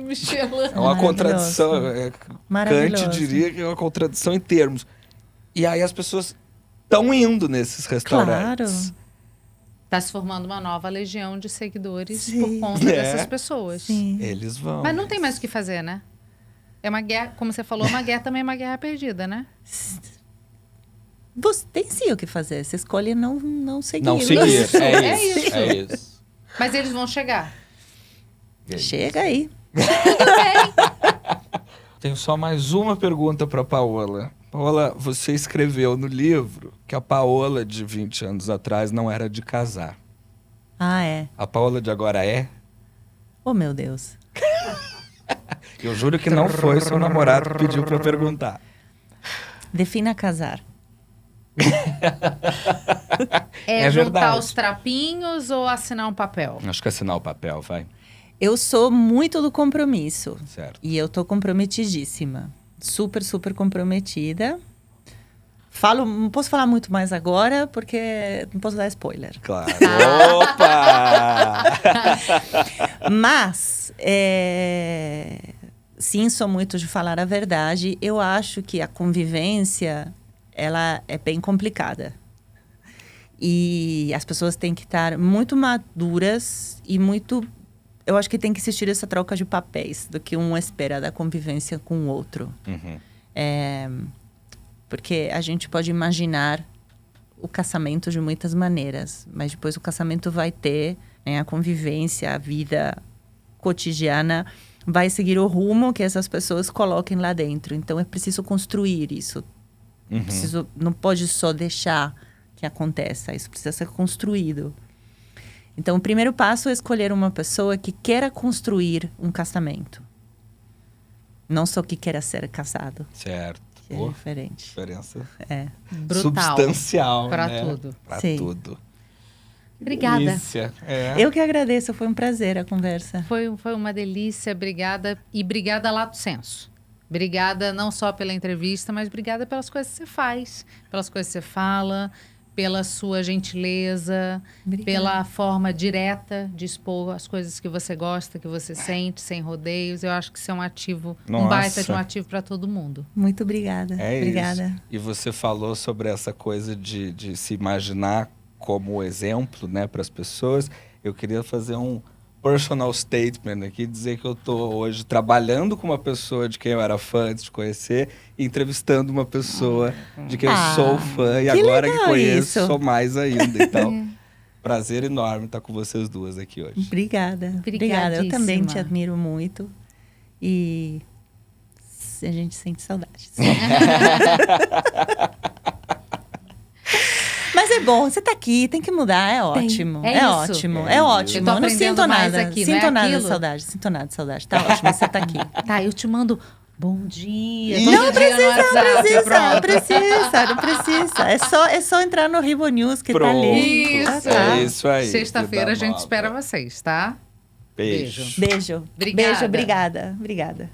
Michelin. É uma contradição. é, Kant diria que é uma contradição em termos. E aí as pessoas estão indo nesses restaurantes. Tá se formando uma nova legião de seguidores Sim. por conta É. dessas pessoas. Sim. Eles vão. Mas não tem mais o que fazer, né? É uma guerra, como você falou, uma guerra também é uma guerra perdida, né? Você tem sim o que fazer. Você escolhe não, não seguir. Não seguir. Isso, é, é isso, isso. é isso. Mas eles vão chegar. É. Chega aí. Tenho só mais uma pergunta para Paola. Paola, você escreveu no livro que a Paola de 20 anos atrás não era de casar. Ah, é. A Paola de agora é? Oh, meu Deus. Eu juro que não foi seu namorado que pediu para perguntar. Defina casar. É, É juntar verdade. os trapinhos ou assinar um papel? Acho que assinar o papel, vai. Eu sou muito do compromisso. Certo. E eu tô comprometidíssima. Super, super comprometida. Falo, não posso falar muito mais agora, porque não posso dar spoiler. Claro. Opa! Mas, é, sim, sou muito de falar a verdade. Eu acho que a convivência, ela é bem complicada. E as pessoas têm que estar muito maduras e muito... Eu acho que tem que existir essa troca de papéis do que um espera da convivência com o outro. Uhum. É, porque a gente pode imaginar o casamento de muitas maneiras, mas depois o casamento vai ter né, a convivência, a vida cotidiana vai seguir o rumo que essas pessoas coloquem lá dentro. Então é preciso construir isso. Uhum. Preciso, não pode só deixar que aconteça. Isso precisa ser construído. Então o primeiro passo é escolher uma pessoa que queira construir um casamento. Não só que queira ser casado, Certo. que é diferente. diferença É. Brutal. substancial, Pra né? tudo. Sim. tudo. Obrigada. É. Eu que agradeço, foi um prazer a conversa. Foi, foi uma delícia, obrigada. E obrigada, Lato Senso. Obrigada não só pela entrevista, mas obrigada pelas coisas que você faz, pelas coisas que você fala, pela sua gentileza, Obrigada. pela forma direta de expor as coisas que você gosta, que você sente, sem rodeios. Eu acho que isso é um ativo, um Nossa. baita de um ativo para todo mundo. Muito obrigada. É obrigada. isso. E você falou sobre essa coisa de, de se imaginar como exemplo, né, para as pessoas. Eu queria fazer um personal statement aqui, dizer que eu tô hoje trabalhando com uma pessoa de quem eu era fã antes de conhecer, e entrevistando uma pessoa de quem Ah, eu sou fã e que agora que conheço, isso. sou mais ainda. Então, prazer enorme estar com vocês duas aqui hoje. Obrigada. Obrigada. Eu também te admiro muito. E a gente sente saudades. Mas é bom, você tá aqui, tem que mudar, é ótimo. É É, isso. ótimo, É é, isso. ótimo. Eu Eu não aprendendo sinto nada, aqui, não é sinto nada de aquilo? saudade, sinto nada de saudade. Tá ótimo, você tá aqui. Tá, eu te mando Bom dia. Não dia WhatsApp, Não precisa, precisa, não precisa. É só, é só entrar no Rivo News que tá Pronto. ali. Isso. Ah, tá. É isso aí. Sexta-feira a gente espera vocês, tá? Beijo. Beijo. Obrigada. Beijo, obrigada. Obrigada.